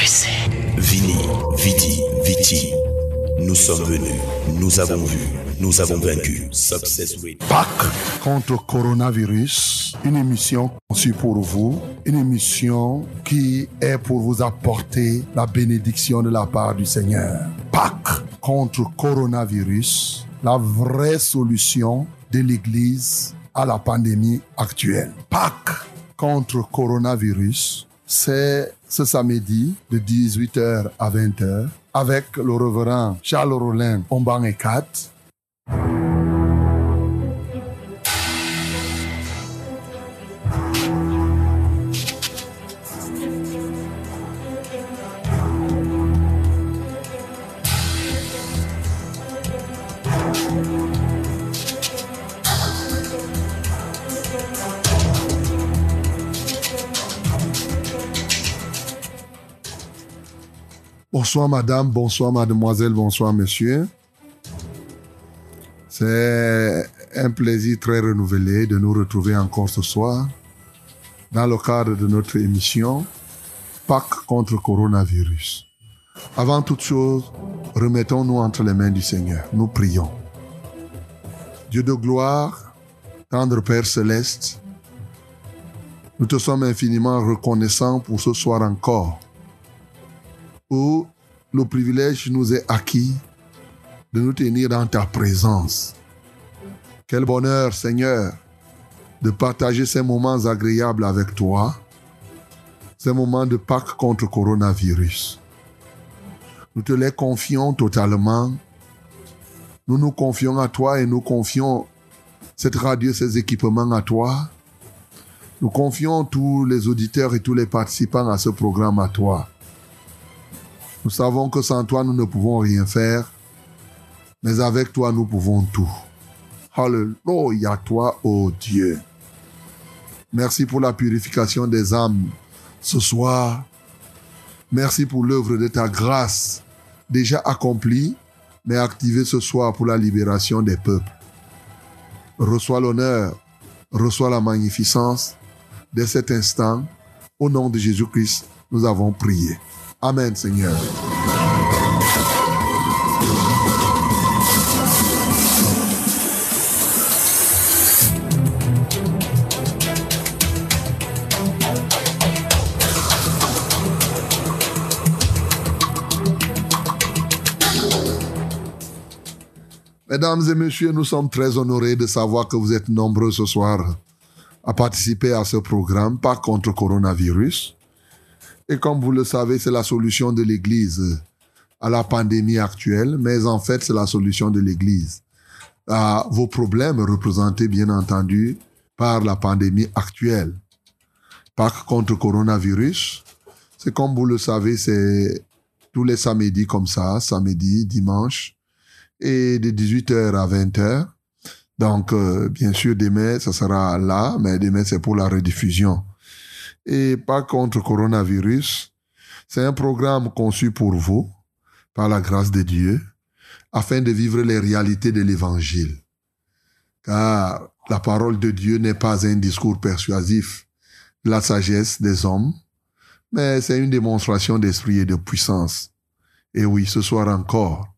Vini, Vidi, Viti. Nous sommes venus, nous avons vu, nous avons vaincu. Success. Pâques contre coronavirus, une émission conçue pour vous, une émission qui est pour vous apporter la bénédiction de la part du Seigneur. Pâques contre coronavirus, la vraie solution de l'Église à la pandémie actuelle. Pâques contre coronavirus, c'est ce samedi de 18h à 20h avec le révérend Charles Rollin Omban et 4 Bonsoir madame, bonsoir mademoiselle, bonsoir monsieur. C'est un plaisir très renouvelé de nous retrouver encore ce soir dans le cadre de notre émission Pâques contre coronavirus. Avant toute chose, remettons-nous entre les mains du Seigneur. Nous prions. Dieu de gloire, tendre Père céleste, nous te sommes infiniment reconnaissants pour ce soir encore où le privilège nous est acquis de nous tenir dans ta présence. Quel bonheur, Seigneur, de partager ces moments agréables avec toi, ces moments de Pâques contre coronavirus. Nous te les confions totalement. Nous nous confions à toi et nous confions cette radio, ces équipements à toi. Nous confions tous les auditeurs et tous les participants à ce programme à toi. Nous savons que sans toi, nous ne pouvons rien faire, mais avec toi, nous pouvons tout. Alléluia, toi, ô Dieu. Merci pour la purification des âmes ce soir. Merci pour l'œuvre de ta grâce déjà accomplie, mais activée ce soir pour la libération des peuples. Reçois l'honneur, reçois la magnificence. Dès cet instant, au nom de Jésus-Christ, nous avons prié. Amen, Seigneur. Mesdames et messieurs, nous sommes très honorés de savoir que vous êtes nombreux ce soir à participer à ce programme, pas contre coronavirus. Et comme vous le savez, c'est la solution de l'Église à la pandémie actuelle, mais en fait, c'est la solution de l'Église à vos problèmes représentés, bien entendu, par la pandémie actuelle. Pâques contre coronavirus, c'est comme vous le savez, c'est tous les samedis comme ça, samedi, dimanche, et de 18h à 20h. Donc, euh, bien sûr, demain, ça sera là, mais demain, c'est pour la rediffusion. Et pas contre coronavirus. C'est un programme conçu pour vous, par la grâce de Dieu, afin de vivre les réalités de l'Évangile. Car la parole de Dieu n'est pas un discours persuasif de la sagesse des hommes, mais c'est une démonstration d'esprit et de puissance. Et oui, ce soir encore,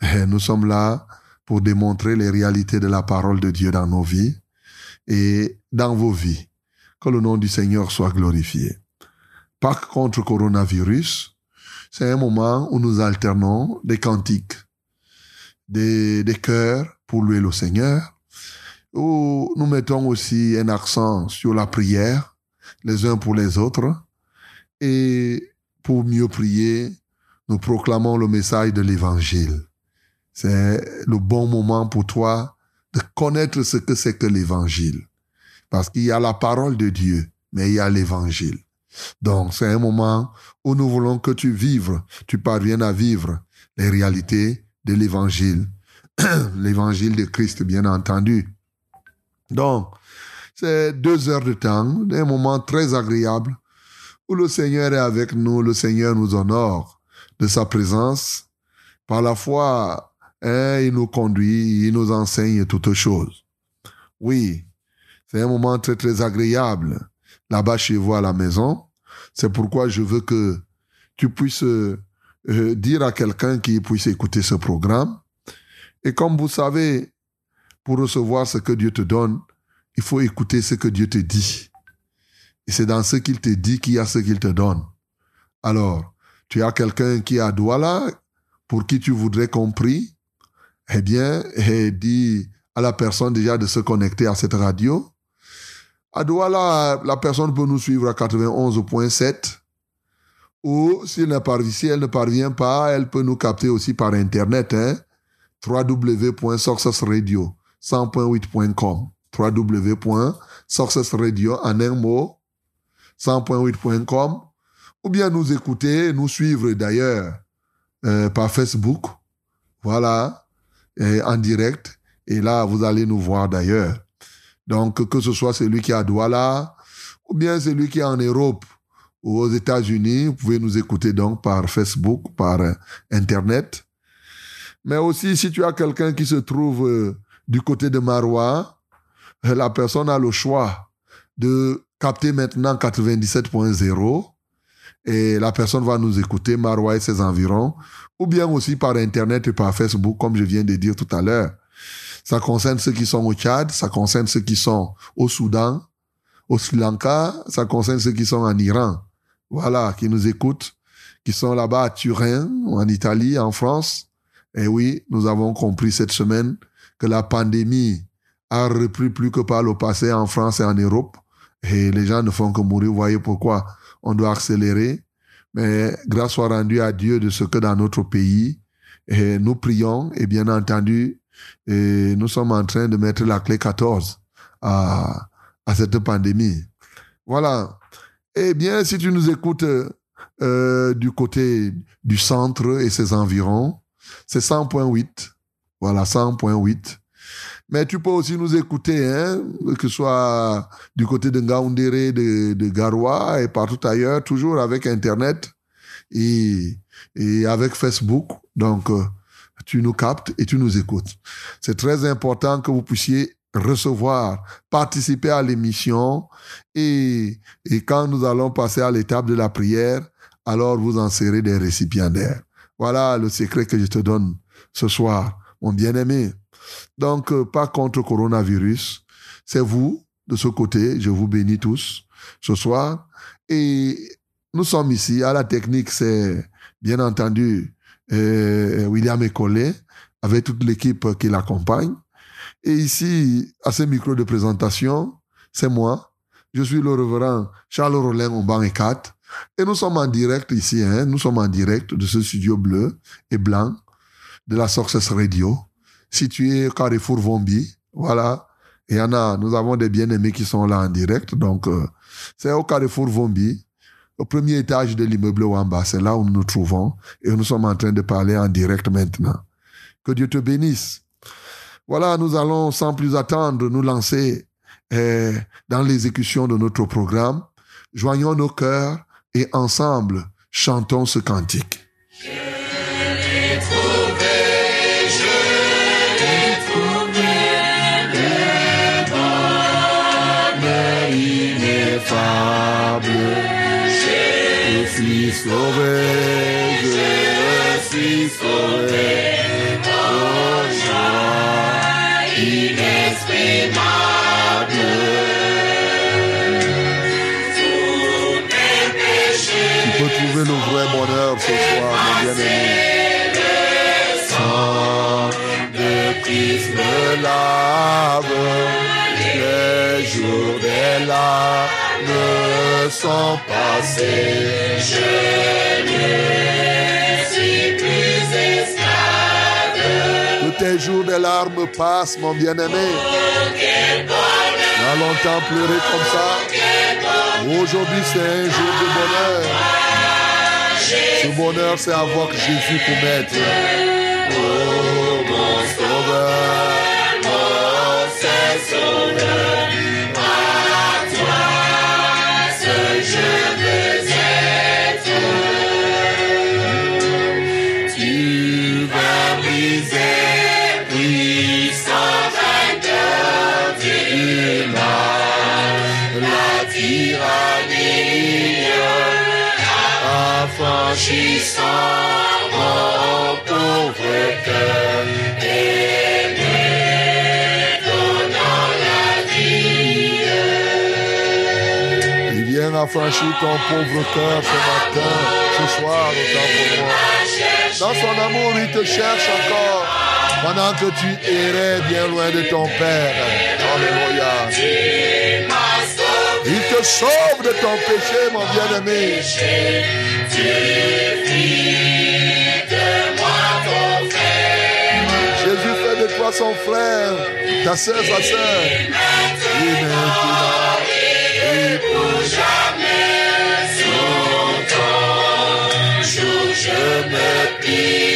nous sommes là pour démontrer les réalités de la parole de Dieu dans nos vies et dans vos vies. Que le nom du Seigneur soit glorifié. Pâques contre coronavirus, c'est un moment où nous alternons des cantiques, des, des chœurs pour louer le Seigneur, où nous mettons aussi un accent sur la prière, les uns pour les autres, et pour mieux prier, nous proclamons le message de l'Évangile. C'est le bon moment pour toi de connaître ce que c'est que l'évangile. Parce qu'il y a la parole de Dieu, mais il y a l'évangile. Donc, c'est un moment où nous voulons que tu vives, tu parviennes à vivre les réalités de l'évangile. l'évangile de Christ, bien entendu. Donc, c'est deux heures de temps, un moment très agréable où le Seigneur est avec nous, le Seigneur nous honore de sa présence par la foi et il nous conduit, il nous enseigne toutes choses. Oui, c'est un moment très très agréable là-bas chez vous à la maison. C'est pourquoi je veux que tu puisses euh, dire à quelqu'un qui puisse écouter ce programme. Et comme vous savez, pour recevoir ce que Dieu te donne, il faut écouter ce que Dieu te dit. Et c'est dans ce qu'il te dit qu'il y a ce qu'il te donne. Alors, tu as quelqu'un qui est à Douala, pour qui tu voudrais qu'on prie, eh bien, et dis à la personne déjà de se connecter à cette radio. À Douala, la personne peut nous suivre à 91.7 ou si elle, ne parvient pas, elle peut nous capter aussi par Internet, hein, www.successradio 100.8.com www.successradio en un mot 100.8.com ou bien nous écouter, nous suivre d'ailleurs euh, par Facebook, voilà, en direct. Et là, vous allez nous voir d'ailleurs. Donc, que ce soit celui qui est à Douala, ou bien celui qui est en Europe ou aux États-Unis, vous pouvez nous écouter donc par Facebook, par euh, Internet. Mais aussi, si tu as quelqu'un qui se trouve euh, du côté de Marois, la personne a le choix de capter maintenant 97.0 et la personne va nous écouter, Marois et ses environs, ou bien aussi par Internet et par Facebook, comme je viens de dire tout à l'heure. Ça concerne ceux qui sont au Tchad, ça concerne ceux qui sont au Soudan, au Sri Lanka, ça concerne ceux qui sont en Iran. Voilà, qui nous écoutent, qui sont là-bas à Turin, en Italie, en France. Et oui, nous avons compris cette semaine que la pandémie a repris plus que par le passé en France et en Europe. Et les gens ne font que mourir. Vous voyez pourquoi on doit accélérer. Mais grâce soit rendue à Dieu de ce que dans notre pays, et nous prions et bien entendu, et nous sommes en train de mettre la clé 14 à, cette pandémie. Voilà. Eh bien, si tu nous écoutes euh, du côté du centre et ses environs, c'est 100.8. Voilà, 100.8. Mais tu peux aussi nous écouter, hein, que ce soit du côté de Ngaoundéré, de, de Garoua et partout ailleurs, toujours avec Internet et, et avec Facebook. Donc, euh, tu nous captes et tu nous écoutes. C'est très important que vous puissiez recevoir, participer à l'émission et, et quand nous allons passer à l'étape de la prière, alors vous en serez des récipiendaires. Voilà le secret que je te donne ce soir, mon bien-aimé. Donc, euh, pas contre coronavirus. C'est vous, de ce côté. Je vous bénis tous ce soir. Et nous sommes ici. À la technique, c'est bien entendu euh, William Ecolé, avec toute l'équipe qui l'accompagne. Et ici, à ce micro de présentation, c'est moi. Je suis le révérend Charles Rollin au et 4. Et nous sommes en direct ici, hein, nous sommes en direct de ce studio bleu et blanc de la Success Radio situé au Carrefour Vombi. Voilà. Et y en a, nous avons des bien-aimés qui sont là en direct. Donc, euh, c'est au Carrefour Vombi, au premier étage de l'immeuble Wamba. C'est là où nous nous trouvons. Et nous sommes en train de parler en direct maintenant. Que Dieu te bénisse. Voilà, nous allons sans plus attendre nous lancer eh, dans l'exécution de notre programme. Joignons nos cœurs et ensemble chantons ce cantique. Suis sauvé, je suis sauvé. Oh, joie inexprimable. Tu peux trouver le vrai bonheur ce soir, mon bien-aimé. Sang de Christ lave, les me sont passés. Je ne suis plus esclave. Tous tes jours de larmes passent, mon bien-aimé. a longtemps pleuré comme ça. Aujourd'hui, c'est un jour de bonheur. Ce bonheur, c'est avoir Jésus pour maître. Pauvre cœur. La. Il vient affranchir ton pauvre cœur ce matin, ce soir, autant pour moi. Dans son amour, il te cherche encore pendant que tu errais bien loin de ton Père. Alléluia. Il te sauve de ton péché, mon bien-aimé. Jésus fait de toi son frère, ta soeur, sa soeur. Pour jamais je me.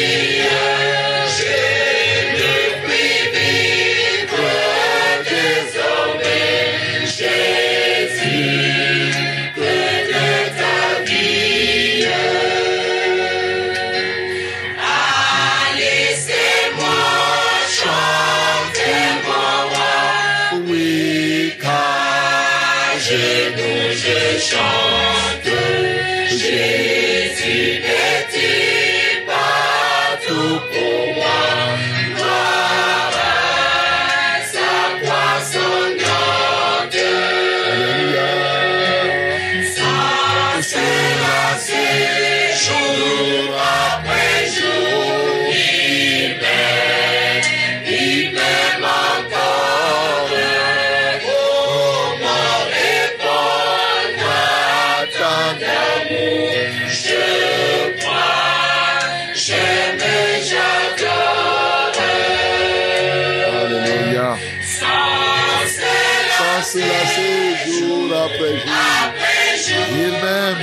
Il m'aime.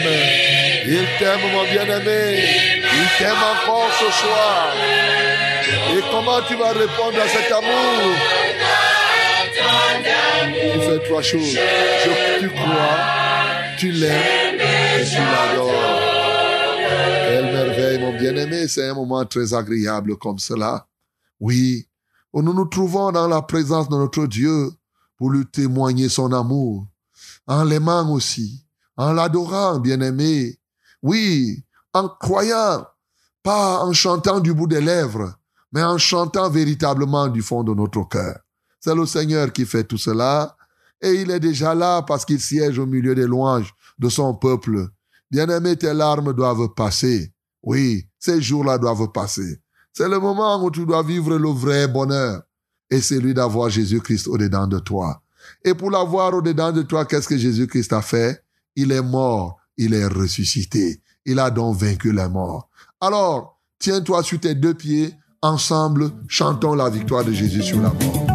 Il t'aime, mon bien-aimé. Il t'aime encore ce soir. Et comment tu vas répondre à cet amour? Tu fais trois choses. Je, tu crois, tu l'aimes et tu l'adores. Quelle merveille, mon bien-aimé. C'est un moment très agréable comme cela. Oui, nous nous trouvons dans la présence de notre Dieu pour lui témoigner son amour, en l'aimant aussi, en l'adorant, bien-aimé. Oui, en croyant, pas en chantant du bout des lèvres, mais en chantant véritablement du fond de notre cœur. C'est le Seigneur qui fait tout cela, et il est déjà là parce qu'il siège au milieu des louanges de son peuple. Bien-aimé, tes larmes doivent passer. Oui, ces jours-là doivent passer. C'est le moment où tu dois vivre le vrai bonheur. Et c'est lui d'avoir Jésus-Christ au-dedans de toi. Et pour l'avoir au-dedans de toi, qu'est-ce que Jésus-Christ a fait? Il est mort, il est ressuscité. Il a donc vaincu la mort. Alors, tiens-toi sur tes deux pieds, ensemble, chantons la victoire de Jésus sur la mort.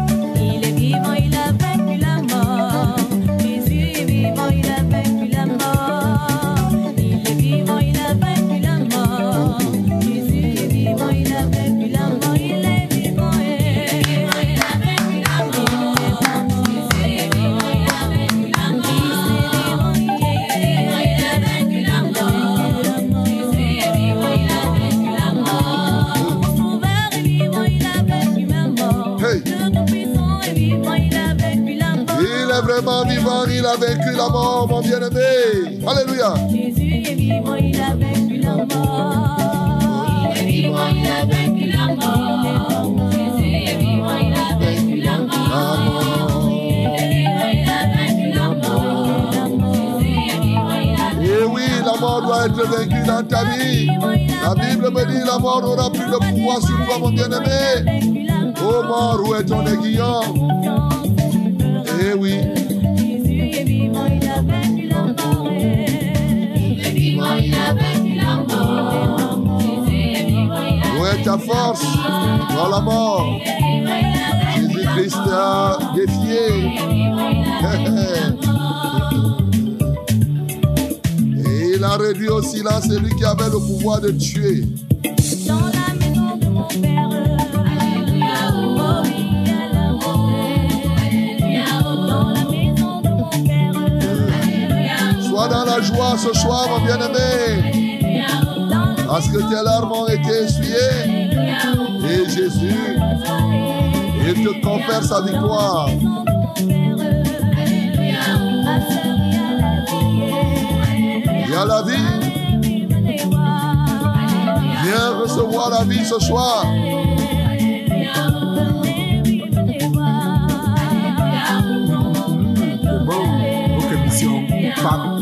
Être vaincue dans ta vie. La Bible me dit la mort n'aura plus de pouvoir sur toi, mon bien-aimé. Ô mort, où est ton aiguillon? Eh oui, a vaincu a vaincu a où est ta force dans la mort? Jésus-Christ t'a défié. Il a réduit au silence celui qui avait le pouvoir de tuer. Dans la maison de mon père. Sois dans la joie ce soir, mon bien-aimé, parce que tes larmes ont été essuyées. Et Jésus, il te confère sa victoire à la vie. Viens recevoir la vie ce soir. Hum, bom, o que é missão? Pago.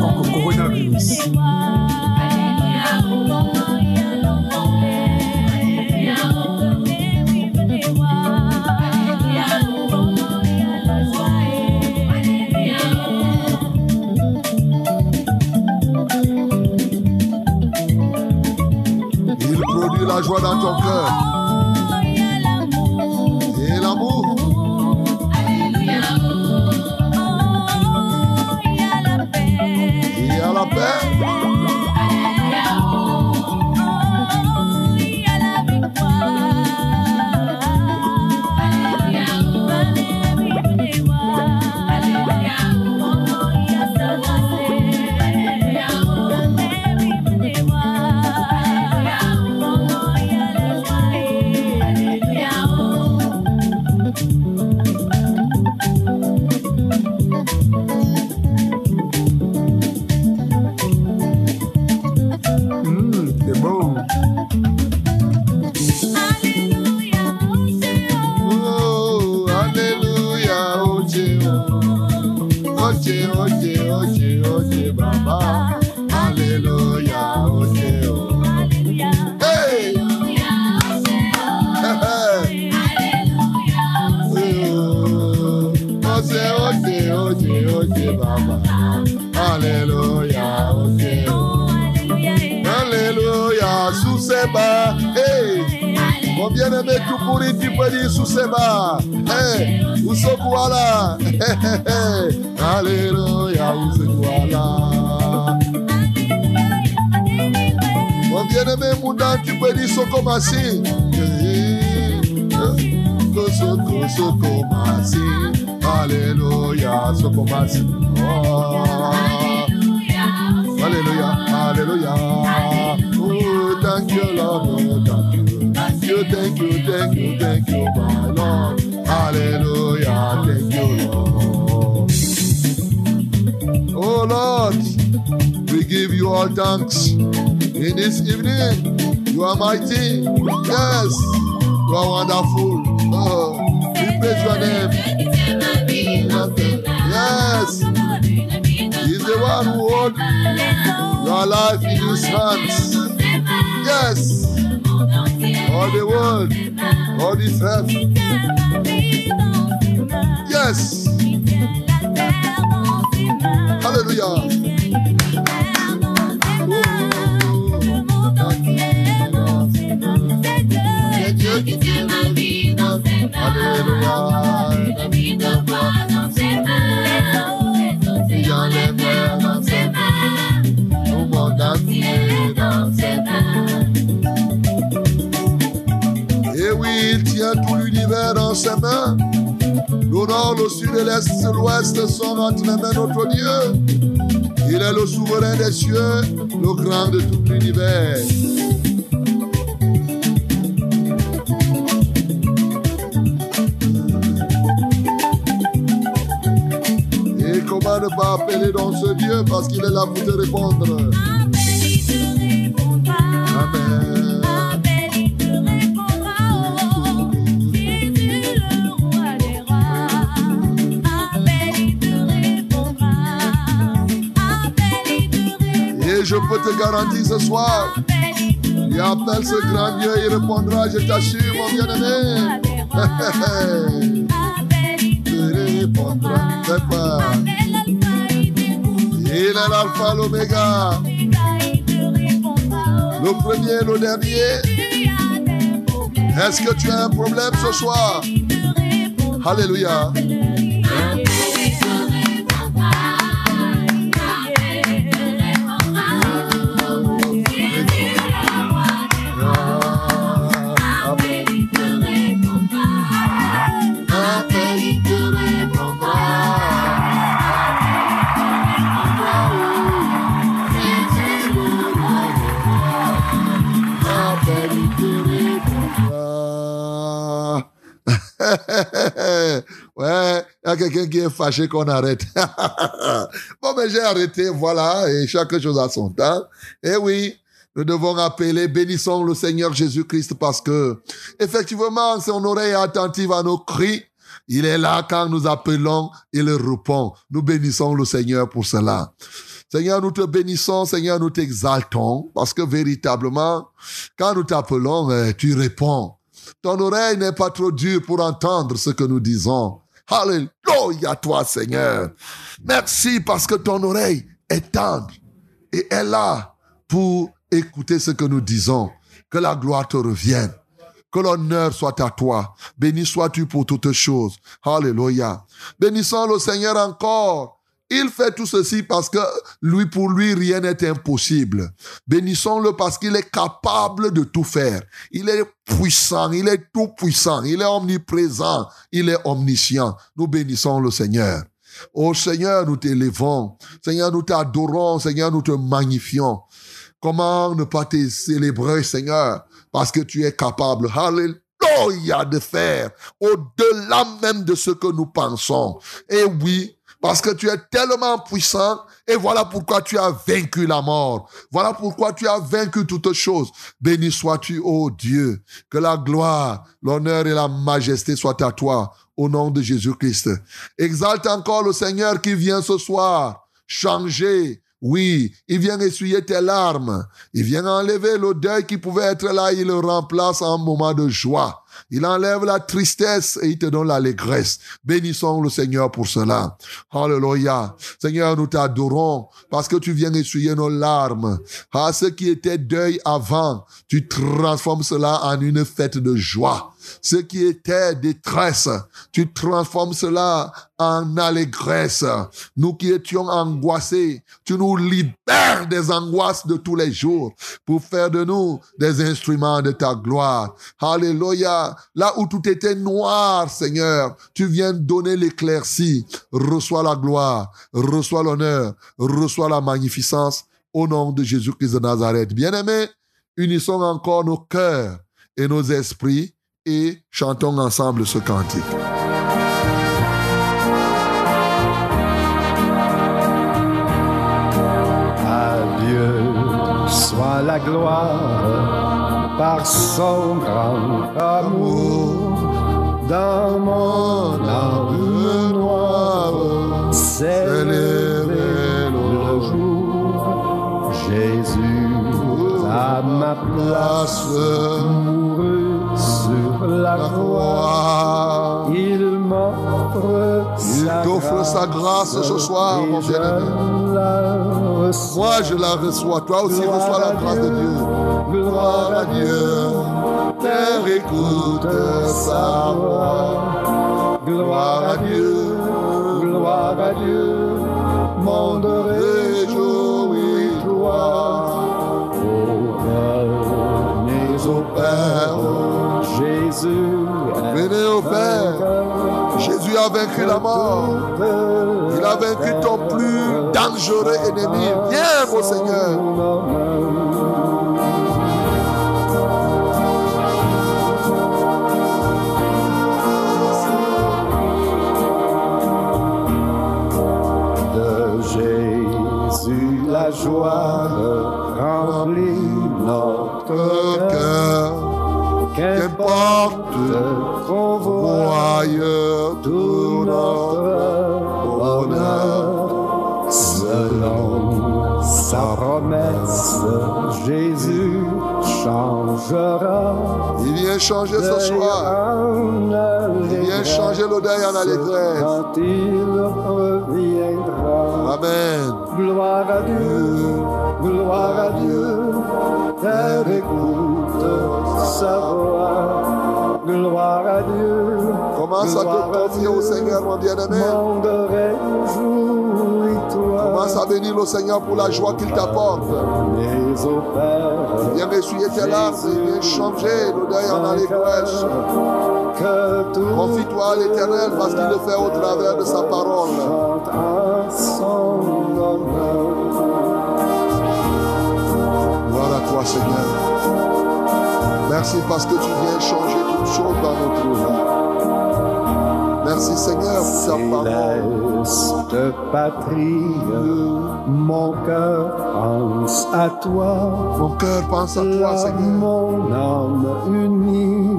mon bien-aimé. Tu répondras. Il est l'alpha, l'oméga. Le premier, le dernier. Est-ce que tu as un problème ce soir? Alléluia. quelqu'un qui est fâché qu'on arrête. bon, mais j'ai arrêté, voilà, et chaque chose à son temps. Eh oui, nous devons appeler bénissons le Seigneur Jésus-Christ parce que, effectivement, son oreille attentive à nos cris, il est là quand nous appelons, il répond. Nous bénissons le Seigneur pour cela. Seigneur, nous te bénissons, Seigneur, nous t'exaltons, parce que véritablement, quand nous t'appelons, eh, tu réponds. Ton oreille n'est pas trop dure pour entendre ce que nous disons. Hallelujah. Alléluia toi, Seigneur. Merci parce que ton oreille est tendre et est là pour écouter ce que nous disons. Que la gloire te revienne. Que l'honneur soit à toi. Béni sois-tu pour toutes choses. Alléluia. Bénissons le Seigneur encore. Il fait tout ceci parce que lui, pour lui, rien n'est impossible. Bénissons-le parce qu'il est capable de tout faire. Il est puissant, il est tout puissant, il est omniprésent, il est omniscient. Nous bénissons le Seigneur. Oh Seigneur, nous t'élevons. Seigneur, nous t'adorons. Seigneur, nous te magnifions. Comment ne pas te célébrer, Seigneur, parce que tu es capable. Alléluia de faire au-delà même de ce que nous pensons. Et oui, parce que tu es tellement puissant et voilà pourquoi tu as vaincu la mort. Voilà pourquoi tu as vaincu toutes choses. Béni sois-tu, ô Dieu. Que la gloire, l'honneur et la majesté soient à toi au nom de Jésus-Christ. Exalte encore le Seigneur qui vient ce soir changer. Oui, il vient essuyer tes larmes. Il vient enlever le deuil qui pouvait être là. Il le remplace en moment de joie. Il enlève la tristesse et il te donne l'allégresse. Bénissons le Seigneur pour cela. Alléluia. Seigneur, nous t'adorons parce que tu viens essuyer nos larmes. À ce qui était deuil avant, tu transformes cela en une fête de joie. Ce qui était détresse, tu transformes cela en allégresse. Nous qui étions angoissés, tu nous libères des angoisses de tous les jours pour faire de nous des instruments de ta gloire. Alléluia. Là où tout était noir, Seigneur, tu viens donner l'éclaircie. Reçois la gloire, reçois l'honneur, reçois la magnificence au nom de Jésus-Christ de Nazareth. Bien-aimés, unissons encore nos cœurs et nos esprits et chantons ensemble ce cantique. À Dieu soit la gloire par son grand amour dans mon âme noire. C'est le jour. Jésus à ma place la croix. Il m'offre Il t'offre sa grâce ce soir, mon bien-aimé. Moi, je la reçois. Toi aussi, reçois la grâce de Dieu. Gloire à Dieu. Terre écoute sa voix. Gloire à Dieu, gloire à Dieu, monde réjouis-toi. Oh, venez au Père, Venez au Père. Jésus a vaincu la mort. Il a vaincu ton plus dangereux ennemi. Viens, mon Seigneur. de Jésus la joie voyeur, tout notre bonheur selon sa promesse. Jésus changera. Il vient changer ce soir. Il vient changer le deuil en allégresse. Quand il reviendra? Amen. Gloire à Dieu, gloire à Dieu, terre écoute sa voix. Gloire à Dieu. Commence à te confier au. Seigneur, mon bien-aimé. Commence à bénir le Seigneur pour la joie qu'il t'apporte. Viens essuyer tes larmes et viens changer le deuil en allégresse. Confie-toi à l'éternel parce qu'il le fait au travers de sa parole. Gloire à toi, Seigneur. Merci parce que tu viens changer toutes choses dans notre vie. Merci Seigneur pour ta parole. Céleste patrie, mon cœur pense à toi. Mon cœur pense à toi, Seigneur. mon âme unie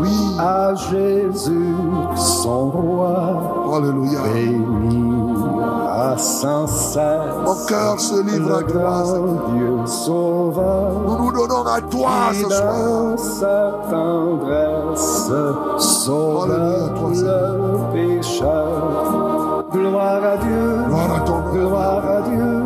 Oui. à Jésus, son roi, Alléluia. béni à sans cesse. Mon cœur se livre à toi, Seigneur. Dieu sauveur. Nous nous donnons à toi ce soir. sa tendresse sauve le pécheur. Gloire à Dieu, Gloire à ton gloire à Dieu.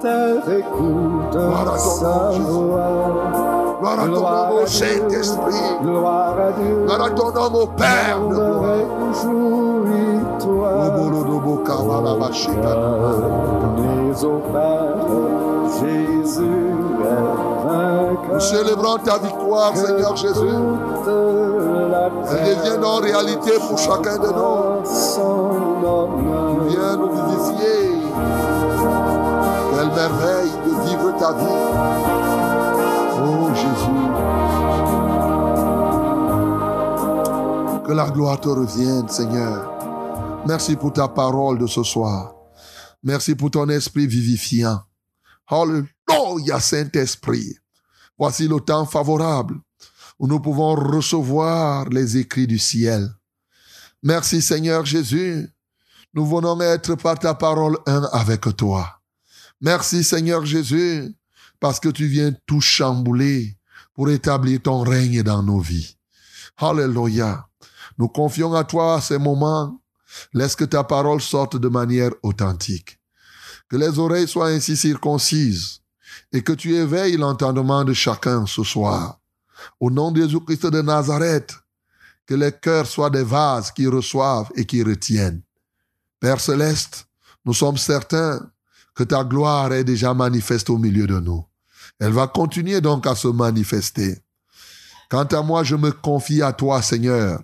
Terre écoute sa voix. Gloire à ton nom, au. Saint-Esprit. Gloire à Dieu. Gloire à ton nom, au Père de gloire. Jésus est vainqueur. Nous célébrons ta victoire, Seigneur Jésus. Elle devient en réalité pour chacun de nous. Viens nous vivifier. Quelle merveille de vivre ta vie. Que la gloire te revienne, Seigneur. Merci pour ta parole de ce soir. Merci pour ton esprit vivifiant. Alléluia, Saint-Esprit. Voici le temps favorable où nous pouvons recevoir les écrits du ciel. Merci Seigneur Jésus. Nous venons être par ta parole un avec toi. Merci Seigneur Jésus parce que tu viens tout chambouler pour établir ton règne dans nos vies. Alléluia. Nous confions à toi ces moments. Laisse que ta parole sorte de manière authentique. Que les oreilles soient ainsi circoncises et que tu éveilles l'entendement de chacun ce soir. Au nom de Jésus-Christ de Nazareth, que les cœurs soient des vases qui reçoivent et qui retiennent. Père céleste, nous sommes certains que ta gloire est déjà manifeste au milieu de nous. Elle va continuer donc à se manifester. Quant à moi, je me confie à toi, Seigneur.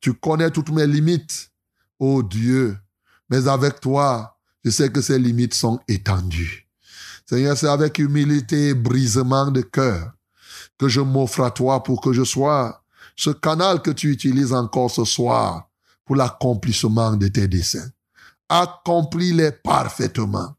Tu connais toutes mes limites, ô Dieu, mais avec toi, je sais que ces limites sont étendues. Seigneur, c'est avec humilité et brisement de cœur que je m'offre à toi pour que je sois ce canal que tu utilises encore ce soir pour l'accomplissement de tes desseins. Accomplis-les parfaitement,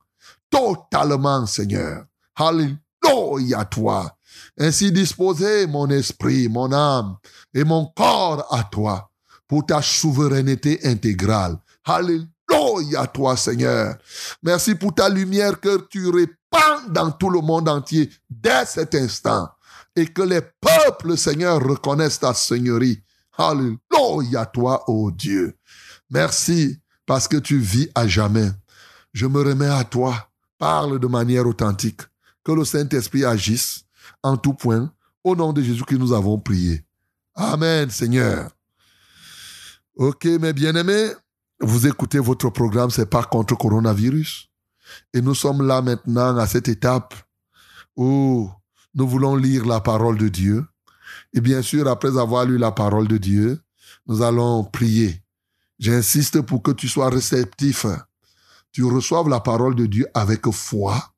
totalement, Seigneur. Alléluia, toi. Ainsi disposer mon esprit, mon âme et mon corps à toi pour ta souveraineté intégrale. Alléluia, toi, Seigneur. Merci pour ta lumière que tu répands dans tout le monde entier dès cet instant et que les peuples, Seigneur, reconnaissent ta Seigneurie. Alléluia, toi, ô Dieu. Merci parce que tu vis à jamais. Je me remets à toi. Parle de manière authentique. Que le Saint-Esprit agisse en tout point. Au nom de Jésus que nous avons prié. Amen, Seigneur. Ok, mes bien-aimés, vous écoutez votre programme, c'est pas contre coronavirus. Et nous sommes là maintenant à cette étape où nous voulons lire la parole de Dieu. Et bien sûr, après avoir lu la parole de Dieu, nous allons prier. J'insiste pour que tu sois réceptif. Tu reçoives la parole de Dieu avec foi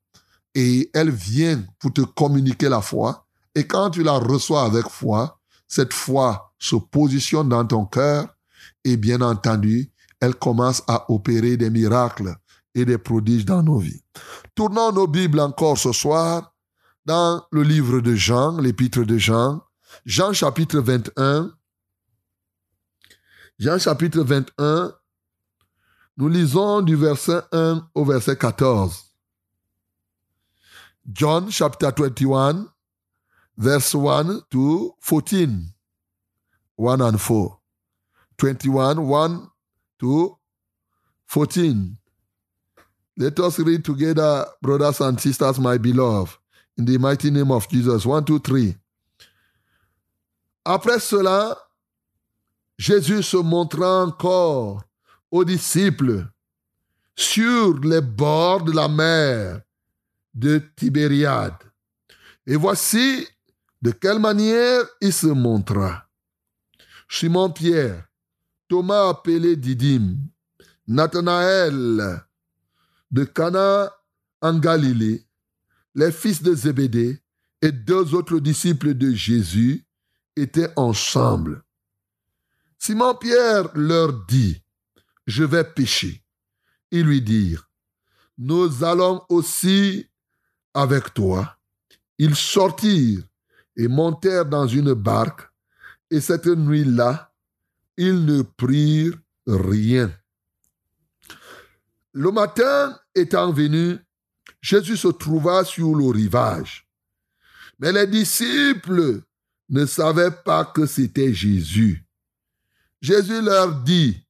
et elle vient pour te communiquer la foi. Et quand tu la reçois avec foi, cette foi se positionne dans ton cœur et bien entendu, elle commence à opérer des miracles et des prodiges dans nos vies. Tournons nos Bibles encore ce soir dans le livre de Jean, l'épître de Jean, Jean chapitre 21. Jean chapitre 21, nous lisons du verset 1 au verset 14. John chapter 21, verse 1 to 14. 1 and 4. 21, 1 to 14. Let us read together, brothers and sisters, my beloved, in the mighty name of Jesus. 1, 2, 3. Après cela, Jésus se montra encore aux disciples sur les bords de la mer de Tibériade. Et voici de quelle manière il se montra. Simon Pierre, Thomas appelé Didyme, Nathanaël de Cana en Galilée, les fils de Zébédée et deux autres disciples de Jésus étaient ensemble. Simon-Pierre leur dit, je vais pêcher. Ils lui dirent, nous allons aussi avec toi. Ils sortirent et montèrent dans une barque, et cette nuit-là, ils ne prirent rien. Le matin étant venu, Jésus se trouva sur le rivage. Mais les disciples ne savaient pas que c'était Jésus. Jésus leur dit,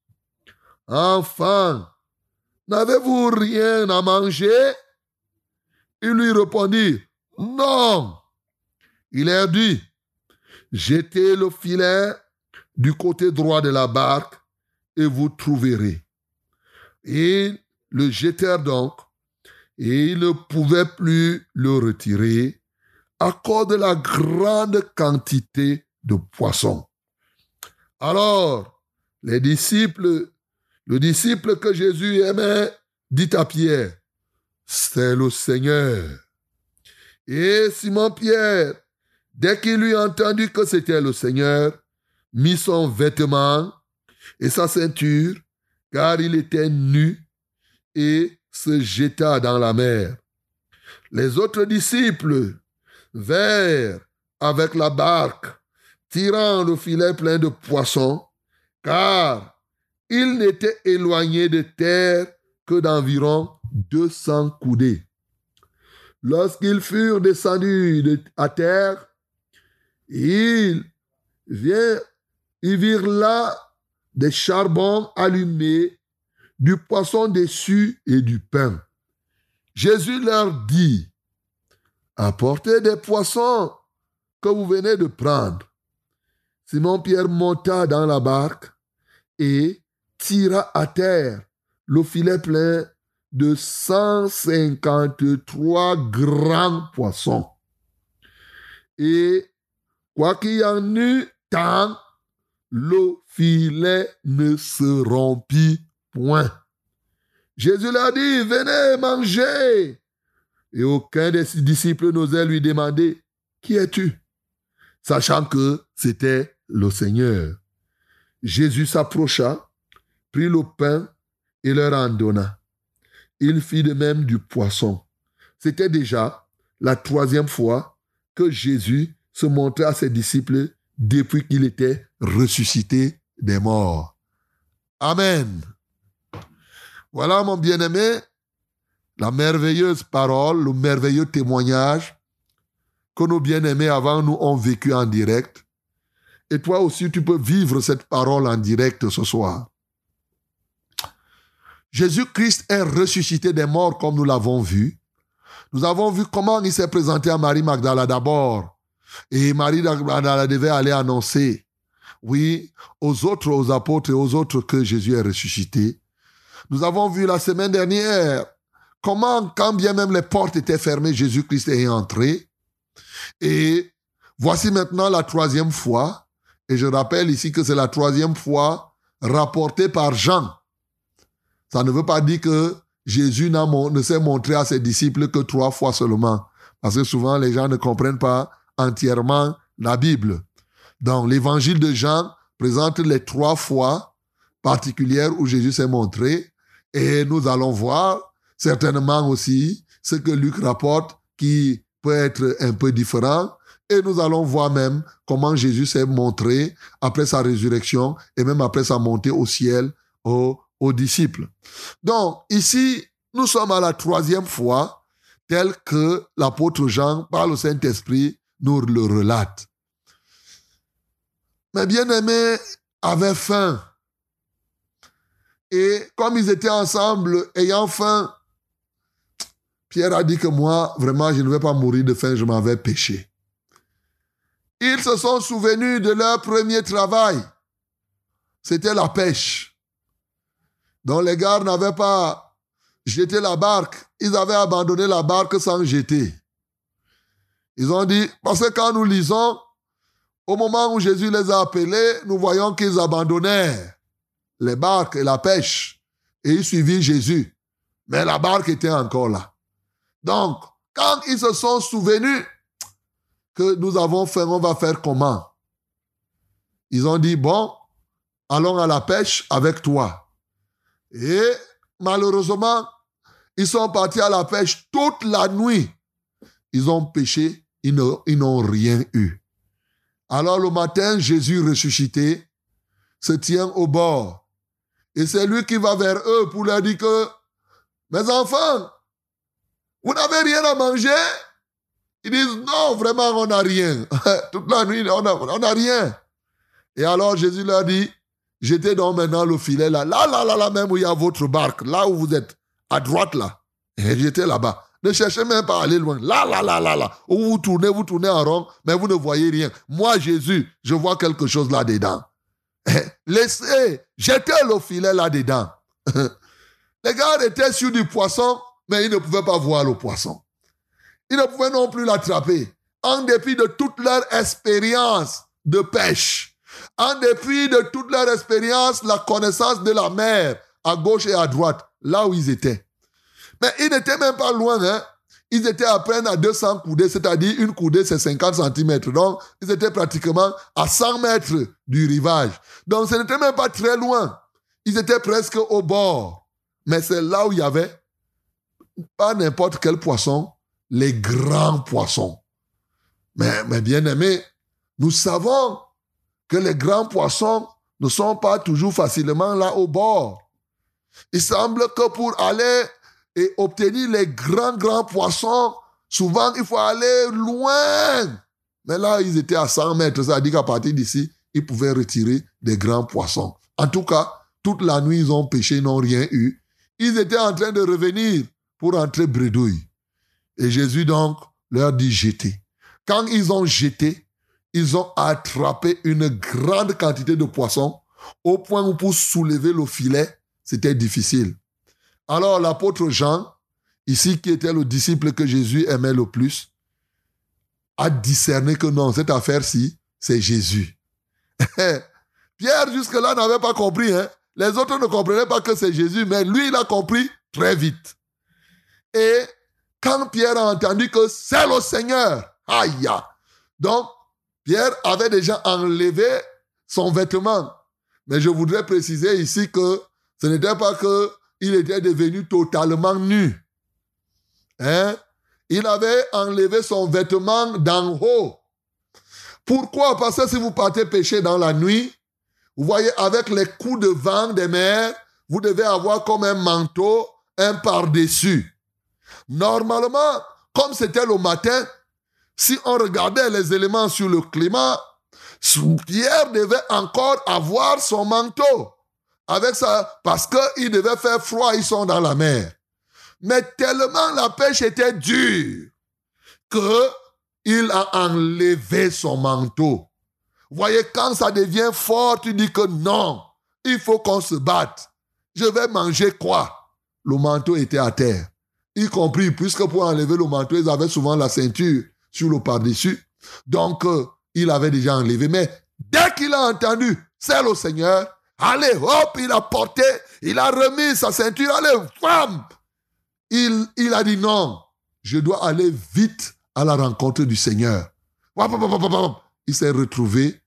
Enfants, n'avez-vous rien à manger? Ils lui répondirent, Non. Il leur dit, Jetez le filet du côté droit de la barque et vous trouverez. Ils le jetèrent donc et ils ne pouvaient plus le retirer à cause de la grande quantité de poissons. Alors, les disciples, le disciple que Jésus aimait, dit à Pierre, c'est le Seigneur. Et Simon-Pierre, dès qu'il lui entendu que c'était le Seigneur, mit son vêtement et sa ceinture, car il était nu, et se jeta dans la mer. Les autres disciples vinrent avec la barque, tirant le filet plein de poissons, car ils n'étaient éloignés de terre que d'environ 200 coudées. Lorsqu'ils furent descendus de- à terre, ils virent, ils virent là des charbons allumés, du poisson dessus et du pain. Jésus leur dit, apportez des poissons que vous venez de prendre. Simon-Pierre monta dans la barque et tira à terre le filet plein de 153 grands poissons. Et quoi qu'il y en eût tant, le filet ne se rompit point. Jésus leur dit, venez manger. Et aucun des disciples n'osait lui demander, qui es-tu? Sachant que c'était le Seigneur. Jésus s'approcha, prit le pain et leur en donna. Il fit de même du poisson. C'était déjà la troisième fois que Jésus se montrait à ses disciples depuis qu'il était ressuscité des morts. Amen. Voilà, mon bien-aimé, la merveilleuse parole, le merveilleux témoignage que nos bien-aimés avant nous ont vécu en direct. Et toi aussi, tu peux vivre cette parole en direct ce soir. Jésus-Christ est ressuscité des morts comme nous l'avons vu. Nous avons vu comment il s'est présenté à Marie Magdala d'abord. Et Marie Magdala devait aller annoncer, oui, aux autres, aux apôtres et aux autres que Jésus est ressuscité. Nous avons vu la semaine dernière comment, quand bien même les portes étaient fermées, Jésus-Christ est entré. Et voici maintenant la troisième fois. Et je rappelle ici que c'est la troisième fois rapportée par Jean. Ça ne veut pas dire que Jésus ne s'est montré à ses disciples que trois fois seulement. Parce que souvent, les gens ne comprennent pas entièrement la Bible. Donc, l'évangile de Jean présente les trois fois particulières où Jésus s'est montré. Et nous allons voir certainement aussi ce que Luc rapporte qui peut être un peu différent. Et nous allons voir même comment Jésus s'est montré après sa résurrection et même après sa montée au ciel aux, disciples. Donc, ici, nous sommes à la troisième fois, tel que l'apôtre Jean, par le Saint-Esprit, nous le relate. Mes bien-aimés avaient faim. Et comme ils étaient ensemble, ayant faim, Pierre a dit que moi, vraiment, je ne vais pas mourir de faim, je m'en vais. Ils se sont souvenus de leur premier travail. C'était la pêche. Donc les gars n'avaient pas jeté la barque. Ils avaient abandonné la barque sans jeter. Ils ont dit, parce que quand nous lisons, au moment où Jésus les a appelés, nous voyons qu'ils abandonnèrent les barques et la pêche. Et ils suivirent Jésus. Mais la barque était encore là. Donc, quand ils se sont souvenus que nous avons fait, on va faire comment? Ils ont dit, bon, allons à la pêche avec toi. Et malheureusement, ils sont partis à la pêche toute la nuit. Ils ont pêché, ils n'ont rien eu. Alors le matin, Jésus ressuscité se tient au bord. Et c'est lui qui va vers eux pour leur dire que, mes enfants, vous n'avez rien à manger Ils disent, non, vraiment, on n'a rien. Toute la nuit, on n'a rien. Et alors Jésus leur dit, jetez donc maintenant le filet là, là, là, là, là, même où il y a votre barque, là où vous êtes, à droite là. Et jetez là-bas. Ne cherchez même pas à aller loin. Là, là, là, là, là. Où vous tournez, vous tournez en rond, mais vous ne voyez rien. Moi, Jésus, je vois quelque chose là-dedans. Laissez, jetez le filet là-dedans. Les gars étaient sur du poisson, mais ils ne pouvaient pas voir le poisson. Ils ne pouvaient non plus l'attraper. En dépit de toute leur expérience de pêche, en dépit de toute leur expérience, la connaissance de la mer, à gauche et à droite, là où ils étaient. Mais ils n'étaient même pas loin, hein. Ils étaient à peine à 200 coudées, c'est-à-dire une coudée, c'est 50 cm. Donc, ils étaient pratiquement à 100 mètres du rivage. Donc, ce n'était même pas très loin. Ils étaient presque au bord. Mais c'est là où il y avait pas n'importe quel poisson, les grands poissons. Mais, mais bien aimés, nous savons que les grands poissons ne sont pas toujours facilement là au bord. Il semble que pour aller et obtenir les grands, grands poissons, souvent il faut aller loin. Mais là, ils étaient à 100 mètres, ça veut dire qu'à partir d'ici, ils pouvaient retirer des grands poissons. En tout cas, toute la nuit, ils ont pêché, n'ont rien eu. Ils étaient en train de revenir pour entrer bredouille. Et Jésus donc leur dit jeter. Quand ils ont jeté, ils ont attrapé une grande quantité de poissons au point où pour soulever le filet, c'était difficile. Alors l'apôtre Jean, ici qui était le disciple que Jésus aimait le plus, a discerné que non, cette affaire-ci, c'est Jésus. Pierre jusque-là n'avait pas compris. Hein? Les autres ne comprenaient pas que c'est Jésus, mais lui, il a compris très vite. Et quand Pierre a entendu que c'est le Seigneur, aïe, donc Pierre avait déjà enlevé son vêtement. Mais je voudrais préciser ici que ce n'était pas que il était devenu totalement nu. Hein? Il avait enlevé son vêtement d'en haut. Pourquoi? Parce que si vous partez pêcher dans la nuit, vous voyez, avec les coups de vent des mers, vous devez avoir comme un manteau, un par-dessus. Normalement, comme c'était le matin, si on regardait les éléments sur le climat, Pierre devait encore avoir son manteau. Avec ça, parce qu'il devait faire froid, ils sont dans la mer. Mais tellement la pêche était dure que il a enlevé son manteau. Voyez, quand ça devient fort, tu dis que non, il faut qu'on se batte. Je vais manger quoi? Le manteau était à terre. Y compris, puisque pour enlever le manteau, ils avaient souvent la ceinture sur le par-dessus. Donc, euh, il avait déjà enlevé. Mais dès qu'il a entendu, c'est le Seigneur, allez, hop, il a porté, il a remis sa ceinture, allez, femme. Il, a dit non, je dois aller vite à la rencontre du Seigneur. Il s'est retrouvé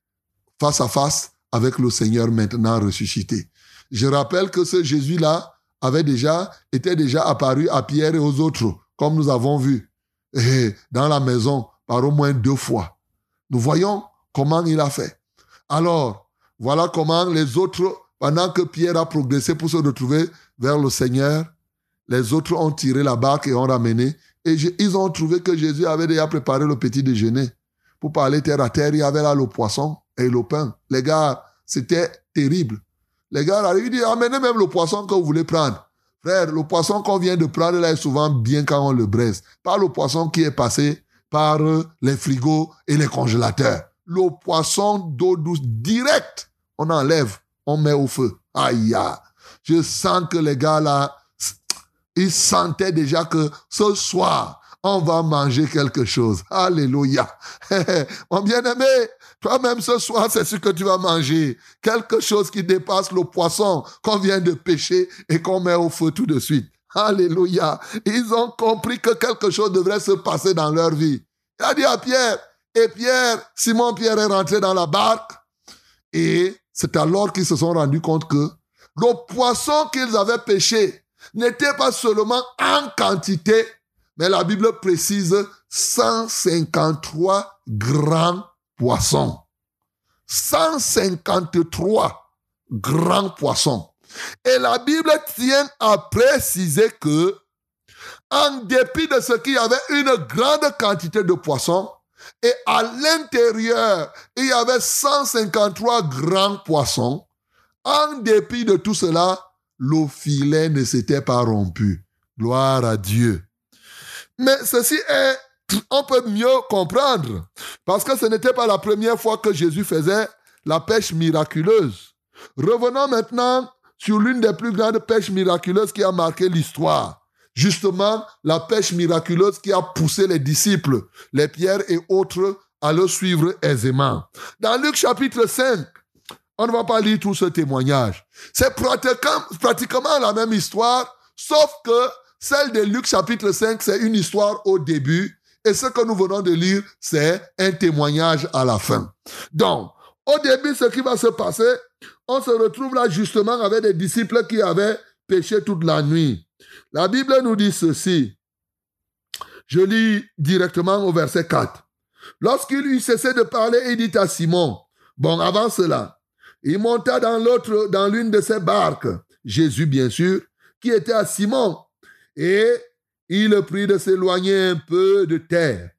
face à face avec le Seigneur maintenant ressuscité. Je rappelle que ce Jésus-là avait déjà, était déjà apparu à Pierre et aux autres, comme nous avons vu, et dans la maison par au moins deux fois. Nous voyons comment il a fait. Alors, voilà comment les autres, pendant que Pierre a progressé pour se retrouver vers le Seigneur, les autres ont tiré la barque et ont ramené. Et ils ont trouvé que Jésus avait déjà préparé le petit déjeuner. Pour parler terre à terre, il y avait là le poisson et le pain. Les gars, c'était terrible. Les gars arrivent, ils disent, amenez même le poisson que vous voulez prendre. Frère, le poisson qu'on vient de prendre là est souvent bien quand on le braise. Pas le poisson qui est passé par les frigos et les congélateurs. Le poisson d'eau douce direct, on enlève, on met au feu. Aïe. Je sens que les gars là, ils sentaient déjà que ce soir, on va manger quelque chose. Alléluia. Mon bien-aimé, toi-même ce soir, c'est ce que tu vas manger. Quelque chose qui dépasse le poisson qu'on vient de pêcher et qu'on met au feu tout de suite. Alléluia. Ils ont compris que quelque chose devrait se passer dans leur vie. Il a dit à Pierre, et Pierre, Simon Pierre est rentré dans la barque et c'est alors qu'ils se sont rendus compte que le poisson qu'ils avaient pêché n'était pas seulement en quantité, mais la Bible précise 153 grands poissons. 153 grands poissons. Et la Bible tient à préciser que, en dépit de ce qu'il y avait une grande quantité de poissons, et à l'intérieur, il y avait 153 grands poissons, en dépit de tout cela, le filet ne s'était pas rompu. Gloire à Dieu. Mais ceci est, on peut mieux comprendre, parce que ce n'était pas la première fois que Jésus faisait la pêche miraculeuse. Revenons maintenant sur l'une des plus grandes pêches miraculeuses qui a marqué l'histoire. Justement, la pêche miraculeuse qui a poussé les disciples, les pierres et autres, à le suivre aisément. Dans Luc chapitre 5, on ne va pas lire tout ce témoignage. C'est pratiquement, la même histoire, sauf que celle de Luc chapitre 5, c'est une histoire au début, et ce que nous venons de lire, c'est un témoignage à la fin. Donc, au début, ce qui va se passer, on se retrouve là justement avec des disciples qui avaient péché toute la nuit. La Bible nous dit ceci. Je lis directement au verset 4. Lorsqu'il eut cessé de parler, il dit à Simon, bon, avant cela, il monta dans l'autre, dans l'une de ses barques, Jésus bien sûr, qui était à Simon, et il prit de s'éloigner un peu de terre.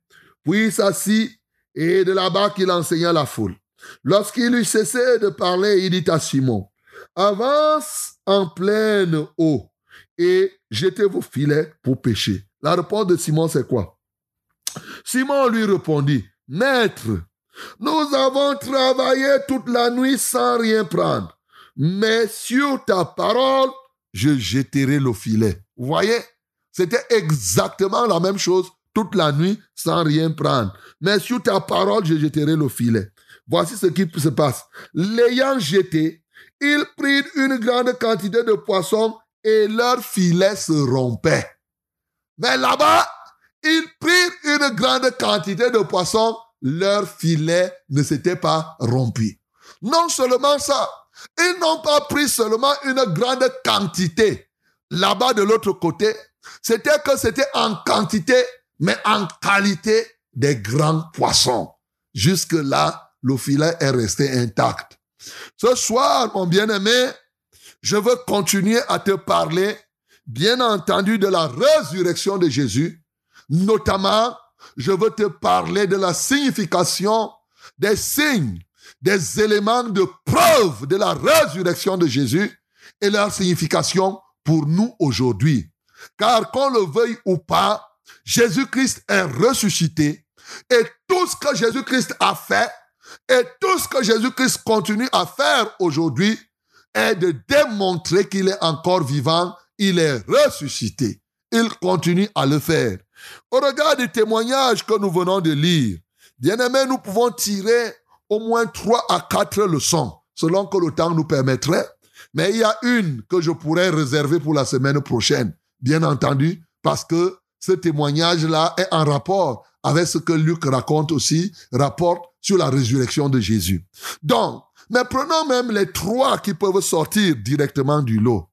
Puis il s'assit, et de la barque il enseigna la foule. Lorsqu'il eut cessé de parler, il dit à Simon, avance en pleine eau et jetez vos filets pour pêcher. La réponse de Simon, c'est quoi? Simon lui répondit, Maître, nous avons travaillé toute la nuit sans rien prendre, mais sur ta parole, je jetterai le filet. Vous voyez? C'était exactement la même chose toute la nuit sans rien prendre. Mais sur ta parole, je jetterai le filet. Voici ce qui se passe. L'ayant jeté, ils prirent une grande quantité de poissons et leur filet se rompait. Mais là-bas, ils prirent une grande quantité de poissons, leur filet ne s'était pas rompu. Non seulement ça, ils n'ont pas pris seulement une grande quantité. Là-bas de l'autre côté, c'était que c'était en quantité, mais en qualité des grands poissons. Jusque-là, le filet est resté intact. Ce soir, mon bien-aimé, je veux continuer à te parler, bien entendu, de la résurrection de Jésus. Notamment, je veux te parler de la signification des signes, des éléments de preuve de la résurrection de Jésus et leur signification pour nous aujourd'hui. Car qu'on le veuille ou pas, Jésus-Christ est ressuscité et tout ce que Jésus-Christ a fait et tout ce que Jésus-Christ continue à faire aujourd'hui est de démontrer qu'il est encore vivant, il est ressuscité. Il continue à le faire. Au regard du témoignage que nous venons de lire, bien aimé, nous pouvons tirer au moins trois à quatre leçons, selon que le temps nous permettrait. Mais il y a une que je pourrais réserver pour la semaine prochaine, bien entendu, parce que ce témoignage-là est en rapport avec ce que Luc raconte aussi, rapporte sur la résurrection de Jésus. Donc, mais prenons même les trois qui peuvent sortir directement du lot.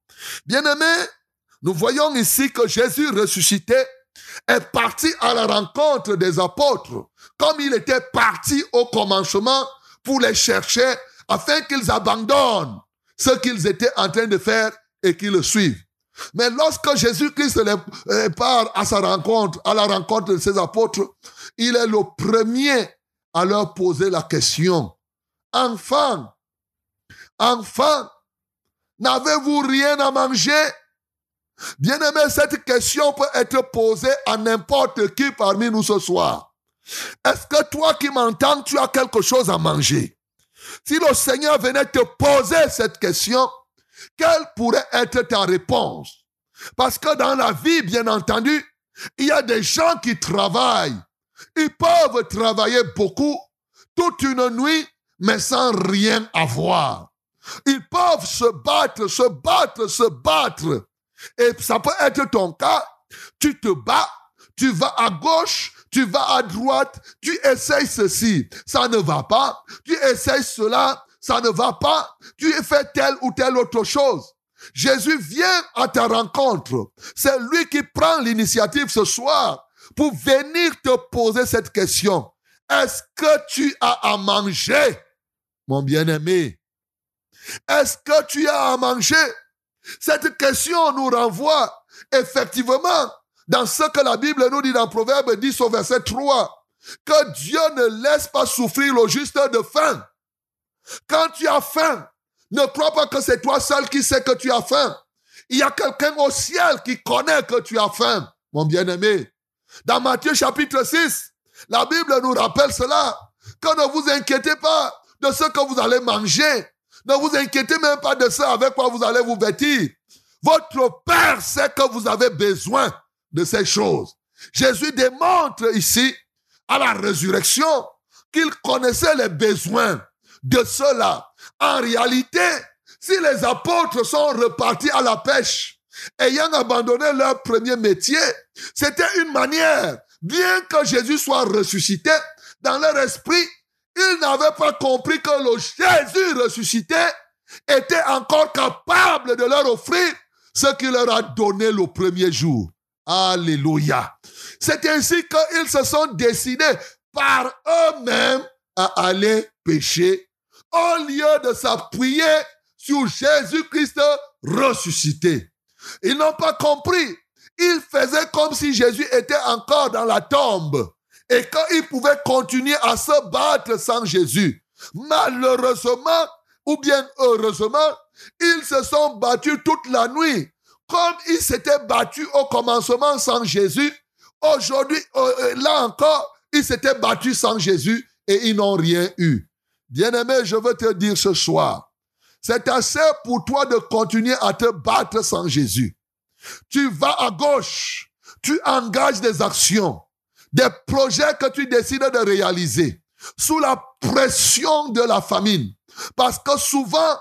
Bien-aimés, nous voyons ici que Jésus ressuscité est parti à la rencontre des apôtres, comme il était parti au commencement pour les chercher afin qu'ils abandonnent ce qu'ils étaient en train de faire et qu'ils le suivent. Mais lorsque Jésus-Christ euh, part à sa rencontre, à la rencontre de ses apôtres, il est le premier à leur poser la question. Enfant, enfant, n'avez-vous rien à manger? Bien-aimé, cette question peut être posée à n'importe qui parmi nous ce soir. Est-ce que toi qui m'entends, tu as quelque chose à manger? Si le Seigneur venait te poser cette question, quelle pourrait être ta réponse? Parce que dans la vie, bien entendu, il y a des gens qui travaillent. Ils peuvent travailler beaucoup, toute une nuit, mais sans rien avoir. Ils peuvent se battre, se battre, se battre. Et ça peut être ton cas. Tu te bats, tu vas à gauche, tu vas à droite, tu essayes ceci, ça ne va pas. Tu essayes cela, ça ne va pas, tu fais telle ou telle autre chose. Jésus vient à ta rencontre. C'est lui qui prend l'initiative ce soir pour venir te poser cette question. Est-ce que tu as à manger, mon bien-aimé? Est-ce que tu as à manger? Cette question nous renvoie effectivement dans ce que la Bible nous dit dans Proverbe 10 au verset 3, que Dieu ne laisse pas souffrir le juste de faim. Quand tu as faim, ne crois pas que c'est toi seul qui sais que tu as faim. Il y a quelqu'un au ciel qui connaît que tu as faim, mon bien-aimé. Dans Matthieu chapitre 6, la Bible nous rappelle cela, que ne vous inquiétez pas de ce que vous allez manger. Ne vous inquiétez même pas de ça avec quoi vous allez vous vêtir. Votre Père sait que vous avez besoin de ces choses. Jésus démontre ici, à la résurrection, qu'il connaissait les besoins de cela. En réalité, si les apôtres sont repartis à la pêche, ayant abandonné leur premier métier, c'était une manière, bien que Jésus soit ressuscité, dans leur esprit, ils n'avaient pas compris que le Jésus ressuscité était encore capable de leur offrir ce qu'il leur a donné le premier jour. Alléluia. C'est ainsi qu'ils se sont décidés par eux-mêmes à aller pécher au lieu de s'appuyer sur Jésus-Christ ressuscité. Ils n'ont pas compris. Ils faisaient comme si Jésus était encore dans la tombe et qu'ils pouvaient continuer à se battre sans Jésus. Malheureusement, ou bien heureusement, ils se sont battus toute la nuit. Comme ils s'étaient battus au commencement sans Jésus, aujourd'hui, euh, là encore, ils s'étaient battus sans Jésus et ils n'ont rien eu. Bien-aimé, je veux te dire ce soir, c'est assez pour toi de continuer à te battre sans Jésus. Tu vas à gauche, tu engages des actions, des projets que tu décides de réaliser sous la pression de la famine. Parce que souvent,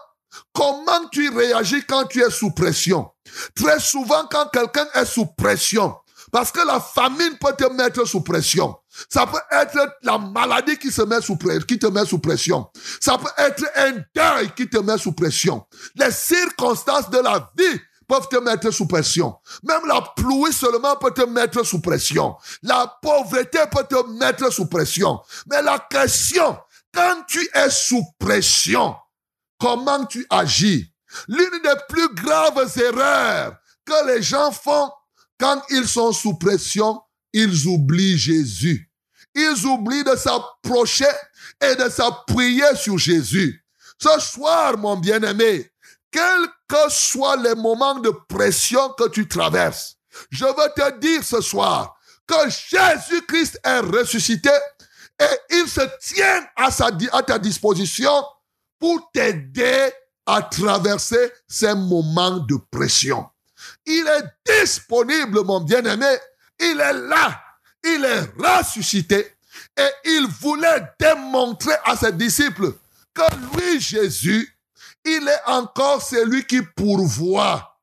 comment tu réagis quand tu es sous pression? Très souvent, quand quelqu'un est sous pression, parce que la famine peut te mettre sous pression. Ça peut être la maladie qui se met sous qui te met sous pression. Ça peut être un deuil qui te met sous pression. Les circonstances de la vie peuvent te mettre sous pression. Même la pluie seulement peut te mettre sous pression. La pauvreté peut te mettre sous pression. Mais la question, quand tu es sous pression, comment tu agis? L'une des plus graves erreurs que les gens font quand ils sont sous pression, ils oublient Jésus. Ils oublient de s'approcher et de s'appuyer sur Jésus. Ce soir, mon bien-aimé, quels que soient les moments de pression que tu traverses, je veux te dire ce soir que Jésus-Christ est ressuscité et il se tient à, ta disposition pour t'aider à traverser ces moments de pression. Il est disponible, mon bien-aimé. Il est là. Il est ressuscité. Et il voulait démontrer à ses disciples que lui, Jésus, il est encore celui qui pourvoit.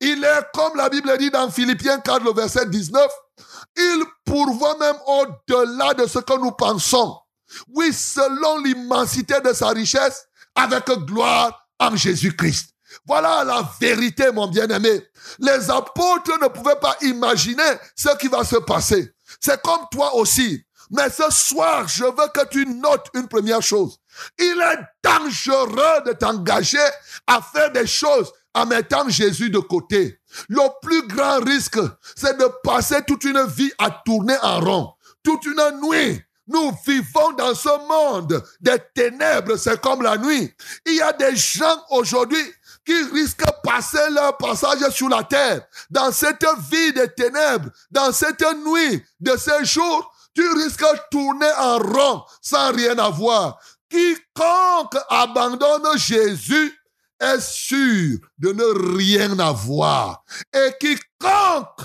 Il est, comme la Bible dit dans Philippiens 4, le verset 19, il pourvoit même au-delà de ce que nous pensons. Oui, selon l'immensité de sa richesse, avec gloire en Jésus-Christ. Voilà la vérité, mon bien-aimé. Les apôtres ne pouvaient pas imaginer ce qui va se passer. C'est comme toi aussi. Mais ce soir, je veux que tu notes une première chose. Il est dangereux de t'engager à faire des choses en mettant Jésus de côté. Le plus grand risque, c'est de passer toute une vie à tourner en rond. Toute une nuit. Nous vivons dans ce monde des ténèbres, c'est comme la nuit. Il y a des gens aujourd'hui qui risquent de passer leur passage sur la terre. Dans cette vie des ténèbres, dans cette nuit de ces jours, tu risques de tourner en rond sans rien avoir. Quiconque abandonne Jésus est sûr de ne rien avoir. Et quiconque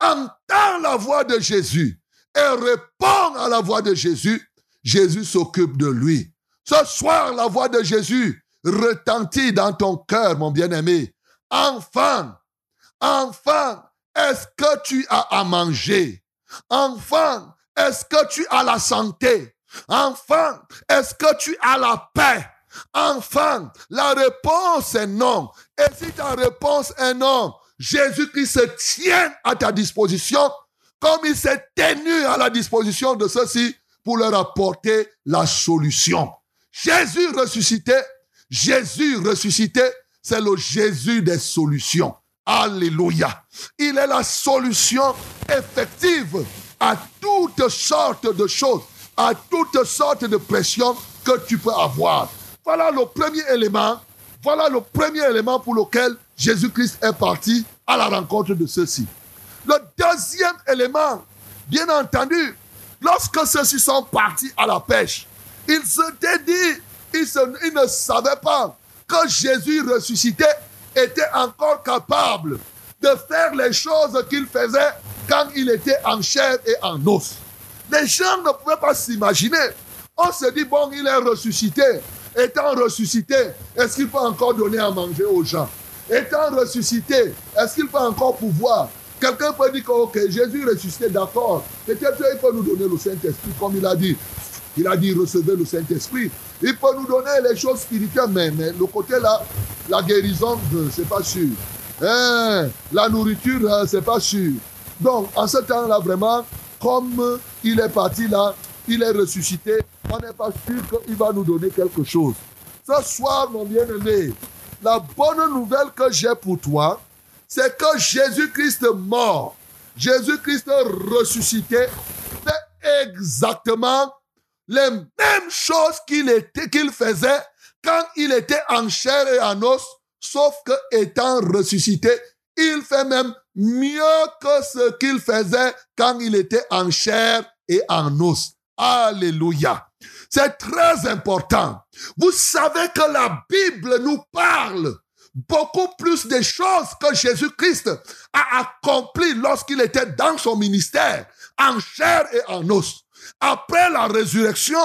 entend la voix de Jésus et répond à la voix de Jésus, Jésus s'occupe de lui. Ce soir, la voix de Jésus retentit dans ton cœur, mon bien-aimé. Enfant, enfant, est-ce que tu as à manger? Enfant, est-ce que tu as la santé? Enfant, est-ce que tu as la paix? Enfin, la réponse est non. Et si ta réponse est non, Jésus-Christ se tient à ta disposition comme il s'est tenu à la disposition de ceux-ci pour leur apporter la solution. Jésus ressuscité, Jésus ressuscité, c'est le Jésus des solutions. Alléluia. Il est la solution effective à toutes sortes de choses, à toutes sortes de pressions que tu peux avoir. Voilà le premier élément. Voilà le premier élément pour lequel Jésus-Christ est parti à la rencontre de ceux-ci. Le deuxième élément, bien entendu, lorsque ceux-ci sont partis à la pêche, ils se- ils ne savaient pas que Jésus ressuscité était encore capable de faire les choses qu'il faisait quand il était en chair et en os. Les gens ne pouvaient pas s'imaginer. On se dit, bon, il est ressuscité. Étant ressuscité, est-ce qu'il peut encore donner à manger aux gens? Étant ressuscité, est-ce qu'il peut encore pouvoir? Quelqu'un peut dire que, ok, Jésus ressuscité, d'accord. Peut-être qu'il peut nous donner le Saint-Esprit, comme il a dit. Il a dit, recevez le Saint-Esprit. Il peut nous donner les choses spirituelles, mais, le côté là, la guérison, c'est pas sûr. Hein, la nourriture, euh, c'est pas sûr. Donc, en ce temps-là, vraiment, comme il est parti là, il est ressuscité, on n'est pas sûr qu'il va nous donner quelque chose. Ce soir, mon bien-aimé, la bonne nouvelle que j'ai pour toi, c'est que Jésus-Christ mort, Jésus-Christ ressuscité, fait exactement les mêmes choses qu'il qu'il faisait quand il était en chair et en os, sauf que étant ressuscité, il fait même mieux que ce qu'il faisait quand il était en chair et en os. Alléluia. C'est très important. Vous savez que la Bible nous parle beaucoup plus des choses que Jésus-Christ a accompli lorsqu'il était dans son ministère, en chair et en os. Après la résurrection,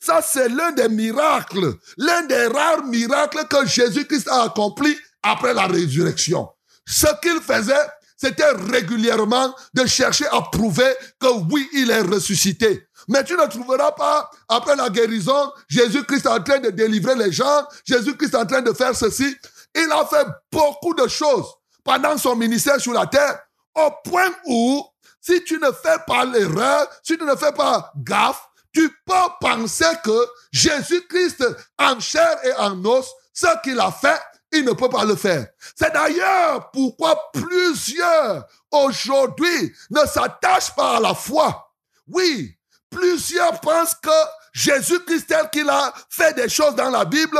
ça c'est l'un des miracles, l'un des rares miracles que Jésus-Christ a accompli après la résurrection. Ce qu'il faisait, c'était régulièrement de chercher à prouver que oui, il est ressuscité. Mais tu ne trouveras pas, après la guérison, Jésus-Christ en train de délivrer les gens, Jésus-Christ en train de faire ceci. Il a fait beaucoup de choses pendant son ministère sur la terre, au point où, si tu ne fais pas l'erreur, si tu ne fais pas gaffe, tu peux penser que Jésus-Christ, en chair et en os, ce qu'il a fait, il ne peut pas le faire. C'est d'ailleurs pourquoi plusieurs aujourd'hui ne s'attachent pas à la foi. Oui, plusieurs pensent que Jésus-Christ tel qu'il a fait des choses dans la Bible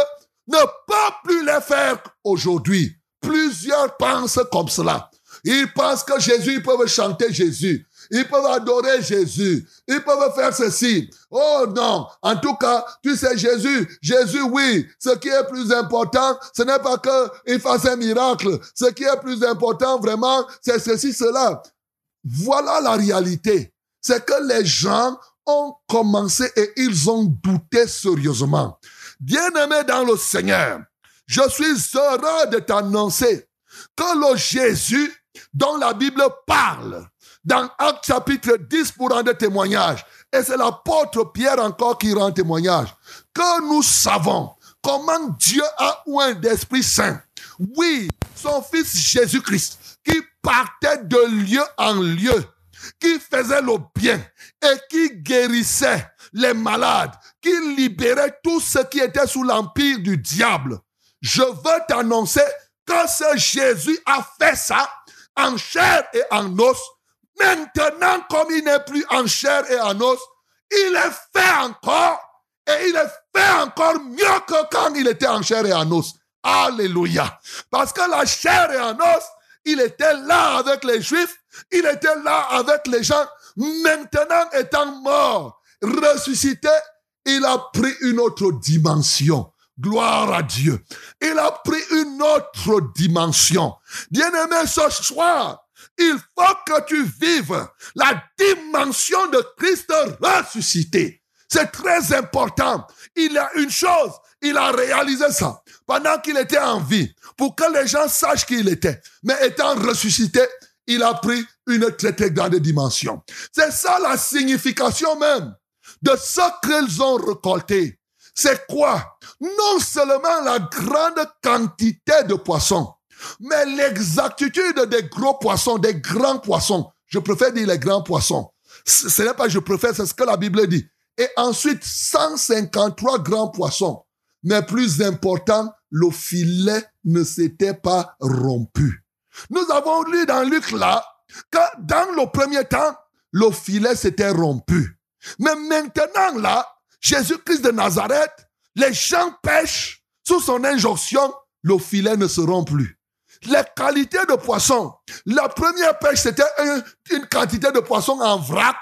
ne peut plus les faire aujourd'hui. Plusieurs pensent comme cela. Ils pensent que Jésus, ils peuvent chanter Jésus. Ils peuvent adorer Jésus. Ils peuvent faire ceci. Oh non. En tout cas, tu sais, Jésus, Jésus, oui. Ce qui est plus important, ce n'est pas qu'il fasse un miracle. Ce qui est plus important, vraiment, c'est ceci, cela. Voilà la réalité. C'est que les gens ont commencé et ils ont douté sérieusement. Bien-aimé dans le Seigneur, je suis heureux de t'annoncer que le Jésus dont la Bible parle dans Acte chapitre 10 pour rendre témoignage, et c'est l'apôtre Pierre encore qui rend témoignage, que nous savons comment Dieu a oint d'Esprit Saint. Oui, son Fils Jésus-Christ, qui partait de lieu en lieu, qui faisait le bien et qui guérissait les malades, qui libérait tout ce qui était sous l'empire du diable. Je veux t'annoncer que ce Jésus a fait ça en chair et en os. Maintenant, comme il n'est plus en chair et en os, il est fait encore et il est fait encore mieux que quand il était en chair et en os. Alléluia. Parce que la chair et en os, il était là avec les Juifs, il était là avec les gens. Maintenant, étant mort, ressuscité, il a pris une autre dimension. Gloire à Dieu. Il a pris une autre dimension. Bien-aimé, ce soir, il faut que tu vives la dimension de Christ ressuscité. C'est très important. Il a une chose, il a réalisé ça pendant qu'il était en vie, pour que les gens sachent qui il était. Mais étant ressuscité, il a pris une très très grande dimension. C'est ça la signification même de ce qu'ils ont récolté. c'est quoi? Non seulement la grande quantité de poissons, mais l'exactitude des gros poissons, des grands poissons. Je préfère dire les grands poissons. Ce n'est pas je préfère, c'est ce que la Bible dit. Et ensuite, 153 grands poissons. Mais plus important, le filet ne s'était pas rompu. Nous avons lu dans Luc là que dans le premier temps, le filet s'était rompu. Mais maintenant là, Jésus-Christ de Nazareth, les gens pêchent sous son injonction, le filet ne se rompt plus. Les qualités de poissons. La première pêche, c'était un- une quantité de poissons en vrac.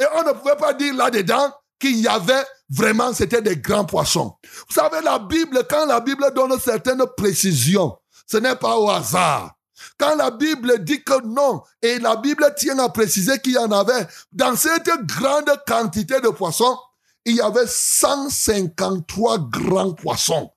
Et on ne pouvait pas dire là-dedans qu'il y avait vraiment, c'était des grands poissons. Vous savez, la Bible, quand la Bible donne certaines précisions, ce n'est pas au hasard. Quand la Bible dit que non, et la Bible tient à préciser qu'il y en avait, dans cette grande quantité de poissons, il y avait 153 grands poissons.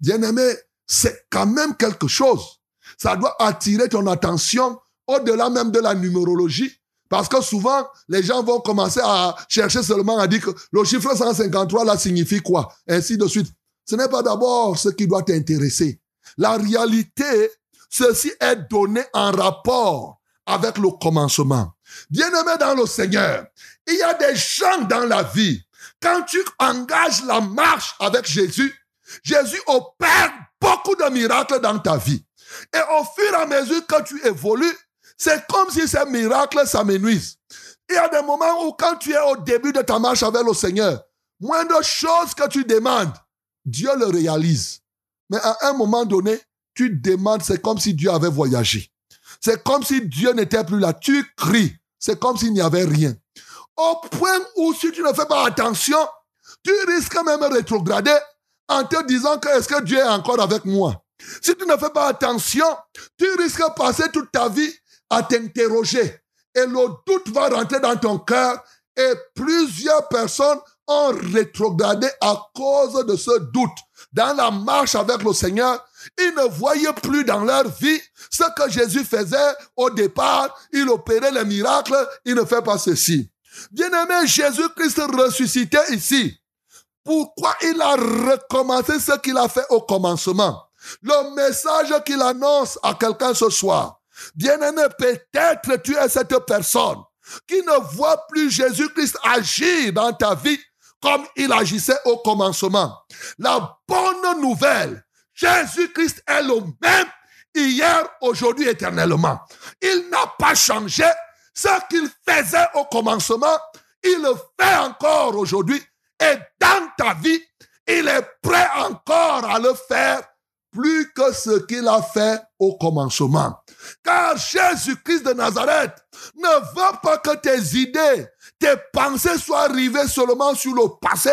Bien-aimé, c'est quand même quelque chose. Ça doit attirer ton attention au-delà même de la numérologie. Parce que souvent, les gens vont commencer à chercher seulement à dire que le chiffre 153 là signifie quoi? Ainsi de suite. Ce n'est pas d'abord ce qui doit t'intéresser. La réalité, ceci est donné en rapport avec le commencement. Bien-aimé dans le Seigneur, il y a des gens dans la vie, quand tu engages la marche avec Jésus, Jésus opère beaucoup de miracles dans ta vie. Et au fur et à mesure que tu évolues, c'est comme si ces miracles s'amenuisent. Il y a des moments où quand tu es au début de ta marche avec le Seigneur, moindre chose que tu demandes, Dieu le réalise. Mais à un moment donné, tu demandes, c'est comme si Dieu avait voyagé. C'est comme si Dieu n'était plus là. Tu cries. C'est comme s'il n'y avait rien. Au point où si tu ne fais pas attention, tu risques même de rétrograder en te disant que est-ce que Dieu est encore avec moi? Si tu ne fais pas attention, tu risques de passer toute ta vie à t'interroger. Et le doute va rentrer dans ton cœur et plusieurs personnes ont rétrogradé à cause de ce doute. Dans la marche avec le Seigneur, ils ne voyaient plus dans leur vie ce que Jésus faisait au départ. Il opérait les miracles, il ne fait pas ceci. Bien-aimé, Jésus-Christ ressuscité ici. Pourquoi il a recommencé ce qu'il a fait au commencement? Le message qu'il annonce à quelqu'un ce soir. Bien-aimé, peut-être tu es cette personne qui ne voit plus Jésus-Christ agir dans ta vie comme il agissait au commencement. La bonne nouvelle, Jésus-Christ est le même hier, aujourd'hui, éternellement. Il n'a pas changé. Ce qu'il faisait au commencement, il le fait encore aujourd'hui. Et dans ta vie, il est prêt encore à le faire plus que ce qu'il a fait au commencement. Car Jésus-Christ de Nazareth ne veut pas que tes idées, tes pensées soient arrivées seulement sur le passé.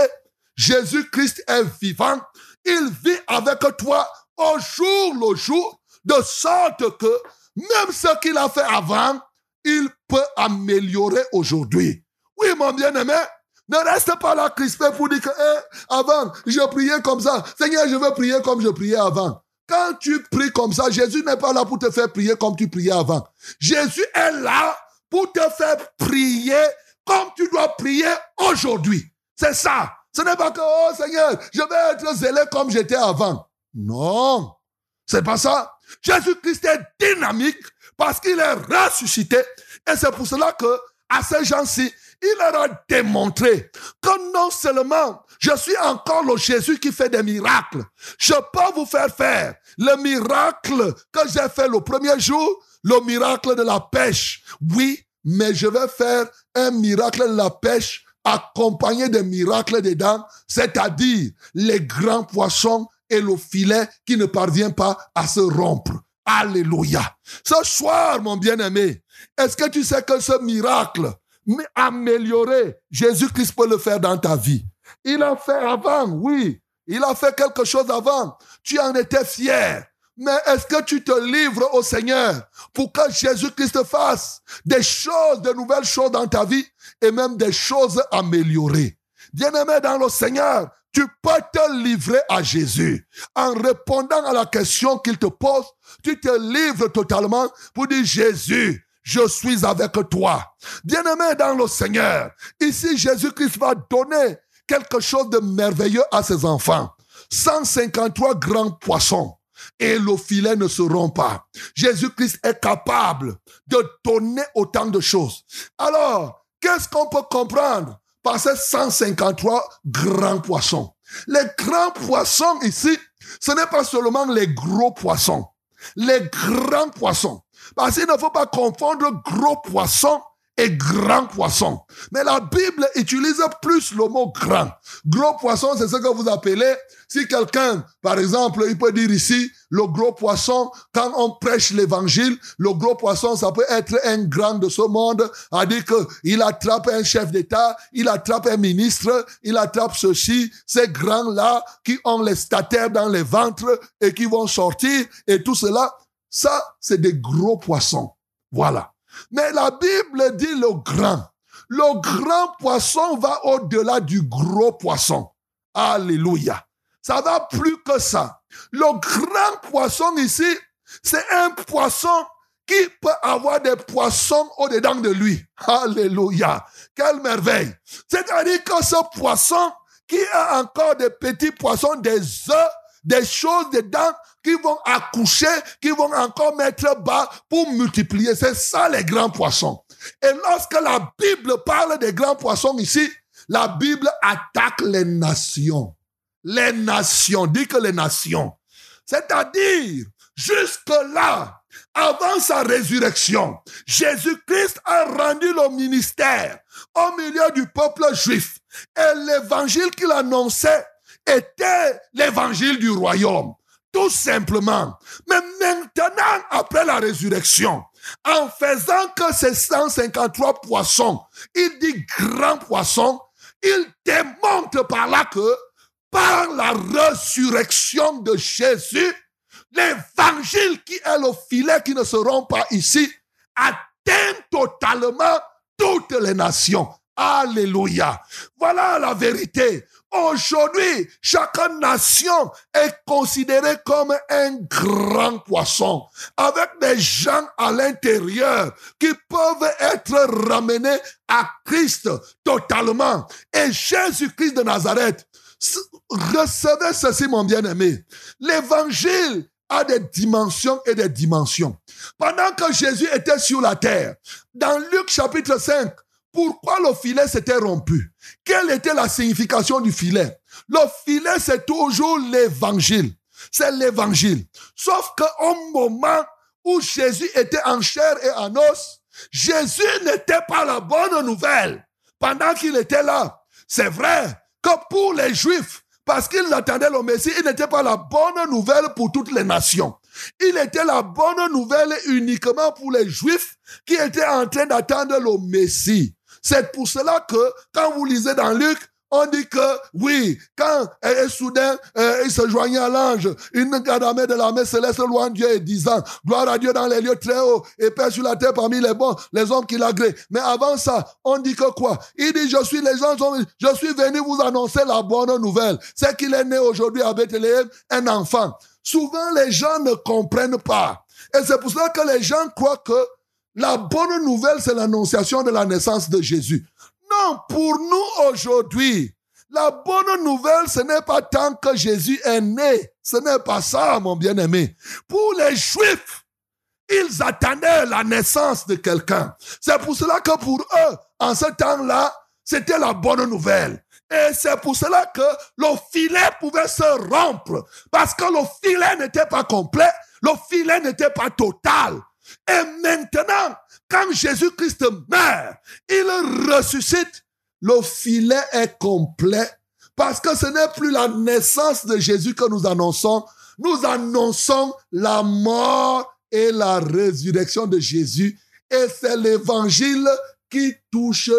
Jésus-Christ est vivant. Il vit avec toi au jour le jour, de sorte que même ce qu'il a fait avant, il peut améliorer aujourd'hui. Oui, mon bien-aimé, ne reste pas là crispé pour dire que eh, avant, je priais comme ça. Seigneur, je veux prier comme je priais avant. Quand tu pries comme ça, Jésus n'est pas là pour te faire prier comme tu priais avant. Jésus est là pour te faire prier comme tu dois prier aujourd'hui. C'est ça. Ce n'est pas que, oh Seigneur, je vais être zélé comme j'étais avant. Non. C'est pas ça. Jésus-Christ est dynamique parce qu'il est ressuscité. Et c'est pour cela que, à ces gens-ci, il leur a démontré que non seulement je suis encore le Jésus qui fait des miracles, je peux vous faire faire le miracle que j'ai fait le premier jour, le miracle de la pêche. Oui, mais je vais faire un miracle de la pêche accompagné de miracles dedans, c'est-à-dire les grands poissons et le filet qui ne parvient pas à se rompre. Alléluia. Ce soir, mon bien-aimé, est-ce que tu sais que ce miracle, mais amélioré, Jésus-Christ peut le faire dans ta vie. Il a fait avant, oui. Il a fait quelque chose avant. Tu en étais fier. Mais est-ce que tu te livres au Seigneur pour que Jésus-Christ fasse des choses, de nouvelles choses dans ta vie et même des choses améliorées? Bien-aimé dans le Seigneur, tu peux te livrer à Jésus. En répondant à la question qu'il te pose, tu te livres totalement pour dire Jésus, je suis avec toi. Bien-aimé dans le Seigneur, ici Jésus-Christ va donner quelque chose de merveilleux à ses enfants. 153 grands poissons et le filet ne se rompt pas. Jésus-Christ est capable de donner autant de choses. Alors, qu'est-ce qu'on peut comprendre par ces 153 grands poissons? Les grands poissons ici, ce n'est pas seulement les gros poissons, les grands poissons. Parce qu'il ne faut pas confondre gros poissons et grand poisson. Mais la Bible utilise plus le mot grand. Gros poisson, c'est ce que vous appelez, si quelqu'un, par exemple, il peut dire ici, le gros poisson, quand on prêche l'évangile, le gros poisson, ça peut être un grand de ce monde, à dire que il attrape un chef d'État, il attrape un ministre, il attrape ceci, ces grands-là qui ont les statères dans les ventres et qui vont sortir et tout cela, ça, c'est des gros poissons. Voilà. Mais la Bible dit le grand. Le grand poisson va au-delà du gros poisson. Alléluia. Ça va plus que ça. Le grand poisson ici, c'est un poisson qui peut avoir des poissons au-dedans de lui. Alléluia. Quelle merveille. C'est-à-dire que ce poisson qui a encore des petits poissons, des œufs, des choses dedans qui vont accoucher, qui vont encore mettre bas pour multiplier. C'est ça les grands poissons. Et lorsque la Bible parle des grands poissons ici, la Bible attaque les nations. Les nations, dit que les nations. C'est-à-dire, jusque-là, avant sa résurrection, Jésus-Christ a rendu le ministère au milieu du peuple juif. Et l'évangile qu'il annonçait était l'évangile du royaume. Tout simplement. Mais maintenant, après la résurrection, en faisant que ces 153 poissons, il dit grands poissons, il démontre par là que par la résurrection de Jésus, l'évangile qui est le filet qui ne se rompt pas ici, atteint totalement toutes les nations. Alléluia. Voilà la vérité. Aujourd'hui, chaque nation est considérée comme un grand poisson, avec des gens à l'intérieur qui peuvent être ramenés à Christ totalement. Et Jésus-Christ de Nazareth, recevez ceci, mon bien-aimé. L'évangile a des dimensions et des dimensions. Pendant que Jésus était sur la terre, dans Luc chapitre 5, pourquoi le filet s'était rompu? Quelle était la signification du filet? Le filet, c'est toujours l'évangile. C'est l'évangile. Sauf qu'au moment où Jésus était en chair et en os, Jésus n'était pas la bonne nouvelle pendant qu'il était là. C'est vrai que pour les Juifs, parce qu'ils attendaient le Messie, il n'était pas la bonne nouvelle pour toutes les nations. Il était la bonne nouvelle uniquement pour les Juifs qui étaient en train d'attendre le Messie. C'est pour cela que quand vous lisez dans Luc, on dit que oui, quand et, soudain il se joignait à l'ange, une gadamée de la main céleste loin de Dieu et disant gloire à Dieu dans les lieux très hauts et paix sur la terre parmi les bons, les hommes qui l'agréent. Mais avant ça, on dit que quoi? Il dit je suis les gens je suis venu vous annoncer la bonne nouvelle, c'est qu'il est né aujourd'hui à Bethléem un enfant. Souvent les gens ne comprennent pas et c'est pour cela que les gens croient que la bonne nouvelle, c'est l'annonciation de la naissance de Jésus. Non, pour nous aujourd'hui, la bonne nouvelle, ce n'est pas tant que Jésus est né. Ce n'est pas ça, mon bien-aimé. Pour les Juifs, ils attendaient la naissance de quelqu'un. C'est pour cela que pour eux, en ce temps-là, c'était la bonne nouvelle. Et c'est pour cela que le filet pouvait se rompre. Parce que le filet n'était pas complet, le filet n'était pas total. Et maintenant, quand Jésus-Christ meurt, il ressuscite, le filet est complet parce que ce n'est plus la naissance de Jésus que nous annonçons, nous annonçons la mort et la résurrection de Jésus. Et c'est l'évangile qui touche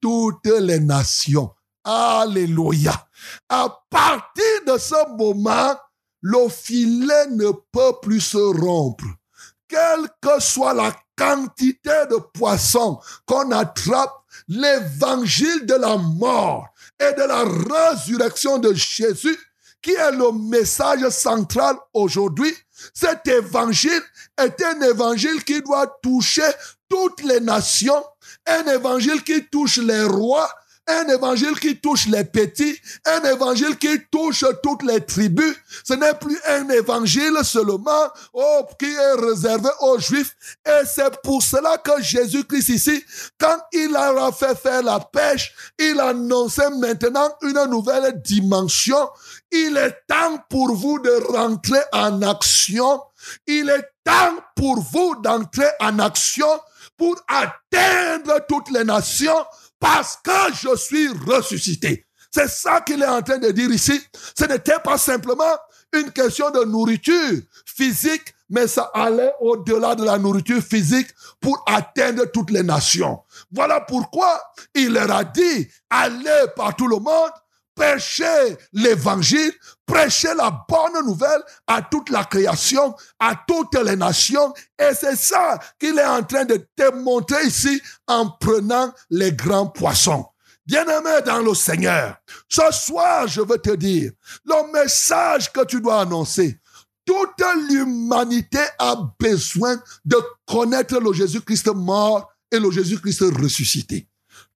toutes les nations. Alléluia. À partir de ce moment, le filet ne peut plus se rompre quelle que soit la quantité de poissons qu'on attrape, l'évangile de la mort et de la résurrection de Jésus, qui est le message central aujourd'hui, cet évangile est un évangile qui doit toucher toutes les nations, un évangile qui touche les rois, un évangile qui touche les petits, un évangile qui touche toutes les tribus. Ce n'est plus un évangile seulement oh, qui est réservé aux Juifs. Et c'est pour cela que Jésus-Christ ici, quand il a fait faire la pêche, il annonçait maintenant une nouvelle dimension. Il est temps pour vous de rentrer en action. Il est temps pour vous d'entrer en action pour atteindre toutes les nations parce que je suis ressuscité. C'est ça qu'il est en train de dire ici. Ce n'était pas simplement une question de nourriture physique, mais ça allait au-delà de la nourriture physique pour atteindre toutes les nations. Voilà pourquoi il leur a dit, allez par tout le monde, prêchez l'évangile, prêchez la bonne nouvelle à toute la création, à toutes les nations. Et c'est ça qu'il est en train de démontrer ici en prenant les grands poissons. Bien-aimé dans le Seigneur, ce soir, je veux te dire, le message que tu dois annoncer, toute l'humanité a besoin de connaître le Jésus-Christ mort et le Jésus-Christ ressuscité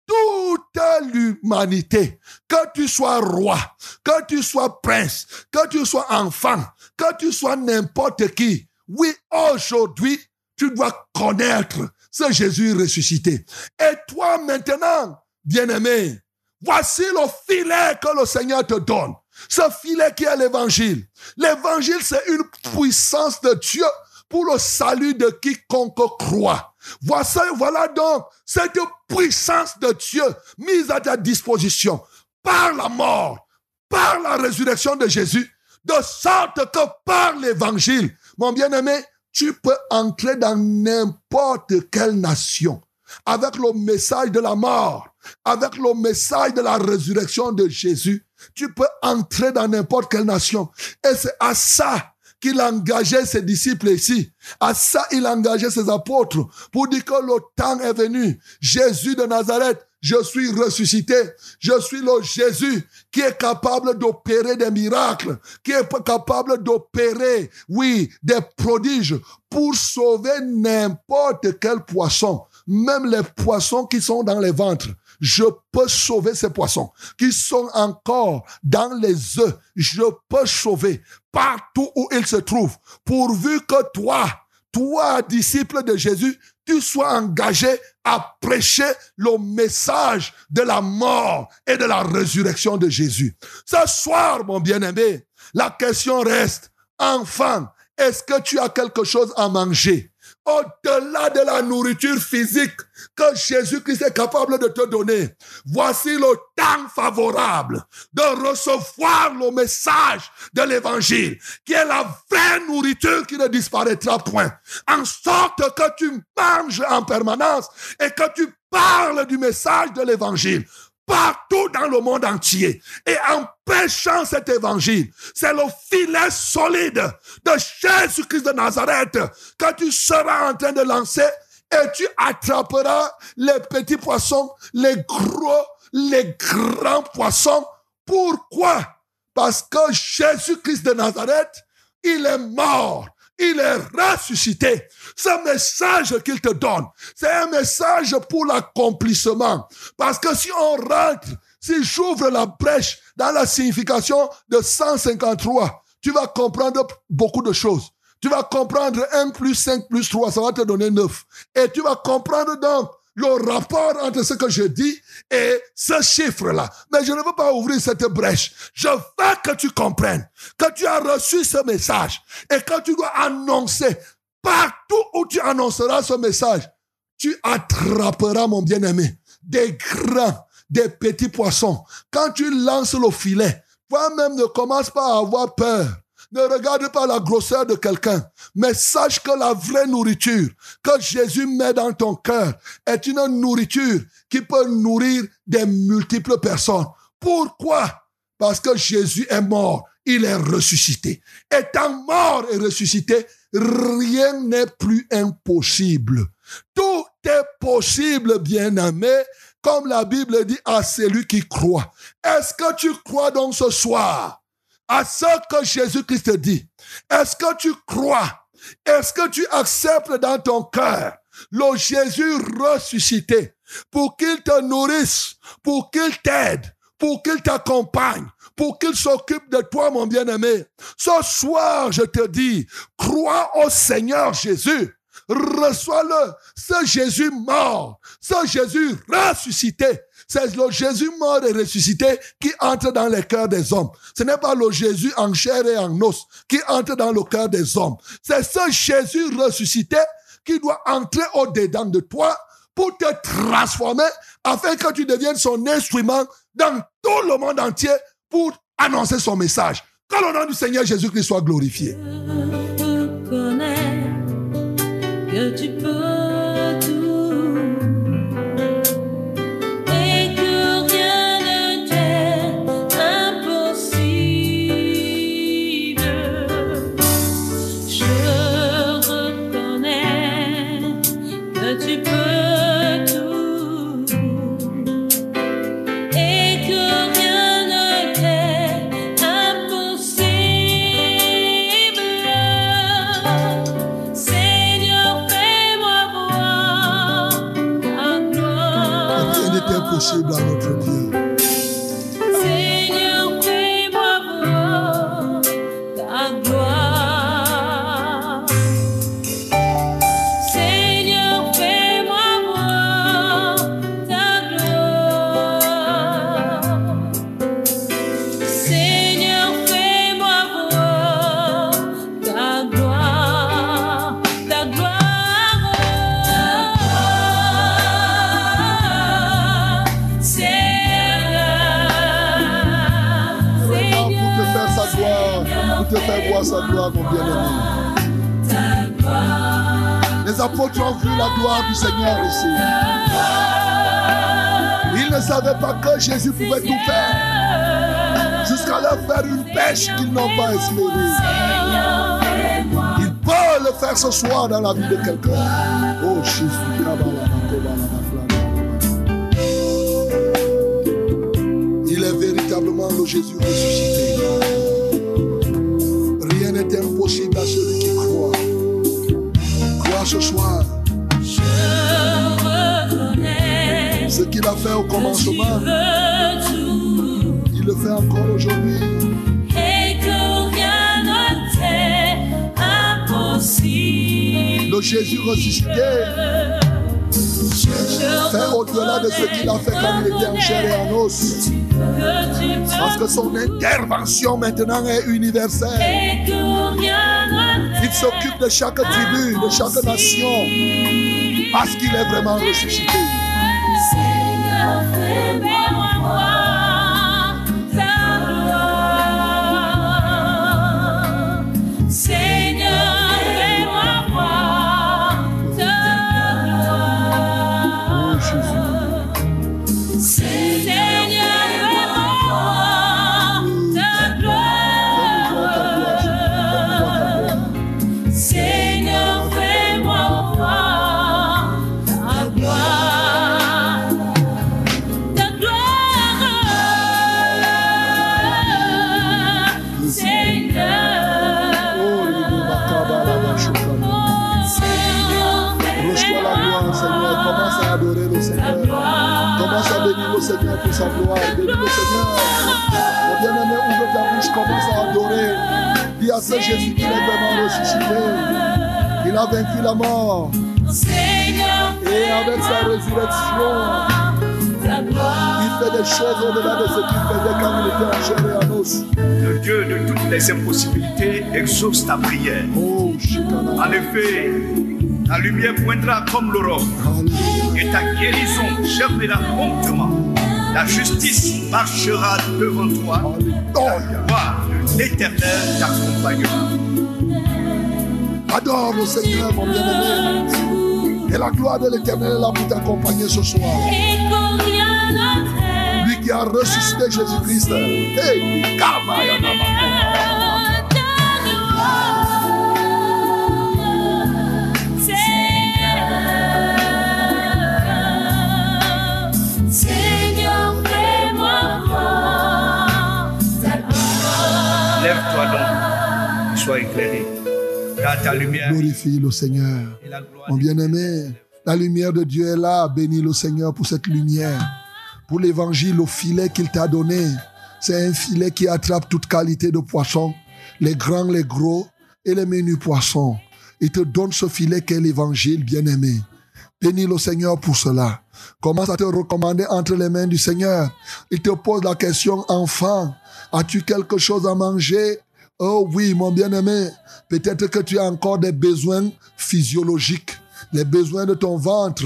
toute l'humanité, que tu sois roi, que tu sois prince, que tu sois enfant, que tu sois n'importe qui, oui, aujourd'hui, tu dois connaître ce Jésus ressuscité. Et toi maintenant, bien-aimé, voici le filet que le Seigneur te donne. Ce filet qui est l'évangile. L'évangile, c'est une puissance de Dieu pour le salut de quiconque croit. Voici, voilà donc cette puissance de Dieu mise à ta disposition par la mort, par la résurrection de Jésus, de sorte que par l'évangile, mon bien-aimé, tu peux entrer dans n'importe quelle nation avec le message de la mort, avec le message de la résurrection de Jésus. Tu peux entrer dans n'importe quelle nation. Et c'est à ça qu'il engageait ses disciples ici. À ça, il engageait ses apôtres pour dire que le temps est venu. Jésus de Nazareth, je suis ressuscité. Je suis le Jésus qui est capable d'opérer des miracles, qui est capable d'opérer, oui, des prodiges pour sauver n'importe quel poisson, même les poissons qui sont dans les ventres je peux sauver ces poissons qui sont encore dans les œufs. Je peux sauver partout où ils se trouvent, pourvu que toi, toi, disciple de Jésus, tu sois engagé à prêcher le message de la mort et de la résurrection de Jésus. Ce soir, mon bien-aimé, la question reste, enfant, est-ce que tu as quelque chose à manger? au-delà de la nourriture physique que Jésus-Christ est capable de te donner. Voici le temps favorable de recevoir le message de l'évangile, qui est la vraie nourriture qui ne disparaîtra point, en sorte que tu manges en permanence et que tu parles du message de l'évangile partout dans le monde entier. Et en prêchant cet évangile, c'est le filet solide de Jésus-Christ de Nazareth que tu seras en train de lancer et tu attraperas les petits poissons, les gros, les grands poissons. Pourquoi? Parce que Jésus-Christ de Nazareth, il est mort il est ressuscité. Ce message qu'il te donne, c'est un message pour l'accomplissement. Parce que si on rentre, si j'ouvre la brèche dans la signification de 153, tu vas comprendre beaucoup de choses. Tu vas comprendre 1 plus 5 plus 3, ça va te donner 9. Et tu vas comprendre donc le rapport entre ce que je dis et ce chiffre-là. Mais je ne veux pas ouvrir cette brèche. Je veux que tu comprennes que tu as reçu ce message et que tu dois annoncer partout où tu annonceras ce message. Tu attraperas, mon bien-aimé, des grands, des petits poissons. Quand tu lances le filet, toi-même ne commence pas à avoir peur. Ne regarde pas la grosseur de quelqu'un, mais sache que la vraie nourriture que Jésus met dans ton cœur est une nourriture qui peut nourrir des multiples personnes. Pourquoi? Parce que Jésus est mort, il est ressuscité. Étant mort et ressuscité, rien n'est plus impossible. Tout est possible, bien-aimé, comme la Bible dit à celui qui croit. Est-ce que tu crois donc ce soir à ce que Jésus-Christ dit. Est-ce que tu crois? Est-ce que tu acceptes dans ton cœur le Jésus ressuscité pour qu'il te nourrisse, pour qu'il t'aide, pour qu'il t'accompagne, pour qu'il s'occupe de toi, mon bien-aimé? Ce soir, je te dis, crois au Seigneur Jésus. Reçois-le. Ce Jésus mort, ce Jésus ressuscité. C'est le Jésus mort et ressuscité qui entre dans les cœurs des hommes. Ce n'est pas le Jésus en chair et en os qui entre dans le cœur des hommes. C'est ce Jésus ressuscité qui doit entrer au-dedans de toi pour te transformer afin que tu deviennes son instrument dans tout le monde entier pour annoncer son message. Que le nom du Seigneur Jésus-Christ soit glorifié. Apôtres ont vu la gloire du Seigneur ici. Ils ne savaient pas que Jésus pouvait tout faire. Jusqu'à leur faire une pêche qu'ils n'ont pas espérée. Il peut le faire ce soir dans la vie de quelqu'un. Oh, Jésus. Il est véritablement le Jésus ressuscité. Rien n'est impossible à celui qui croit. Je reconnais ce qu'il a fait au commencement. Il le fait encore aujourd'hui. et que rien ne t'est impossible. Le Jésus ressuscité fait au-delà de ce qu'il a fait quand il était en chair et en os. Parce que son intervention maintenant est universelle. Il s'occupe de chaque tribu, de chaque nation. Parce qu'il est vraiment ressuscité. Dis à ce Jésus qu'il est vraiment ressuscité. Il a vaincu la mort. Et avec sa résurrection, il fait des choses au-delà de ce qu'il faisait quand il était en chair et en os. Le Dieu de toutes les impossibilités exauce ta prière. Oh. En effet, ta lumière poindra comme l'aurore et ta guérison germera promptement. La justice marchera devant toi. Alléluia. L'éternel t'accompagnera. Adore le Seigneur, mon bien-aimé. Et la gloire de l'éternel est là pour t'accompagner ce soir. Lui qui a ressuscité Jésus-Christ. Hey, ta lumière Glorifie le Seigneur. Mon bien-aimé, La lumière de Dieu est là. Bénis le Seigneur pour cette lumière. Pour l'évangile, au filet qu'il t'a donné. C'est un filet qui attrape toute qualité de poisson. Les grands, les gros et les menus poissons. Il te donne ce filet qu'est l'évangile, bien-aimé. Bénis le Seigneur pour cela. Commence à te recommander entre les mains du Seigneur. Il te pose la question, enfant, as-tu quelque chose à manger? Oh oui, mon bien-aimé, peut-être que tu as encore des besoins physiologiques, les besoins de ton ventre,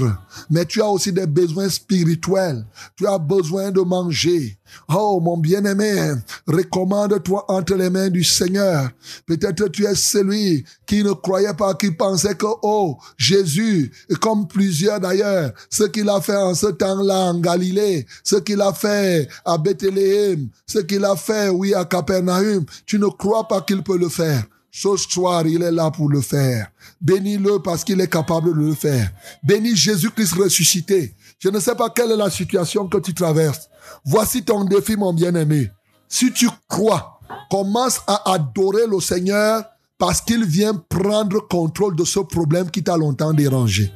mais tu as aussi des besoins spirituels. Tu as besoin de manger. Oh, mon bien-aimé, recommande-toi entre les mains du Seigneur. Peut-être tu es celui qui ne croyait pas, qui pensait que, oh, Jésus, comme plusieurs d'ailleurs, ce qu'il a fait en ce temps-là en Galilée, ce qu'il a fait à Bethléem, ce qu'il a fait, oui, à Capernaum, tu ne crois pas qu'il peut le faire. Ce soir, il est là pour le faire. Bénis-le parce qu'il est capable de le faire. Bénis Jésus-Christ ressuscité. Je ne sais pas quelle est la situation que tu traverses. Voici ton défi, mon bien-aimé. Si tu crois, commence à adorer le Seigneur parce qu'il vient prendre contrôle de ce problème qui t'a longtemps dérangé.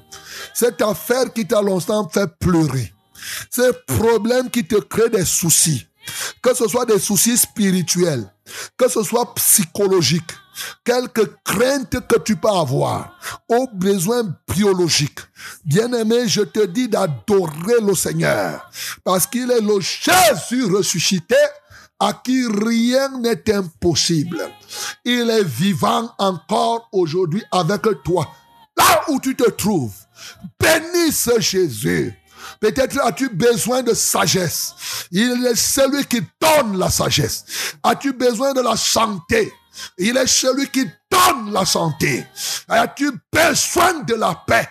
Cette affaire qui t'a longtemps fait pleurer. Ce problème qui te crée des soucis. Que ce soit des soucis spirituels, que ce soit psychologiques, quelques craintes que tu peux avoir, aux besoins biologiques. Bien-aimé, je te dis d'adorer le Seigneur, parce qu'il est le Jésus ressuscité à qui rien n'est impossible. Il est vivant encore aujourd'hui avec toi, là où tu te trouves. Bénis ce Jésus. Peut-être as-tu besoin de sagesse. Il est celui qui donne la sagesse. As-tu besoin de la santé? Il est celui qui donne la santé. As-tu besoin de la paix?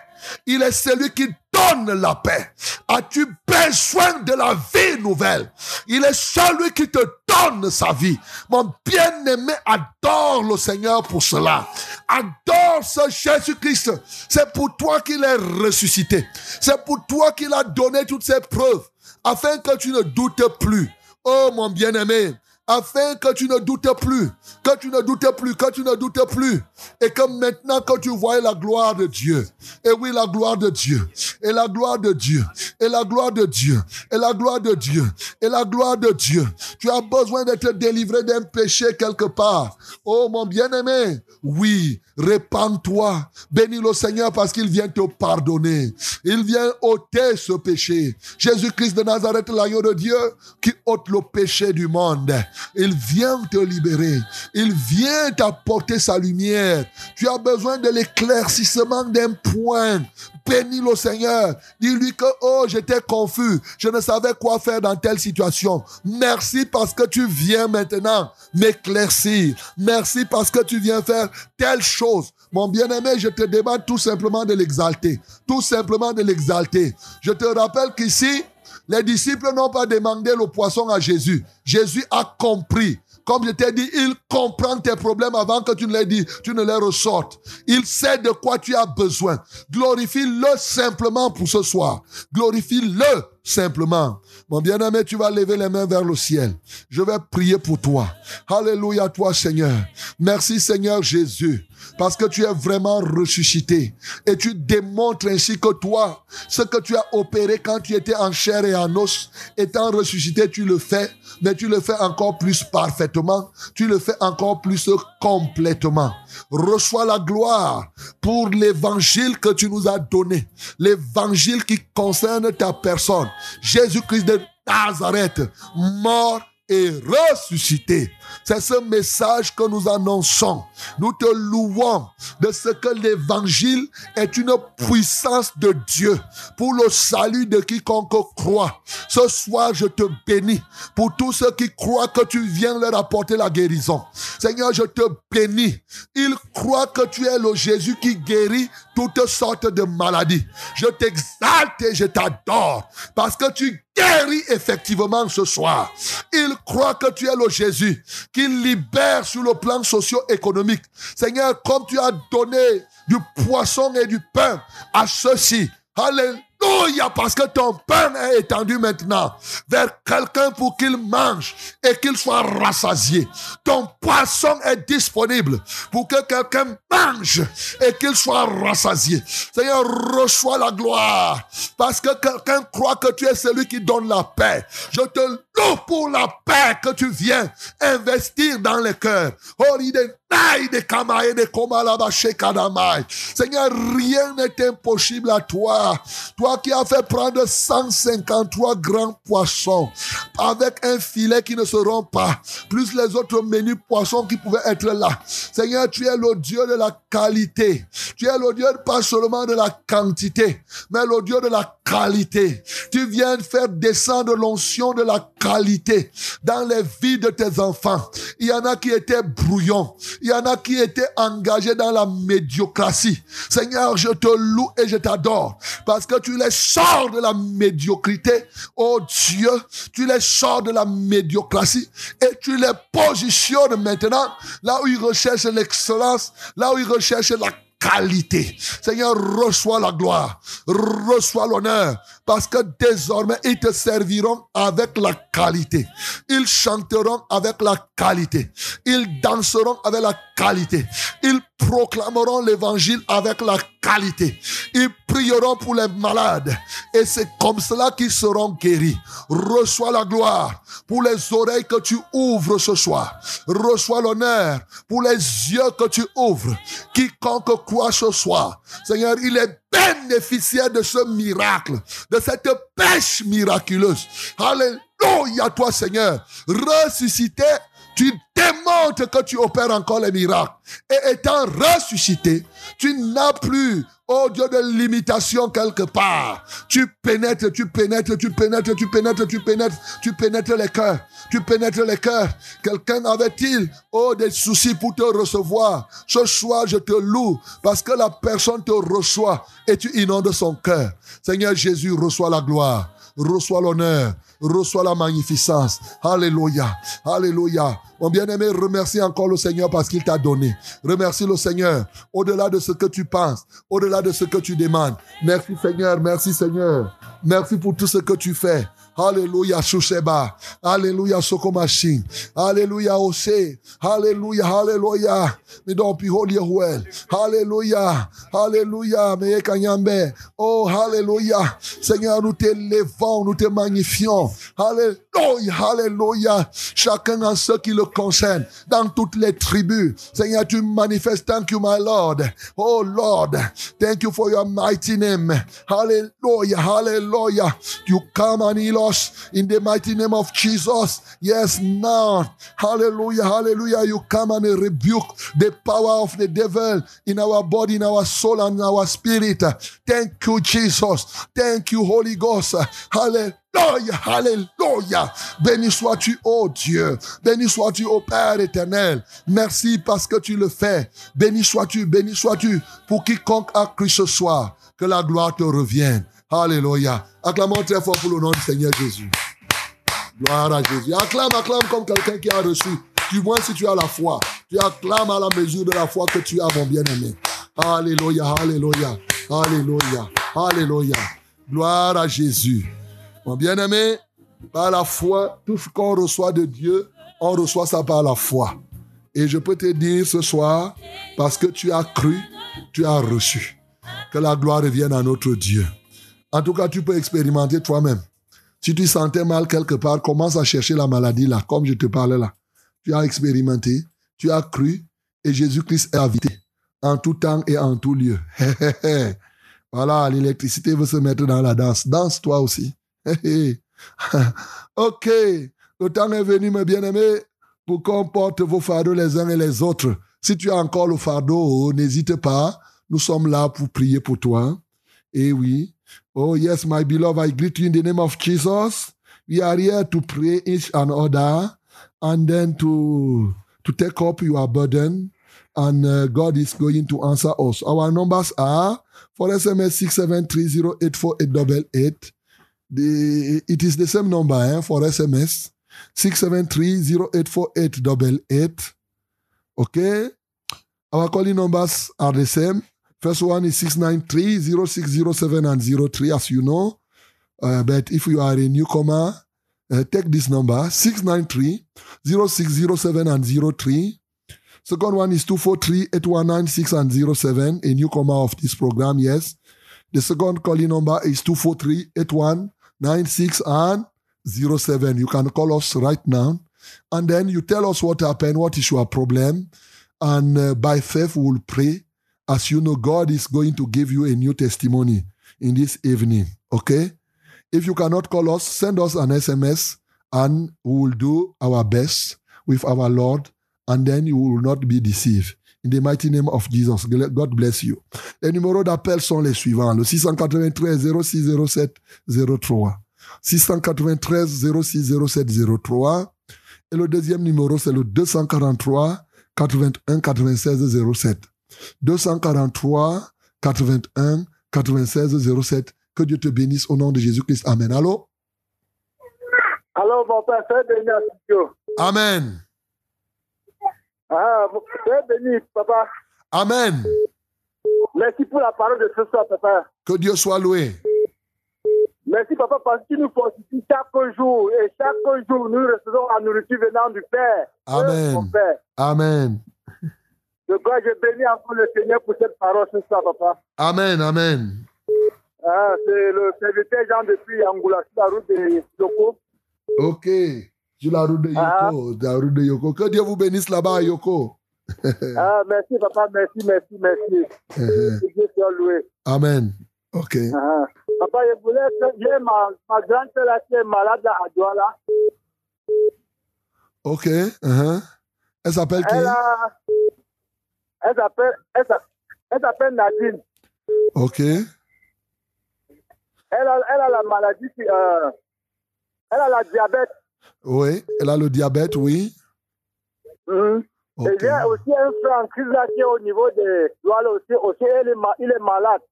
Il est celui qui donne la paix. As-tu besoin de la vie nouvelle? Il est celui qui te donne sa vie. Mon bien-aimé adore le Seigneur pour cela. Adore ce Jésus-Christ. C'est pour toi qu'il est ressuscité. C'est pour toi qu'il a donné toutes ces preuves afin que tu ne doutes plus. Oh mon bien-aimé, afin que tu ne doutes plus, que tu ne doutes plus, que tu ne doutes plus, et que maintenant que tu vois la gloire de Dieu, et oui, la gloire de Dieu, et la gloire de Dieu, et la gloire de Dieu, et la gloire de Dieu, et la gloire de Dieu, tu as besoin d'être délivré d'un péché quelque part. Oh mon bien-aimé, oui, répands-toi, bénis le Seigneur parce qu'il vient te pardonner, il vient ôter ce péché. Jésus-Christ de Nazareth, l'agneau de Dieu, qui ôte le péché du monde. Il vient te libérer. Il vient t'apporter sa lumière. Tu as besoin de l'éclaircissement d'un point. Bénis le Seigneur. Dis-lui que, oh, j'étais confus. Je ne savais quoi faire dans telle situation. Merci parce que tu viens maintenant m'éclaircir. Merci parce que tu viens faire telle chose. Mon bien-aimé, je te demande tout simplement de l'exalter. Tout simplement de l'exalter. Je te rappelle qu'ici, les disciples n'ont pas demandé le poisson à Jésus. Jésus a compris. Comme je t'ai dit, il comprend tes problèmes avant que tu ne les dis, tu ne les ressortes. Il sait de quoi tu as besoin. Glorifie-le simplement pour ce soir. Glorifie-le simplement. Mon bien-aimé, tu vas lever les mains vers le ciel. Je vais prier pour toi. Alléluia toi, Seigneur. Merci, Seigneur Jésus, parce que tu es vraiment ressuscité. Et tu démontres ainsi que toi, ce que tu as opéré quand tu étais en chair et en os, étant ressuscité, tu le fais, mais tu le fais encore plus parfaitement. Tu le fais encore plus complètement. Reçois la gloire pour l'évangile que tu nous as donné. L'évangile qui concerne ta personne. Jésus-Christ de Nazareth, mort et ressuscité. C'est ce message que nous annonçons. Nous te louons de ce que l'évangile est une puissance de Dieu pour le salut de quiconque croit. Ce soir, je te bénis pour tous ceux qui croient que tu viens leur apporter la guérison. Seigneur, je te bénis. Ils croient que tu es le Jésus qui guérit toutes sortes de maladies. Je t'exalte et je t'adore parce que tu guéris effectivement ce soir. Ils croient que tu es le Jésus qui libère sur le plan socio-économique. Seigneur, comme tu as donné du poisson et du pain à ceux-ci. Alléluia. Alléluia, parce que ton pain est étendu maintenant vers quelqu'un pour qu'il mange et qu'il soit rassasié. Ton poisson est disponible pour que quelqu'un mange et qu'il soit rassasié. Seigneur, reçois la gloire parce que quelqu'un croit que tu es celui qui donne la paix. Je te loue pour la paix que tu viens investir dans les cœurs. Oh, Seigneur, rien n'est impossible à toi. Toi qui as fait prendre 153 grands poissons avec un filet qui ne se rompt pas, plus les autres menus poissons qui pouvaient être là. Seigneur, tu es le Dieu de la qualité. Tu es le Dieu pas seulement de la quantité, mais le Dieu de la qualité. Tu viens faire descendre l'onction de la qualité dans les vies de tes enfants. Il y en a qui étaient brouillons. Il y en a qui étaient engagés dans la médiocratie. Seigneur, je te loue et je t'adore parce que tu les sors de la médiocrité. Oh Dieu, tu les sors de la médiocratie et tu les positionnes maintenant là où ils recherchent l'excellence, là où ils recherchent la Seigneur, reçois la gloire, reçois l'honneur, parce que désormais, ils te serviront avec la qualité. Ils chanteront avec la qualité. Ils danseront avec la qualité. Ils proclameront l'évangile avec la qualité. Ils prieront pour les malades. Et c'est comme cela qu'ils seront guéris. Reçois la gloire pour les oreilles que tu ouvres ce soir. Reçois l'honneur pour les yeux que tu ouvres. Quiconque croit ce soir. Seigneur, il est bénéficiaire de ce miracle, de cette pêche miraculeuse. Alléluia, toi Seigneur. Ressuscité, tu démontres que tu opères encore les miracles. Et étant ressuscité, tu n'as plus, oh Dieu, de limitation quelque part. Tu pénètres, tu pénètres, tu pénètres, tu pénètres, tu pénètres, tu pénètres les cœurs. Tu pénètres les cœurs. Quelqu'un avait-il, oh, des soucis pour te recevoir? Ce soir, je te loue parce que la personne te reçoit et tu inondes son cœur. Seigneur Jésus, reçois la gloire, reçois l'honneur, reçois la magnificence. Alléluia. Alléluia. Mon bien-aimé, remercie encore le Seigneur parce qu'il t'a donné. Remercie le Seigneur au-delà de ce que tu penses, au-delà de ce que tu demandes. Merci Seigneur, merci Seigneur. Merci pour tout ce que tu fais. Alléluia, Shusheba. Alléluia, Sokomashin. Alléluia, Ose. Alléluia, Alléluia. Me don piholi well. Alléluia. Alléluia, kanyambe. Oh, Alléluia. Seigneur, nous t'élevons, nous te magnifions. Oh, Alléluia. Chacun en ce qui le concerne, dans toutes les tribus. Seigneur, tu manifestes. Thank you, my Lord. Oh, Lord. Thank you for your mighty name. Hallelujah, hallelujah. You come and heal us in the mighty name of Jesus. Yes, now. Hallelujah, hallelujah. You come and rebuke the power of the devil in our body, in our soul, and in our spirit. Thank you, Jesus. Thank you, Holy Ghost. Hallelujah. Alléluia, Alléluia. Béni sois-tu, ô Dieu. Béni sois-tu, ô Père éternel. Merci parce que tu le fais. Béni sois-tu, béni sois-tu pour quiconque a cru ce soir. Que la gloire te revienne. Alléluia. Acclamons très fort pour le nom du Seigneur Jésus. Gloire à Jésus. Acclame, acclame comme quelqu'un qui a reçu. Du moins si tu as la foi. Tu acclames à la mesure de la foi que tu as, mon bien-aimé. Alléluia, alléluia, alléluia, alléluia. Gloire à Jésus. Mon bien-aimé, par la foi, tout ce qu'on reçoit de Dieu, on reçoit ça par la foi. Et je peux te dire ce soir, parce que tu as cru, tu as reçu. Que la gloire revienne à notre Dieu. En tout cas, tu peux expérimenter toi-même. Si tu sentais mal quelque part, commence à chercher la maladie là, comme je te parlais là. Tu as expérimenté, tu as cru, et Jésus-Christ est invité en tout temps et en tout lieu. voilà, l'électricité veut se mettre dans la danse. Danse toi aussi. ok, le temps est venu, mes bien-aimés, pour qu'on porte vos fardeaux les uns et les autres. Si tu as encore le fardeau, n'hésite pas. Nous sommes là pour prier pour toi. Et oui. Oh, yes, my beloved, I greet you in the name of Jesus. We are here to pray each and other and then to, to take up your burden. And uh, God is going to answer us. Our numbers are for SMS 673084888. The, it is the same number eh, for SMS 673084888. Okay? Our calling numbers are the same First one is 693 0607 and 03, as you know. Uh, but if you are a newcomer, uh, take this number 693 0607 and 03. Second one is 243 8196 and 07, a newcomer of this program, yes. The second calling number is 243 8196 and 07. You can call us right now. And then you tell us what happened, what is your problem. And uh, by faith, we will pray. As you know, God is going to give you a new testimony in this evening. Okay? If you cannot call us, send us an SMS and we will do our best with our Lord and then you will not be deceived. In the mighty name of Jesus, God bless you. Les numéros d'appel sont les suivants. Le 693 0607 03. 693 0607 03. Et le deuxième numéro, c'est le 243 81 96 07. 243 81 96 07. Que Dieu te bénisse au nom de Jésus-Christ. Amen. Allô? Alors, mon père, c'est. Amen. Ah, béni, papa. Amen. Merci pour la parole de ce soir, papa. Que Dieu soit loué. Merci, papa, parce que tu nous fortifies chaque jour. Et chaque jour, nous recevons la nourriture venant du Père. Amen. Mon Père. Amen. Je crois que je bénis encore le Seigneur pour cette parole ce soir, papa. Amen. Amen. Ah, c'est le serviteur Jean depuis Angoula, sur la route de Yoko. Ok. Sur la route de Yoko. Ah. La route de Yoko. Que Dieu vous bénisse là-bas Yoko. Ah, merci, papa, merci, merci, merci. Que Dieu soit loué. Amen. Ok. Ah. Papa, je voulais que j'ai ma, ma grande là qui est malade à Douala. Ok. uh-huh. Elle s'appelle qui? Elle a. Elle s'appelle. Elle elle Nadine. Ok. Elle a, elle a la maladie. euh, elle a la diabète. Oui. Elle a le diabète, oui. Mhm. Ok. Et j'ai aussi un frère qui est au niveau de aussi. aussi est il est malade.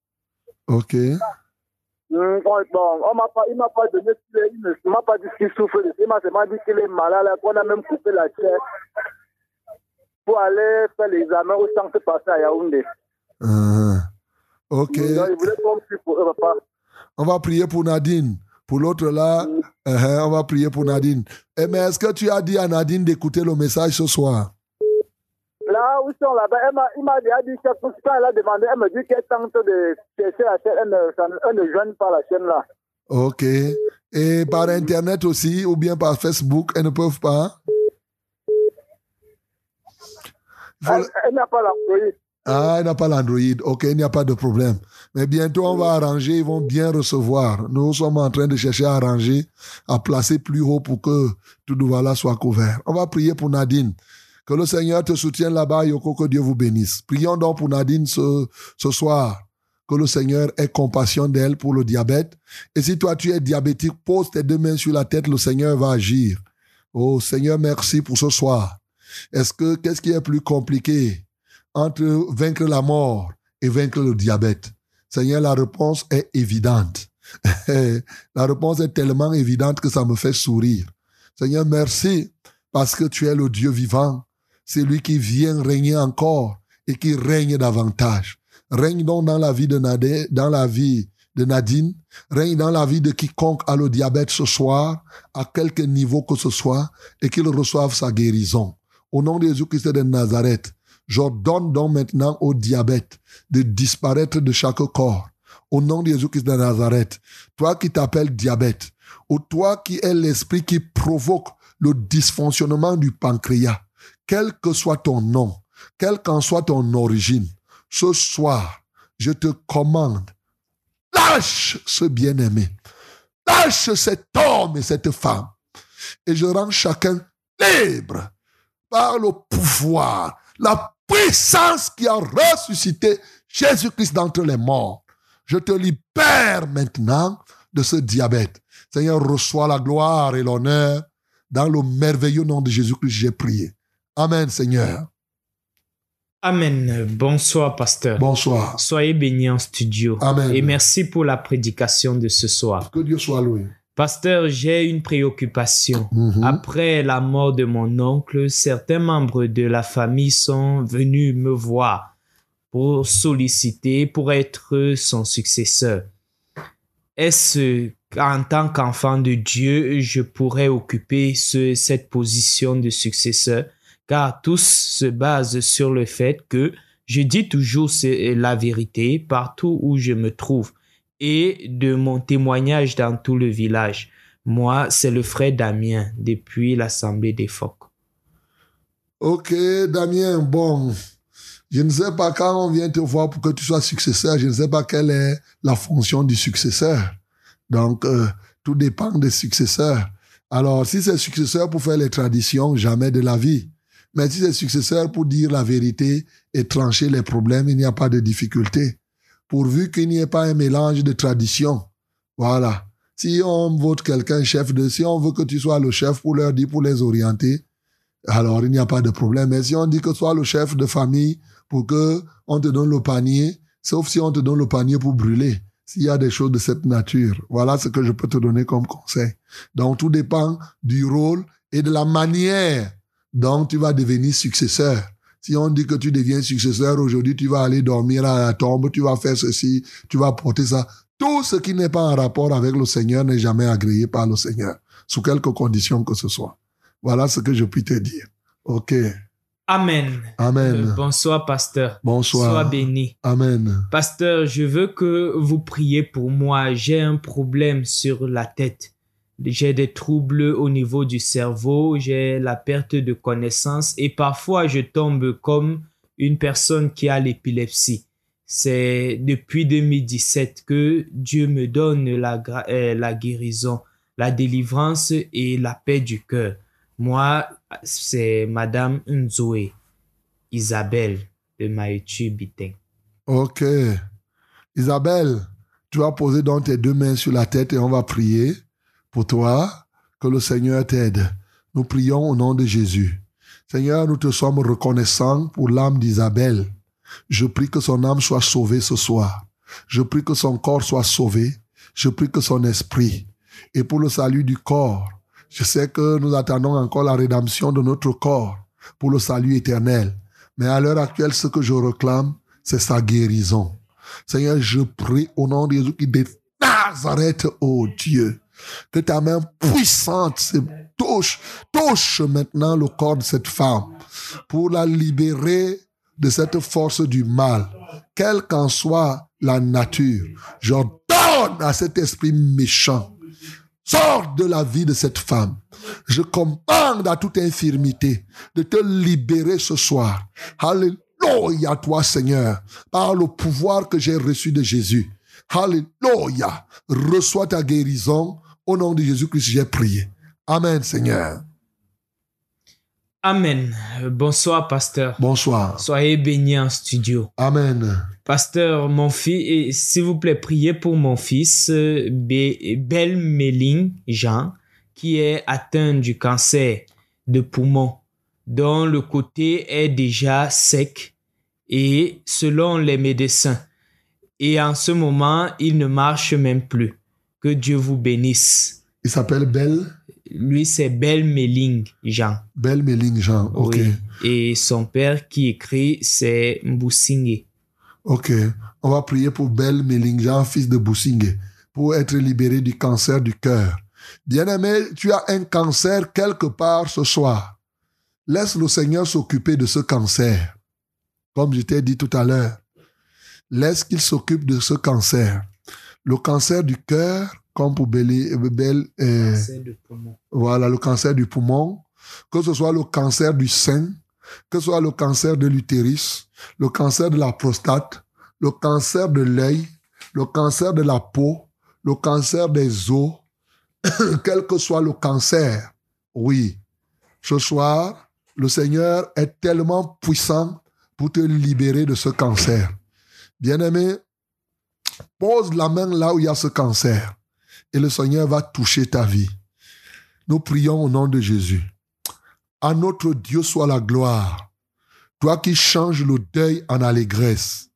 Ok. Mhm. Bon, on m'a pas, il m'a pas donné, il ne m'a pas dit qu'il souffre. Il m'a seulement dit qu'il est malade, qu'on a même coupé la chair pour aller faire l'examen au centre passé à Yaoundé. Ok. Donc, il voulait qu'on prie pour eux, papa. On va prier pour Nadine. Pour l'autre là, uh-huh, on va prier pour Nadine. Eh, mais est-ce que tu as dit à Nadine d'écouter le message ce soir? Là où ils sont là-bas, elle m'a- il m'a déjà dit que quand elle a demandé, elle me dit qu'elle tente de chercher la chaîne, elle ne, joigne pas la chaîne là. Ok. Et par Internet aussi, ou bien par Facebook, elles ne peuvent pas? Elle n'a pas l'employé. Ah, il n'a pas l'Android. Ok, il n'y a pas de problème. Mais bientôt, on va arranger, ils vont bien recevoir. Nous sommes en train de chercher à arranger, à placer plus haut pour que tout voilà soit couvert. On va prier pour Nadine. Que le Seigneur te soutienne là-bas, Yoko, que Dieu vous bénisse. Prions donc pour Nadine ce, ce soir. Que le Seigneur ait compassion d'elle pour le diabète. Et si toi tu es diabétique, pose tes deux mains sur la tête, le Seigneur va agir. Oh Seigneur, merci pour ce soir. Est-ce que, qu'est-ce qui est plus compliqué? Entre vaincre la mort et vaincre le diabète Seigneur, la réponse est évidente. la réponse est tellement évidente que ça me fait sourire. Seigneur, merci parce que tu es le Dieu vivant. C'est lui qui vient régner encore et qui règne davantage. Règne donc dans la vie de Nadine, dans la vie de Nadine, règne dans la vie de quiconque a le diabète ce soir, à quelque niveau que ce soit, et qu'il reçoive sa guérison. Au nom de Jésus-Christ de Nazareth, j'ordonne donc maintenant au diabète de disparaître de chaque corps. Au nom de Jésus-Christ de Nazareth, toi qui t'appelles diabète, ou toi qui es l'esprit qui provoque le dysfonctionnement du pancréas, quel que soit ton nom, quelle qu'en soit ton origine, ce soir, je te commande, lâche ce bien-aimé, lâche cet homme et cette femme, et je rends chacun libre par le pouvoir, la puissance qui a ressuscité Jésus-Christ d'entre les morts. Je te libère maintenant de ce diabète. Seigneur, reçois la gloire et l'honneur. Dans le merveilleux nom de Jésus-Christ, j'ai prié. Amen, Seigneur. Amen. Bonsoir, pasteur. Bonsoir. Soyez bénis en studio. Amen. Et merci pour la prédication de ce soir. Que Dieu soit loué. Pasteur, j'ai une préoccupation. Mhm. Après la mort de mon oncle, certains membres de la famille sont venus me voir pour solliciter, pour être son successeur. Est-ce qu'en tant qu'enfant de Dieu, je pourrais occuper ce- cette position de successeur? Car tous se basent sur le fait que je dis toujours la vérité partout où je me trouve et de mon témoignage dans tout le village. Moi, c'est le frère Damien depuis l'Assemblée des phoques. Ok, Damien, bon. Je ne sais pas quand on vient te voir pour que tu sois successeur, je ne sais pas quelle est la fonction du successeur. Donc, euh, tout dépend des successeurs. Alors, si c'est successeur pour faire les traditions, jamais de la vie. Mais si c'est successeur pour dire la vérité et trancher les problèmes, il n'y a pas de difficulté. Pourvu qu'il n'y ait pas un mélange de traditions. Voilà. Si on vote quelqu'un chef de, si on veut que tu sois le chef pour leur dire, pour les orienter, alors il n'y a pas de problème. Mais si on dit que sois le chef de famille pour que on te donne le panier, sauf si on te donne le panier pour brûler. S'il y a des choses de cette nature, voilà ce que je peux te donner comme conseil. Donc tout dépend du rôle et de la manière dont tu vas devenir successeur. Si on dit que tu deviens successeur aujourd'hui, tu vas aller dormir à la tombe, tu vas faire ceci, tu vas porter ça. Tout ce qui n'est pas en rapport avec le Seigneur n'est jamais agréé par le Seigneur, sous quelque condition que ce soit. Voilà ce que je puis te dire. OK. Amen. Amen. Euh, bonsoir, pasteur. Bonsoir. Sois béni. Amen. Pasteur, je veux que vous priez pour moi. J'ai un problème sur la tête. J'ai des troubles au niveau du cerveau, j'ai la perte de connaissance et parfois je tombe comme une personne qui a l'épilepsie. C'est depuis 2017 que Dieu me donne la, euh, la guérison, la délivrance et la paix du cœur. Moi, c'est Madame Nzoé, Isabelle de Maïtu Biteng. OK. Isabelle, tu vas poser donc tes deux mains sur la tête et on va prier pour toi, que le Seigneur t'aide. Nous prions au nom de Jésus. Seigneur, nous te sommes reconnaissants pour l'âme d'Isabelle. Je prie que son âme soit sauvée ce soir. Je prie que son corps soit sauvé. Je prie que son esprit. Et pour le salut du corps, je sais que nous attendons encore la rédemption de notre corps pour le salut éternel. Mais à l'heure actuelle, ce que je réclame, c'est sa guérison. Seigneur, je prie au nom de Jésus qui de Nazareth, oh Dieu, que ta main puissante touche maintenant le corps de cette femme pour la libérer de cette force du mal, quelle qu'en soit la nature. J'ordonne à cet esprit méchant, sors de la vie de cette femme. Je commande à toute infirmité de te libérer ce soir. Alléluia, toi Seigneur, par le pouvoir que j'ai reçu de Jésus. Alléluia. Reçois ta guérison. Au nom de Jésus-Christ, j'ai prié. Amen, Seigneur. Amen. Bonsoir, pasteur. Bonsoir. Soyez bénis en studio. Amen. Pasteur, mon fils, s'il vous plaît, priez pour mon fils, Be- Bel Méling Jean, qui est atteint du cancer de poumon, dont le côté est déjà sec et selon les médecins. Et en ce moment, il ne marche même plus. Que Dieu vous bénisse. Il s'appelle Belle, Lui, c'est Bel Méling Jean. Belle Méling Jean. Ok. Oui. Et son père qui écrit, c'est Mboussingé. Ok. On va prier pour Belle Méling Jean, fils de Boussingé, pour être libéré du cancer du cœur. Bien-aimé, tu as un cancer quelque part ce soir. Laisse le Seigneur s'occuper de ce cancer. Comme je t'ai dit tout à l'heure. Laisse qu'il s'occupe de ce cancer. Le cancer du cœur, comme pour Belle, Belle euh, Cancer de poumon. voilà, le cancer du poumon, que ce soit le cancer du sein, que ce soit le cancer de l'utérus, le cancer de la prostate, le cancer de l'œil, le cancer de la peau, le cancer des os, quel que soit le cancer. Oui, ce soir, le Seigneur est tellement puissant pour te libérer de ce cancer. Bien-aimé, pose la main là où il y a ce cancer et le Seigneur va toucher ta vie. Nous prions au nom de Jésus. À notre Dieu soit la gloire. Toi qui changes le deuil en allégresse.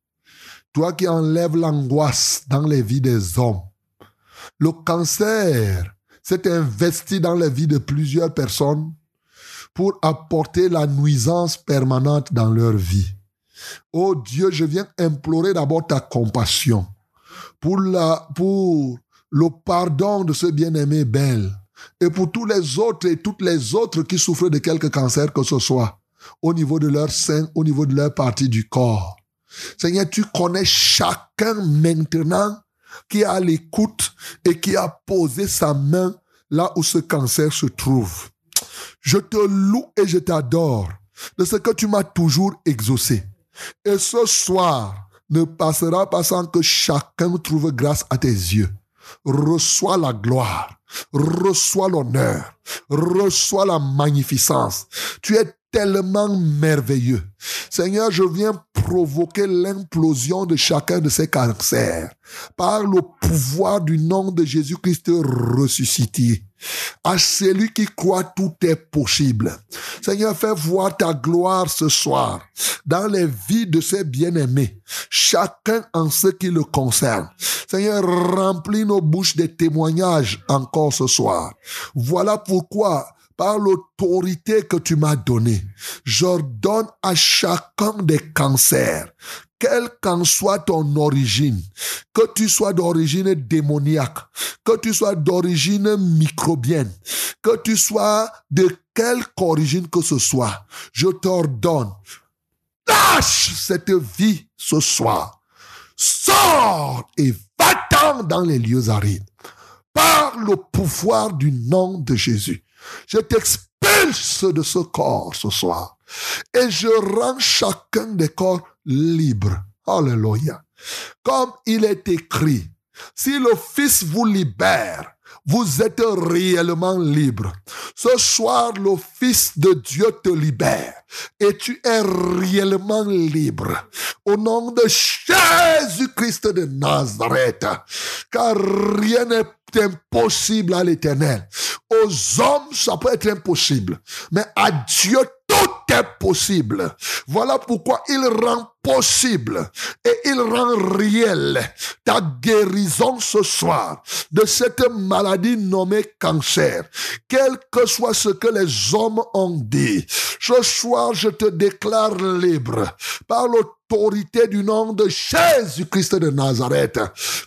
Toi qui enlèves l'angoisse dans les vies des hommes. Le cancer s'est investi dans la vie de plusieurs personnes pour apporter la nuisance permanente dans leur vie. Oh Dieu, je viens implorer d'abord ta compassion pour, la, pour le pardon de ce bien-aimé Belle et pour tous les autres et toutes les autres qui souffrent de quelque cancer que ce soit au niveau de leur sein, au niveau de leur partie du corps. Seigneur, tu connais chacun maintenant qui à l'écoute et qui a posé sa main là où ce cancer se trouve. Je te loue et je t'adore de ce que tu m'as toujours exaucé. Et ce soir ne passera pas sans que chacun trouve grâce à tes yeux. Reçois la gloire, reçois l'honneur, reçois la magnificence. Tu es tellement merveilleux. Seigneur, je viens provoquer l'implosion de chacun de ces cancers par le pouvoir du nom de Jésus-Christ ressuscité. À celui qui croit, tout est possible. Seigneur, fais voir ta gloire ce soir dans les vies de ces bien-aimés, chacun en ce qui le concerne. Seigneur, remplis nos bouches de témoignages encore ce soir. Voilà pourquoi par l'autorité que tu m'as donnée, j'ordonne à chacun des cancers, quelle qu'en soit ton origine, que tu sois d'origine démoniaque, que tu sois d'origine microbienne, que tu sois de quelque origine que ce soit, je t'ordonne, lâche cette vie ce soir, sors et va-t'en dans les lieux arides, par le pouvoir du nom de Jésus. Je t'expulse de ce corps ce soir. Et je rends chacun des corps libre. Alléluia. Comme il est écrit, si le Fils vous libère, vous êtes réellement libre. Ce soir, le Fils de Dieu te libère et tu es réellement libre. Au nom de Jésus-Christ de Nazareth, car rien n'est impossible à l'éternel. Aux hommes, ça peut être impossible, mais à Dieu, tout est possible. Voilà pourquoi il rend possible et il rend réel ta guérison ce soir de cette maladie nommée cancer. Quel que soit ce que les hommes ont dit, ce soir je te déclare libre par l'autorité du nom de Jésus-Christ de Nazareth.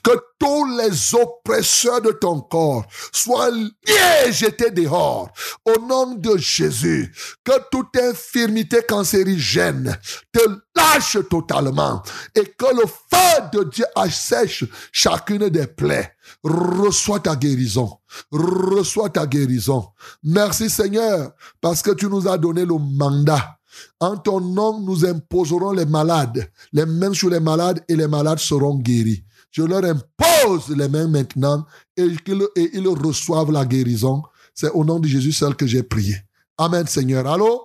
Que tous les oppresseurs de ton corps soient liés, jetés dehors. Au nom de Jésus, que toute infirmité cancérigène te lâche totalement et que le feu de Dieu assèche chacune des plaies. Reçois ta guérison. Reçois ta guérison. Merci Seigneur parce que tu nous as donné le mandat. En ton nom, nous imposerons les malades, les mains sur les malades et les malades seront guéris. Je leur impose les mains maintenant et qu'ils et ils reçoivent la guérison. C'est au nom de Jésus seul que j'ai prié. Amen Seigneur. Allô?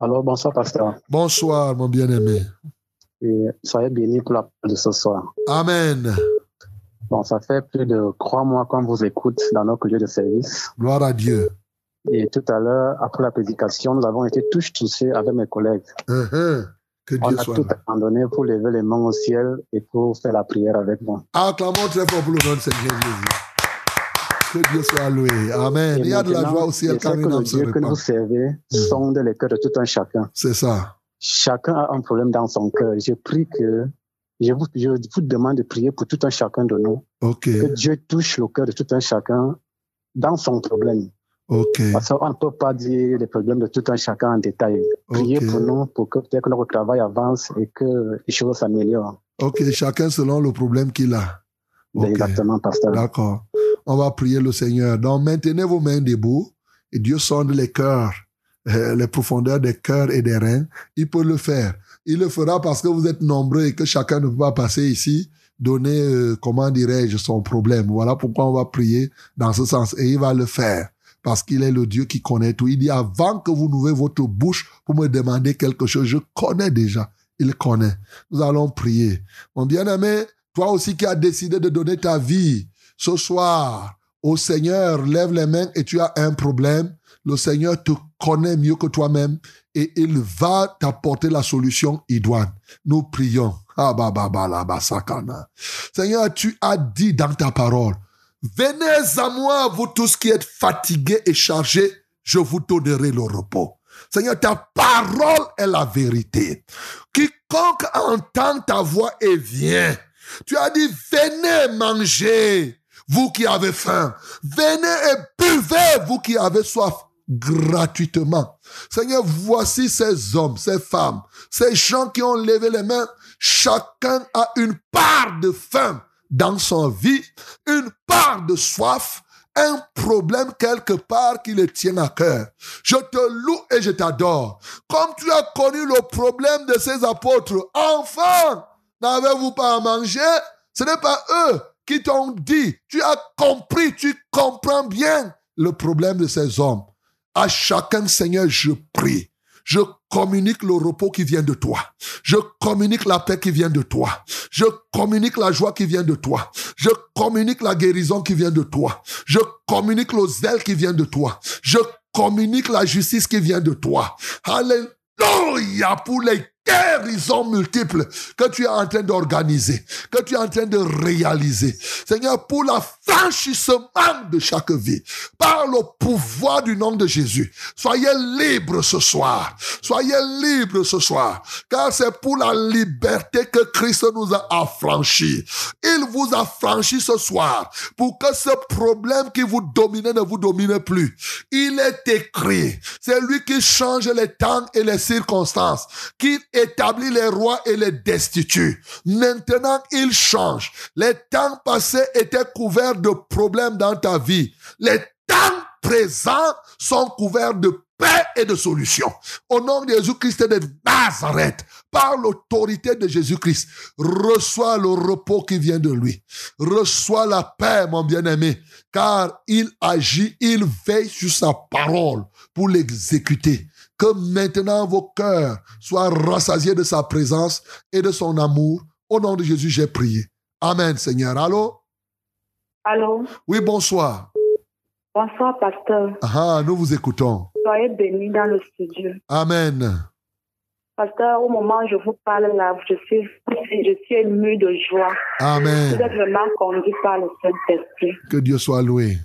Alors, bonsoir, pasteur. Bonsoir, mon bien-aimé. Et soyez bénis pour la de ce soir. Amen. Bon, ça fait plus de trois mois qu'on vous écoute dans notre lieu de service. Gloire à Dieu. Et tout à l'heure, après la prédication, nous avons été tous touchés avec mes collègues. Uh-huh. Que On a soit tout abandonné pour lever les mains au ciel et pour faire la prière avec moi. Acclamons très fort pour le nom de Seigneur Jésus. Que Dieu soit loué. Amen. Et Il y a de la joie au ciel quand une que le âme se Dieu que répand. vous servez sonde les cœurs de tout un chacun. C'est ça. Chacun a un problème dans son cœur. Je prie que, je vous, je vous demande de prier pour tout un chacun de nous. OK. Que Dieu touche le cœur de tout un chacun dans son problème. OK. Parce qu'on ne peut pas dire les problèmes de tout un chacun en détail. Priez pour nous pour que peut-être notre travail avance et que les choses s'améliorent. OK. Chacun selon le problème qu'il a. Exactement, pasteur. D'accord. On va prier le Seigneur. Donc, maintenez vos mains debout et Dieu sonde les cœurs, euh, les profondeurs des cœurs et des reins. Il peut le faire. Il le fera parce que vous êtes nombreux et que chacun ne peut pas passer ici, donner, euh, comment dirais-je, son problème. Voilà pourquoi on va prier dans ce sens. Et il va le faire parce qu'il est le Dieu qui connaît tout. Il dit, avant que vous n'ouvrez votre bouche pour me demander quelque chose, je connais déjà. Il connaît. Nous allons prier. Mon bien-aimé, toi aussi qui as décidé de donner ta vie ce soir au Seigneur, lève les mains et tu as un problème. Le Seigneur te connaît mieux que toi-même et il va t'apporter la solution idoine. Nous prions. Ah. Seigneur, tu as dit dans ta parole, venez à moi, vous tous qui êtes fatigués et chargés, je vous donnerai le repos. Seigneur, ta parole est la vérité. Quiconque entend ta voix et vient. Tu as dit, venez manger, vous qui avez faim. Venez et buvez, vous qui avez soif, gratuitement. Seigneur, voici ces hommes, ces femmes, ces gens qui ont levé les mains. Chacun a une part de faim dans son vie, une part de soif, un problème quelque part qui le tient à cœur. Je te loue et je t'adore. Comme tu as connu le problème de ces apôtres, enfants, n'avez-vous pas à manger? Ce n'est pas eux qui t'ont dit. Tu as compris, tu comprends bien le problème de ces hommes. À chacun, Seigneur, je prie. Je communique le repos qui vient de toi. Je communique la paix qui vient de toi. Je communique la joie qui vient de toi. Je communique la guérison qui vient de toi. Je communique le zèle qui vient de toi. Je communique la justice qui vient de toi. Alléluia pour les guérisons multiples que tu es en train d'organiser, que tu es en train de réaliser. Seigneur, pour l'affranchissement de chaque vie, par le pouvoir du nom de Jésus, soyez libres ce soir. Soyez libres ce soir, car c'est pour la liberté que Christ nous a affranchis. Il vous a franchi ce soir pour que ce problème qui vous dominait ne vous domine plus. Il est écrit, c'est lui qui change les temps et les circonstances, qui établit les rois et les destitue. Maintenant, il change. Les temps passés étaient couverts de problèmes dans ta vie. Les temps présents sont couverts de paix et de solutions. Au nom de Jésus-Christ de Nazareth, par l'autorité de Jésus-Christ, reçois le repos qui vient de lui. Reçois la paix, mon bien-aimé, car il agit, il veille sur sa parole pour l'exécuter. Que maintenant vos cœurs soient rassasiés de sa présence et de son amour. Au nom de Jésus, j'ai prié. Amen, Seigneur. Allô? Allô? Oui, bonsoir. Bonsoir, pasteur. Ah, nous vous écoutons. Soyez bénis dans le studio. Amen. Pasteur, au moment où je vous parle là, je suis, je suis ému de joie. Amen. Vous êtes vraiment conduit par le Saint-Esprit. Que Dieu soit loué.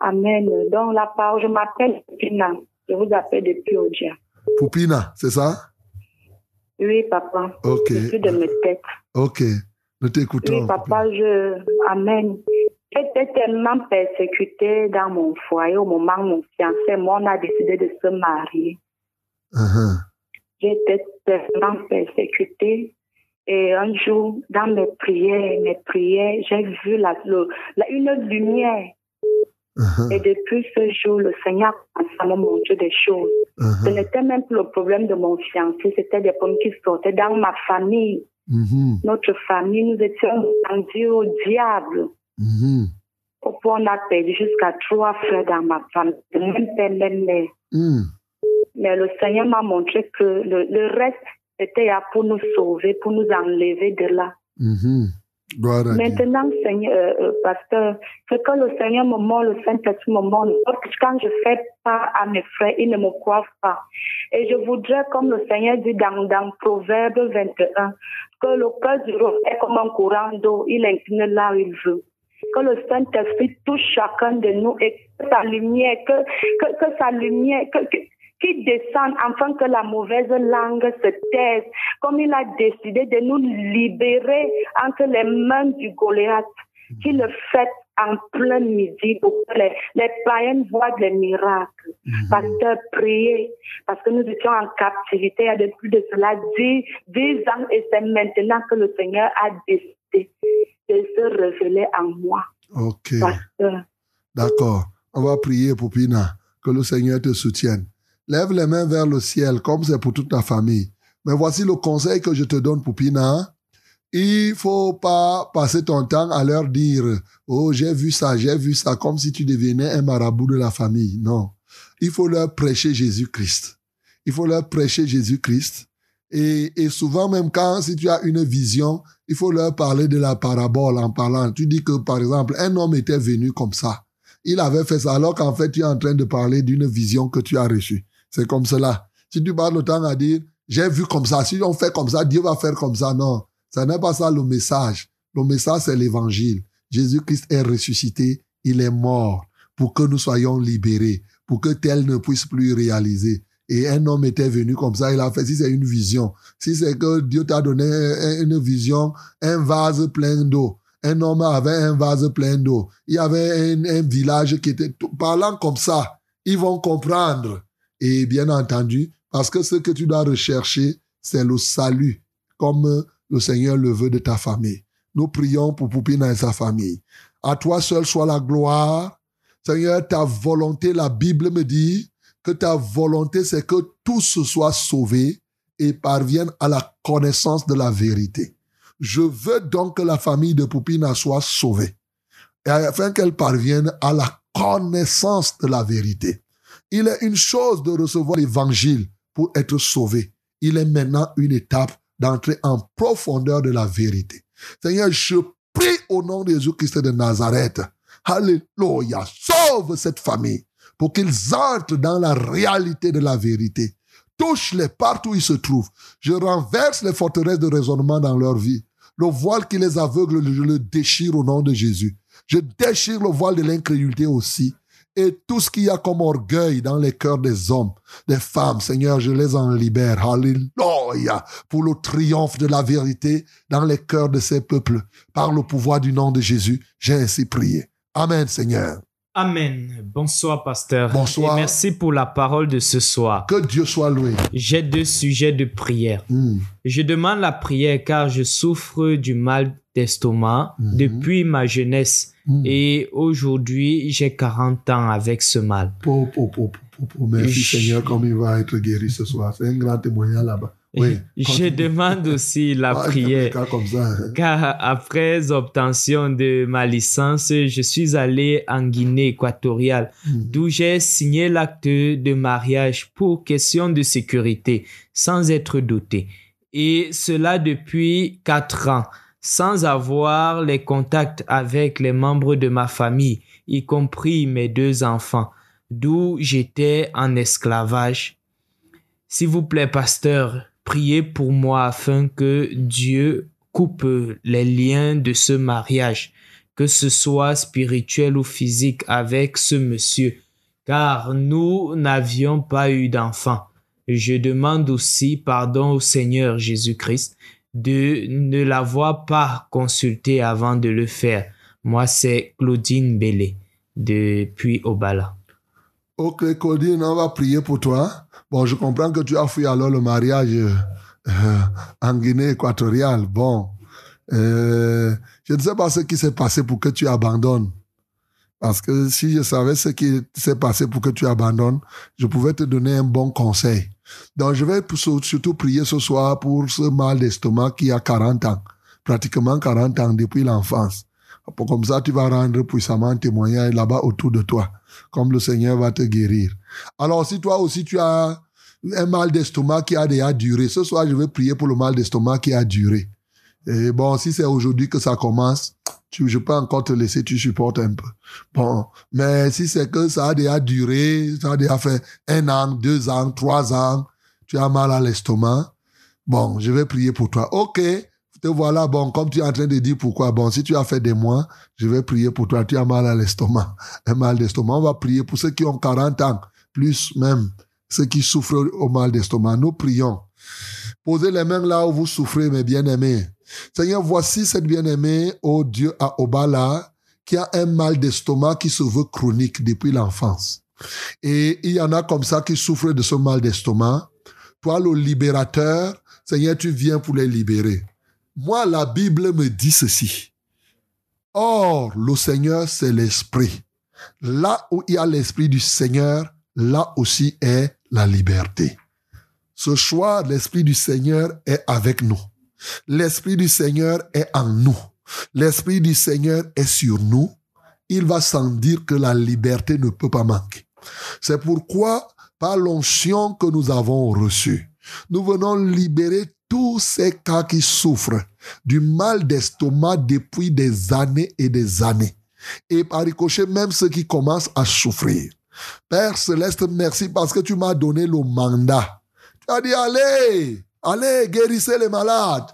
Amen. Donc, la parole, je m'appelle Pina. Je vous appelle depuis Odia. Poupina, c'est ça? Oui, papa. Ok. Je suis de mes têtes. Ok. Nous t'écoutons. Oui, papa, je. Amen. J'étais tellement persécutée dans mon foyer au moment où mon fiancé, moi, on a décidé de se marier. Uh-huh. J'étais tellement persécutée. Et un jour, dans mes prières, mes prières, j'ai vu la, le- la- une lumière. Uh-huh. Et depuis ce jour, le Seigneur a me montrer des choses. Ce Uh-huh. n'était même plus le problème de mon fiancé, c'était des problèmes qui sortaient dans ma famille. Mhm. Notre famille, nous étions vendus au diable. Mhm. Au point on a perdu jusqu'à trois frères dans ma famille, même père, même mère. Mhm. Mais le Seigneur m'a montré que le, le reste était là pour nous sauver, pour nous enlever de là. Maintenant, Seigneur, euh, euh, pasteur, ce que le Seigneur me montre, le Saint-Esprit me montre, quand je fais part à mes frères, ils ne me croient pas. Et je voudrais, comme le Seigneur dit dans, dans Proverbe 21, que le cœur du roi est comme un courant d'eau, il incline là où il veut. Que le Saint-Esprit touche chacun de nous et que sa lumière, que, que, que sa lumière, que- qu'il descende afin que la mauvaise langue se taise, comme il a décidé de nous libérer entre les mains du Goliath, qu'il le fait en plein midi pour que les, les païens voient des miracles. Pasteur, priez, parce que nous étions en captivité il y a depuis de cela dix, dix ans et c'est maintenant que le Seigneur a décidé de se révéler en moi. Ok. Pasteur. D'accord. On va prier, Poupina, que le Seigneur te soutienne. Lève les mains vers le ciel, comme c'est pour toute ta famille. Mais voici le conseil que je te donne, Poupina. Il faut pas passer ton temps à leur dire, oh, j'ai vu ça, j'ai vu ça, comme si tu devenais un marabout de la famille. Non. Il faut leur prêcher Jésus-Christ. Il faut leur prêcher Jésus-Christ. Et, et souvent, même quand, si tu as une vision, il faut leur parler de la parabole en parlant. Tu dis que, par exemple, un homme était venu comme ça. Il avait fait ça, alors qu'en fait, tu es en train de parler d'une vision que tu as reçue. C'est comme cela. Si tu passes le temps à dire, j'ai vu comme ça, si on fait comme ça, Dieu va faire comme ça. Non, ça n'est pas ça le message. Le message, c'est l'évangile. Jésus-Christ est ressuscité, il est mort pour que nous soyons libérés, pour que tel ne puisse plus réaliser. Et un homme était venu comme ça, il a fait, si c'est une vision, si c'est que Dieu t'a donné un- une vision, un vase plein d'eau, un homme avait un vase plein d'eau, il y avait un, un village qui était, parlant comme ça, ils vont comprendre. Et bien entendu, parce que ce que tu dois rechercher, c'est le salut, comme le Seigneur le veut de ta famille. Nous prions pour Poupina et sa famille. À toi seul soit la gloire. Seigneur, ta volonté, la Bible me dit que ta volonté, c'est que tous soient sauvés et parviennent à la connaissance de la vérité. Je veux donc que la famille de Poupina soit sauvée afin qu'elle parvienne à la connaissance de la vérité. Il est une chose de recevoir l'évangile pour être sauvé. Il est maintenant une étape d'entrer en profondeur de la vérité. Seigneur, je prie au nom de Jésus-Christ de Nazareth. Alléluia. Sauve cette famille pour qu'ils entrent dans la réalité de la vérité. Touche-les partout où ils se trouvent. Je renverse les forteresses de raisonnement dans leur vie. Le voile qui les aveugle, je le déchire au nom de Jésus. Je déchire le voile de l'incrédulité aussi. Et tout ce qu'il y a comme orgueil dans les cœurs des hommes, des femmes, Seigneur, je les en libère. Alléluia. Pour le triomphe de la vérité dans les cœurs de ces peuples. Par le pouvoir du nom de Jésus, j'ai ainsi prié. Amen, Seigneur. Amen. Bonsoir, pasteur. Bonsoir. Et merci pour la parole de ce soir. Que Dieu soit loué. J'ai deux sujets de prière. Hmm. Je demande la prière car je souffre du mal d'estomac Mhm. depuis ma jeunesse. Hmm. Et aujourd'hui, j'ai 40 ans avec ce mal. Merci Je- Seigneur comme il va être guéri ce soir. C'est un grand témoignage là-bas. Oui. Je demande aussi la Ah, prière. cas comme ça. hein. Car après obtention de ma licence, je suis allé en Guinée équatoriale, Hmm. d'où j'ai signé l'acte de mariage pour question de sécurité, sans être douté. Et cela depuis quatre ans, sans avoir les contacts avec les membres de ma famille, y compris mes deux enfants, d'où j'étais en esclavage. S'il vous plaît, pasteur, priez pour moi afin que Dieu coupe les liens de ce mariage, que ce soit spirituel ou physique avec ce monsieur, car nous n'avions pas eu d'enfant. Je demande aussi pardon au Seigneur Jésus-Christ de ne l'avoir pas consulté avant de le faire. Moi, c'est Claudine Bellé, depuis Obala. Ok, Claudine, on va prier pour toi. Bon, je comprends que tu as fui alors le mariage euh, en Guinée équatoriale. Bon, euh, je ne sais pas ce qui s'est passé pour que tu abandonnes. Parce que si je savais ce qui s'est passé pour que tu abandonnes, je pouvais te donner un bon conseil. Donc, je vais surtout prier ce soir pour ce mal d'estomac qui a 40 ans, pratiquement 40 ans depuis l'enfance. Comme ça, tu vas rendre puissamment témoignage là-bas autour de toi, comme le Seigneur va te guérir. Alors, si toi aussi tu as un mal d'estomac qui a déjà duré, ce soir, je vais prier pour le mal d'estomac qui a duré. Et bon, si c'est aujourd'hui que ça commence, tu, je peux encore te laisser, tu supportes un peu. Bon, mais si c'est que ça a déjà duré, ça a déjà fait un an, deux ans, trois ans, tu as mal à l'estomac, bon, je vais prier pour toi. Ok, te voilà, bon, comme tu es en train de dire pourquoi, bon, si tu as fait des mois, je vais prier pour toi, tu as mal à l'estomac, un mal d'estomac. On va prier pour ceux qui ont 40 ans, plus même ceux qui souffrent au mal d'estomac. Nous prions. Posez les mains là où vous souffrez, mes bien-aimés. Seigneur, voici cette bien-aimée, oh Dieu, à Obala, qui a un mal d'estomac qui se veut chronique depuis l'enfance. Et il y en a comme ça qui souffrent de ce mal d'estomac. Toi, le libérateur, Seigneur, tu viens pour les libérer. Moi, la Bible me dit ceci. Or, le Seigneur, c'est l'Esprit. Là où il y a l'Esprit du Seigneur, là aussi est la liberté. Ce choix, l'Esprit du Seigneur est avec nous. L'Esprit du Seigneur est en nous. L'Esprit du Seigneur est sur nous. Il va sans dire que la liberté ne peut pas manquer. C'est pourquoi, par l'onction que nous avons reçue, nous venons libérer tous ces cas qui souffrent du mal d'estomac depuis des années et des années. Et par ricochet, même ceux qui commencent à souffrir. Père Céleste, merci parce que tu m'as donné le mandat. Tu as dit, allez, allez, guérissez les malades,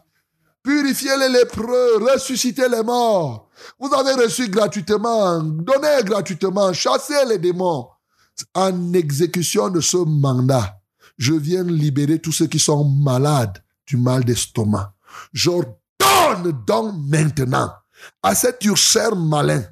purifiez les lépreux, ressuscitez les morts. Vous avez reçu gratuitement, donnez gratuitement, chassez les démons. En exécution de ce mandat, Je viens libérer tous ceux qui sont malades du mal d'estomac. J'ordonne donc maintenant à cet ulcère malin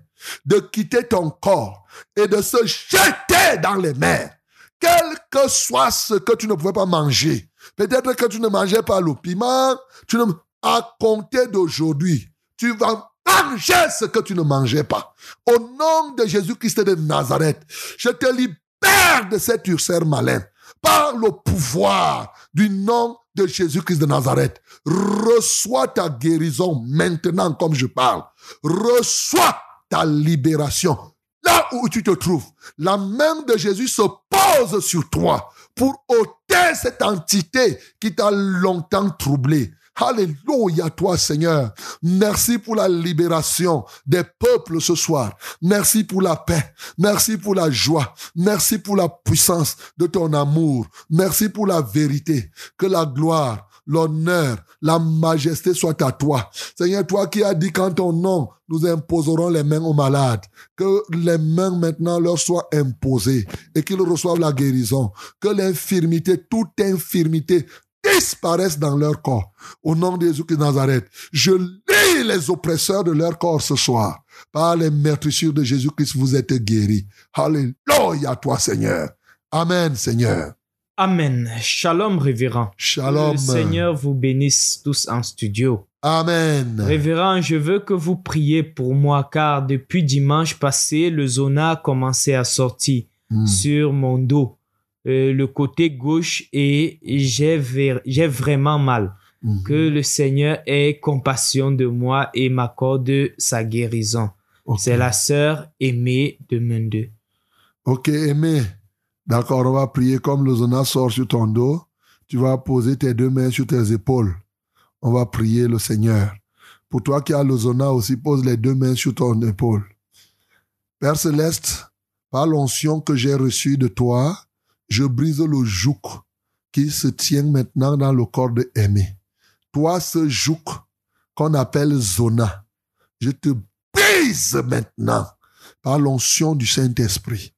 de quitter ton corps et de se jeter dans les mers. Quel que soit ce que tu ne pouvais pas manger. Peut-être que tu ne mangeais pas le piment. Tu ne... À compter d'aujourd'hui, tu vas manger ce que tu ne mangeais pas. Au nom de Jésus-Christ de Nazareth, je te libère de cet ulcère malin par le pouvoir du nom de Jésus-Christ de Nazareth. Reçois ta guérison maintenant comme je parle. Reçois ta libération. Là où tu te trouves, la main de Jésus se pose sur toi pour ôter cette entité qui t'a longtemps troublé. Alléluia toi Seigneur. Merci pour la libération des peuples ce soir. Merci pour la paix. Merci pour la joie. Merci pour la puissance de ton amour. Merci pour la vérité. Que la gloire, l'honneur, la majesté soit à toi. Seigneur, toi qui as dit qu'en ton nom, nous imposerons les mains aux malades. Que les mains maintenant leur soient imposées et qu'ils reçoivent la guérison. Que l'infirmité, toute infirmité disparaissent dans leur corps. Au nom de Jésus-Christ Nazareth, je lis les oppresseurs de leur corps ce soir. Par les meurtrissures de Jésus-Christ, vous êtes guéris. Alléluia à toi, Seigneur. Amen, Seigneur. Amen. Shalom, révérend. Shalom. Le Seigneur vous bénisse tous en studio. Amen. Révérend, je veux que vous priez pour moi car depuis dimanche passé, le zona a commencé à sortir Hmm. sur mon dos, euh, le côté gauche et j'ai vraiment mal. Mhm. Que le Seigneur ait compassion de moi et m'accorde sa guérison. C'est la sœur aimée de Mende. Ok, aimé. D'accord, on va prier comme le zona sort sur ton dos. Tu vas poser tes deux mains sur tes épaules. On va prier le Seigneur. Pour toi qui as le zona aussi, pose les deux mains sur ton épaule. Père céleste, par l'onction que j'ai reçue de toi, je brise le joug qui se tient maintenant dans le corps de Aimé. Toi, ce joug qu'on appelle zona, je te brise maintenant par l'onction du Saint-Esprit.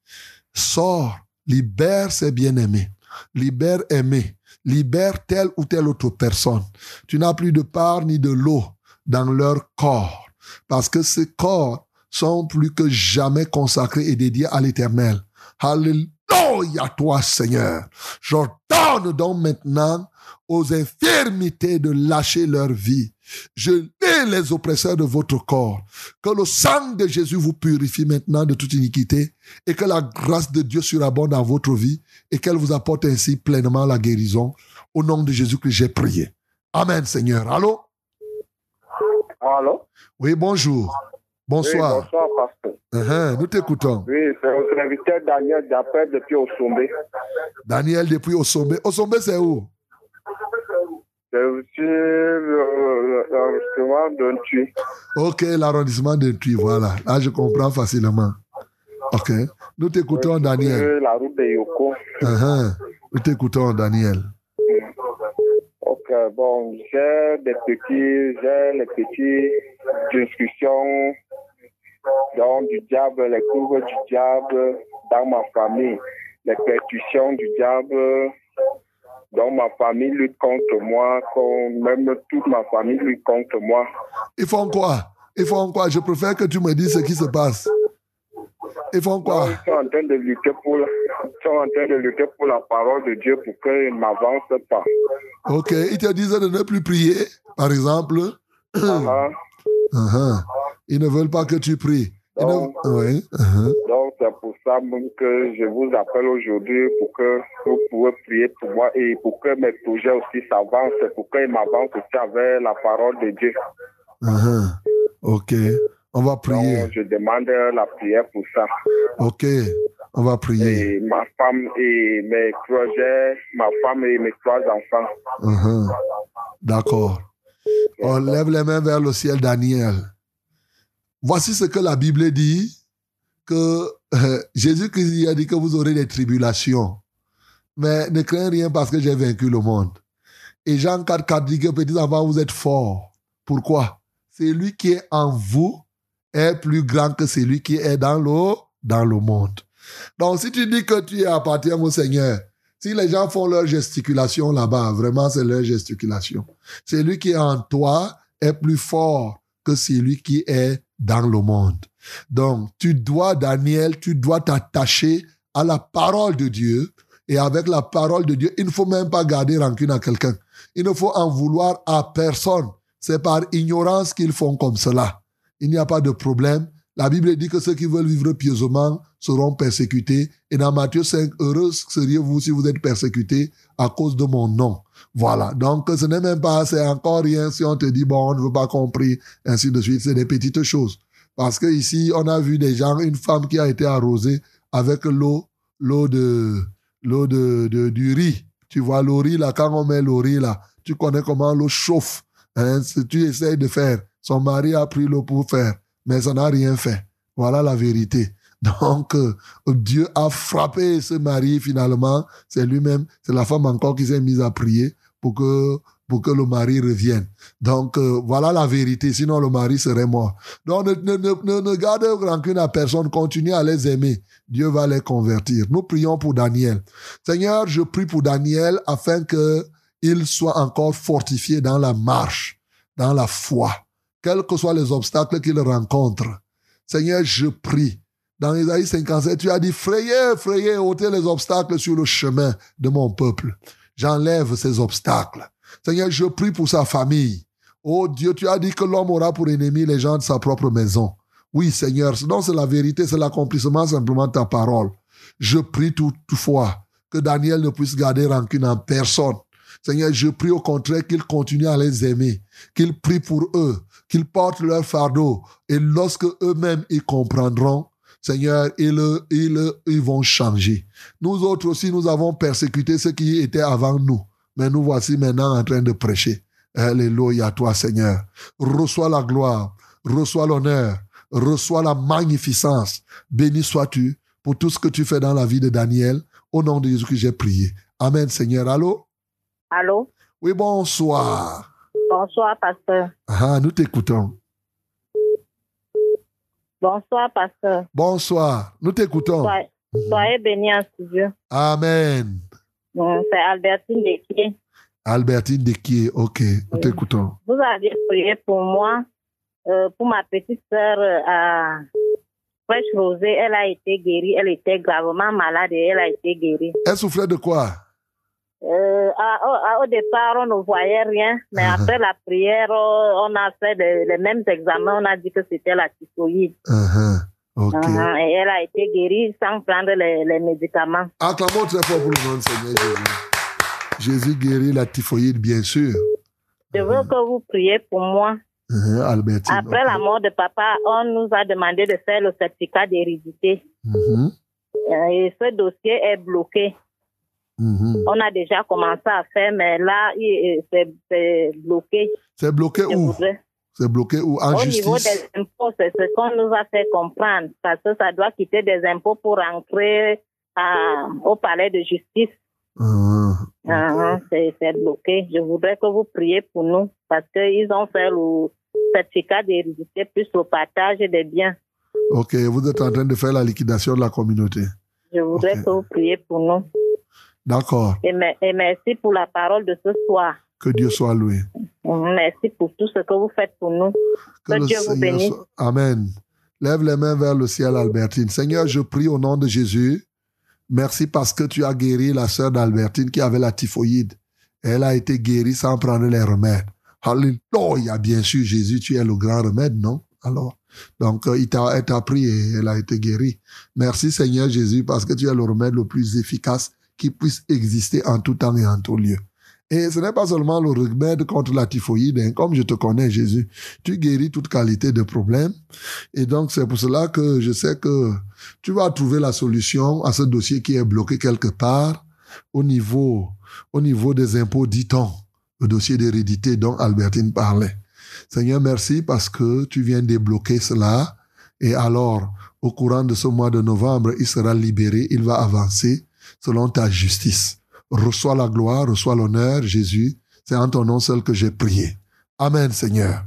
Sors, libère ses bien-aimés, libère Aimé, libère telle ou telle autre personne. Tu n'as plus de part ni de l'eau dans leur corps, parce que ces corps sont plus que jamais consacrés et dédiés à l'éternel. Alléluia toi, Seigneur. J'ordonne donc maintenant aux infirmités de lâcher leur vie. Je lis les oppresseurs de votre corps. Que le sang de Jésus vous purifie maintenant de toute iniquité et que la grâce de Dieu surabonde dans votre vie et qu'elle vous apporte ainsi pleinement la guérison. Au nom de Jésus que j'ai prié. Amen, Seigneur. Allô? Allô? Oui, bonjour. Bonsoir. Oui, bonsoir, pasteur. Uh-huh, nous t'écoutons. Oui, c'est votre serviteur Daniel j'appelle depuis Osombe. Daniel depuis Osombe. Osombe, c'est où? C'est aussi l'arrondissement d'un tué. Ok, l'arrondissement Tuy, voilà. Là, je comprends facilement. Ok. Nous t'écoutons, Daniel. La route de Yoko. Uh-huh. Nous t'écoutons, Daniel. Ok, bon, j'ai des petits, j'ai les petites discussions donc, du diable, les coups du diable dans ma famille, les percussions du diable dans ma famille lutte contre moi, comme même toute ma famille lutte contre moi. Ils font quoi? Ils font quoi? Je préfère que tu me dises ce qui se passe. Ils font quoi? Ils sont en train de lutter pour la, ils sont en train de lutter pour la parole de Dieu pour qu'il ne m'avance pas. Ok. Ils te disent de ne plus prier, par exemple. Ah, Uh-huh. Ils ne veulent pas que tu pries. Donc- Oui. uh-huh. Donc, c'est pour ça même que je vous appelle aujourd'hui pour que vous pouvez prier pour moi et pour que mes projets aussi s'avancent, pour qu'ils m'avancent aussi avec la parole de Dieu. Uh-huh. Ok. On va prier. Donc, je demande la prière pour ça. Ok. On va prier. Et ma femme et mes projets, ma femme et mes trois enfants. Uh-huh. D'accord. On lève les mains vers le ciel, Daniel. Voici ce que la Bible dit, que euh, Jésus-Christ a dit que vous aurez des tribulations. Mais ne craignez rien parce que j'ai vaincu le monde. Et Jean 4, 4 dit que petits enfants, vous êtes forts. Pourquoi? Celui qui est en vous est plus grand que celui qui est dans le, dans le monde. Donc, si tu dis que tu appartiens au Seigneur, Si les gens font leur gesticulation là-bas, vraiment, c'est leur gesticulation. Celui qui est en toi est plus fort que celui qui est dans le monde. Donc, tu dois, Daniel, tu dois t'attacher à la parole de Dieu. Et avec la parole de Dieu, il ne faut même pas garder rancune à quelqu'un. Il ne faut en vouloir à personne. C'est par ignorance qu'ils font comme cela. Il n'y a pas de problème. La Bible dit que ceux qui veulent vivre pieusement seront persécutés. Et dans Matthieu 5, heureux seriez-vous si vous êtes persécutés à cause de mon nom. Voilà. Donc, ce n'est même pas, c'est encore rien si on te dit, bon, on ne veut pas compris, ainsi de suite. C'est des petites choses. Parce que ici, on a vu des gens, une femme qui a été arrosée avec l'eau, l'eau de, l'eau de, de, du riz. Tu vois, le riz, là, quand on met le riz, là, tu connais comment l'eau chauffe. Hein, si tu essayes de faire. Son mari a pris l'eau pour faire, mais ça n'a rien fait. Voilà la vérité. Donc, euh, Dieu a frappé ce mari finalement. C'est lui-même, c'est la femme encore qui s'est mise à prier pour que pour que le mari revienne. Donc, euh, voilà la vérité. Sinon, le mari serait mort. Donc, ne, ne, ne, ne, garde rancune à personne. Continue à les aimer. Dieu va les convertir. Nous prions pour Daniel. Seigneur, je prie pour Daniel afin que il soit encore fortifié dans la marche, dans la foi, quels que soient les obstacles qu'il rencontre. Seigneur, je prie. Dans Isaïe 57, tu as dit, frayez, frayez, ôtez les obstacles sur le chemin de mon peuple. J'enlève ces obstacles. Seigneur, je prie pour sa famille. Oh Dieu, tu as dit que l'homme aura pour ennemi les gens de sa propre maison. Oui, Seigneur, non, c'est la vérité, c'est l'accomplissement simplement de ta parole. Je prie toutefois que Daniel ne puisse garder rancune en personne. Seigneur, je prie au contraire qu'il continue à les aimer, qu'il prie pour eux, qu'ils portent leur fardeau. Et lorsque eux-mêmes ils comprendront, Seigneur, ils, ils, ils vont changer. Nous autres aussi, nous avons persécuté ceux qui étaient avant nous. Mais nous voici maintenant en train de prêcher. Alléluia à toi, Seigneur. Reçois la gloire, reçois l'honneur, reçois la magnificence. Béni sois-tu pour tout ce que tu fais dans la vie de Daniel. Au nom de Jésus que j'ai prié. Amen, Seigneur. Allô? Allô? Oui, bonsoir. Bonsoir, pasteur. Ah, nous t'écoutons. Bonsoir, pasteur. Bonsoir, nous t'écoutons. Soyez, soyez bénis en studio. Amen. Bon, C'est Albertine Desquier. Albertine Desquier, ok, nous t'écoutons. Vous avez prié pour moi, euh, pour ma petite sœur euh, à Fraîche Rosée. Elle a été guérie. Elle était gravement malade et elle a été guérie. Elle souffrait de quoi? Euh, à- au, à- au départ, on ne voyait rien, mais Uh-huh. après la prière, on a fait de- les mêmes examens. On a dit que c'était la typhoïde. Uh-huh, Ok. Uh-huh. Et elle a été guérie sans prendre les, les médicaments. Acclamons très fort pour le nom Seigneur Jésus. Jésus guérit la typhoïde, bien sûr. Je veux que vous priez pour moi. Albertine. Après la mort de papa, on nous a demandé de faire le certificat d'hérédité. Mhm, Euh, Et ce dossier est bloqué. Mhm. On a déjà commencé à faire, mais là, c'est bloqué. C'est bloqué Je où? C'est bloqué où? En Au niveau des impôts, c'est ce qu'on nous a fait comprendre, parce que ça doit quitter des impôts pour rentrer à- au palais de justice. Uh-huh. Ah, c'est bloqué. Je voudrais que vous priez pour nous, parce qu'ils ont fait le certificat d'hérédité plus le partage des biens. Ok, vous êtes en train de faire la liquidation de la communauté. Je voudrais que vous priez pour nous. D'accord. Et, me- et merci pour la parole de ce soir. Que Dieu soit loué. Merci pour tout ce que vous faites pour nous. Que Dieu vous bénisse. soit- Amen. Lève les mains vers le ciel, Albertine. Seigneur, je prie au nom de Jésus. Merci parce que tu as guéri la sœur d'Albertine qui avait la typhoïde. Elle a été guérie sans prendre les remèdes. Alléluia. Bien sûr, Jésus, tu es le grand remède, non? Alors, donc, euh, il t'a, elle t'a pris et elle a été guérie. Merci, Seigneur Jésus, parce que tu es le remède le plus efficace qui puisse exister en tout temps et en tout lieu. Et ce n'est pas seulement le remède contre la typhoïde, hein. comme je te connais, Jésus. Tu guéris toute qualité de problème. Et donc, c'est pour cela que je sais que tu vas trouver la solution à ce dossier qui est bloqué quelque part au niveau, au niveau des impôts, dit-on, le dossier d'hérédité dont Albertine parlait. Seigneur, merci parce que tu viens débloquer cela. Et alors, au courant de ce mois de novembre, il sera libéré, il va avancer selon ta justice. Reçois la gloire, reçois l'honneur, Jésus. C'est en ton nom seul que j'ai prié. Amen, Seigneur.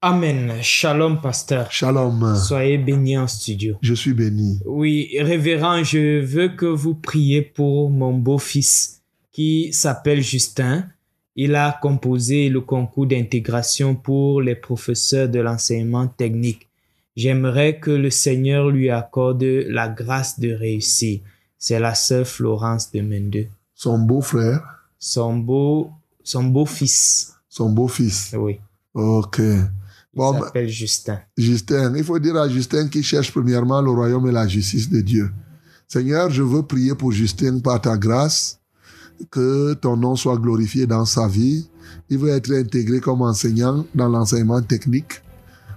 Amen. Shalom, pasteur. Shalom. Soyez bénis en studio. Je suis béni. Oui, révérend, je veux que vous priez pour mon beau-fils qui s'appelle Justin. Il a composé le concours d'intégration pour les professeurs de l'enseignement technique. J'aimerais que le Seigneur lui accorde la grâce de réussir. C'est la sœur Florence de Mendeux. Son beau-frère, Son beau, son beau-fils. son beau-fils. Oui. Ok. Il Bon, ben, s'appelle Justin. Justin, il faut dire à Justin qu'il cherche premièrement le royaume et la justice de Dieu. Seigneur, je veux prier pour Justin par ta grâce, que ton nom soit glorifié dans sa vie. Il veut être intégré comme enseignant dans l'enseignement technique.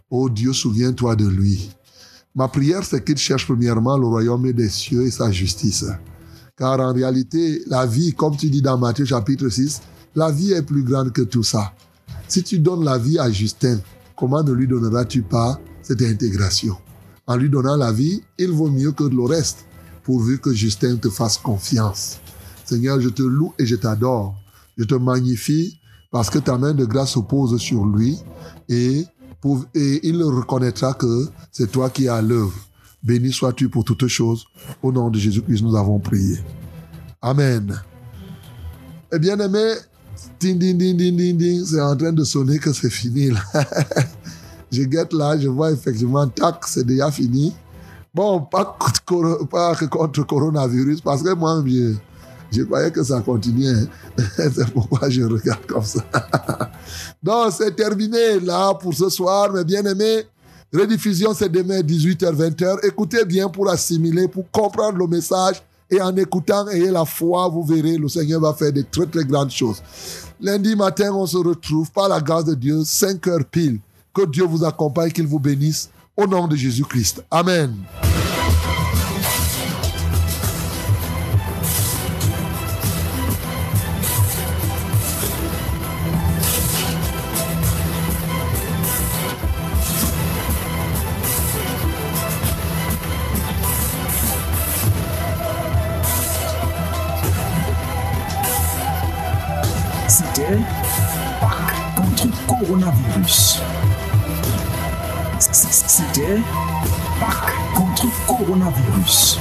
Oh Dieu, souviens-toi de lui. Ma prière, c'est qu'il cherche premièrement le royaume des cieux et sa justice. Car en réalité, la vie, comme tu dis dans Matthieu chapitre 6, la vie est plus grande que tout ça. Si tu donnes la vie à Justin, comment ne lui donneras-tu pas cette intégration? En lui donnant la vie, il vaut mieux que le reste, pourvu que Justin te fasse confiance. Seigneur, je te loue et je t'adore. Je te magnifie parce que ta main de grâce se pose sur lui et, et il reconnaîtra que c'est toi qui es à l'œuvre. Béni sois-tu pour toutes choses. Au nom de Jésus-Christ, nous avons prié. Amen. Eh bien aimé, ding, ding, ding, ding, ding, ding, c'est en train de sonner que c'est fini. Là. je guette là, je vois effectivement, tac, c'est déjà fini. Bon, pas, contre- pas coronavirus, parce que moi, je, croyais que ça continuait. c'est pourquoi je regarde comme ça. Donc, c'est terminé là pour ce soir, mes bien-aimés. Rediffusion, c'est demain 18h, 20h. Écoutez bien pour assimiler, pour comprendre le message. Et en écoutant, ayez la foi, vous verrez, le Seigneur va faire de très, très grandes choses. Lundi matin, on se retrouve par la grâce de Dieu, 5 heures pile. Que Dieu vous accompagne, qu'il vous bénisse. Au nom de Jésus-Christ. Amen. C'était Pâques contre coronavirus.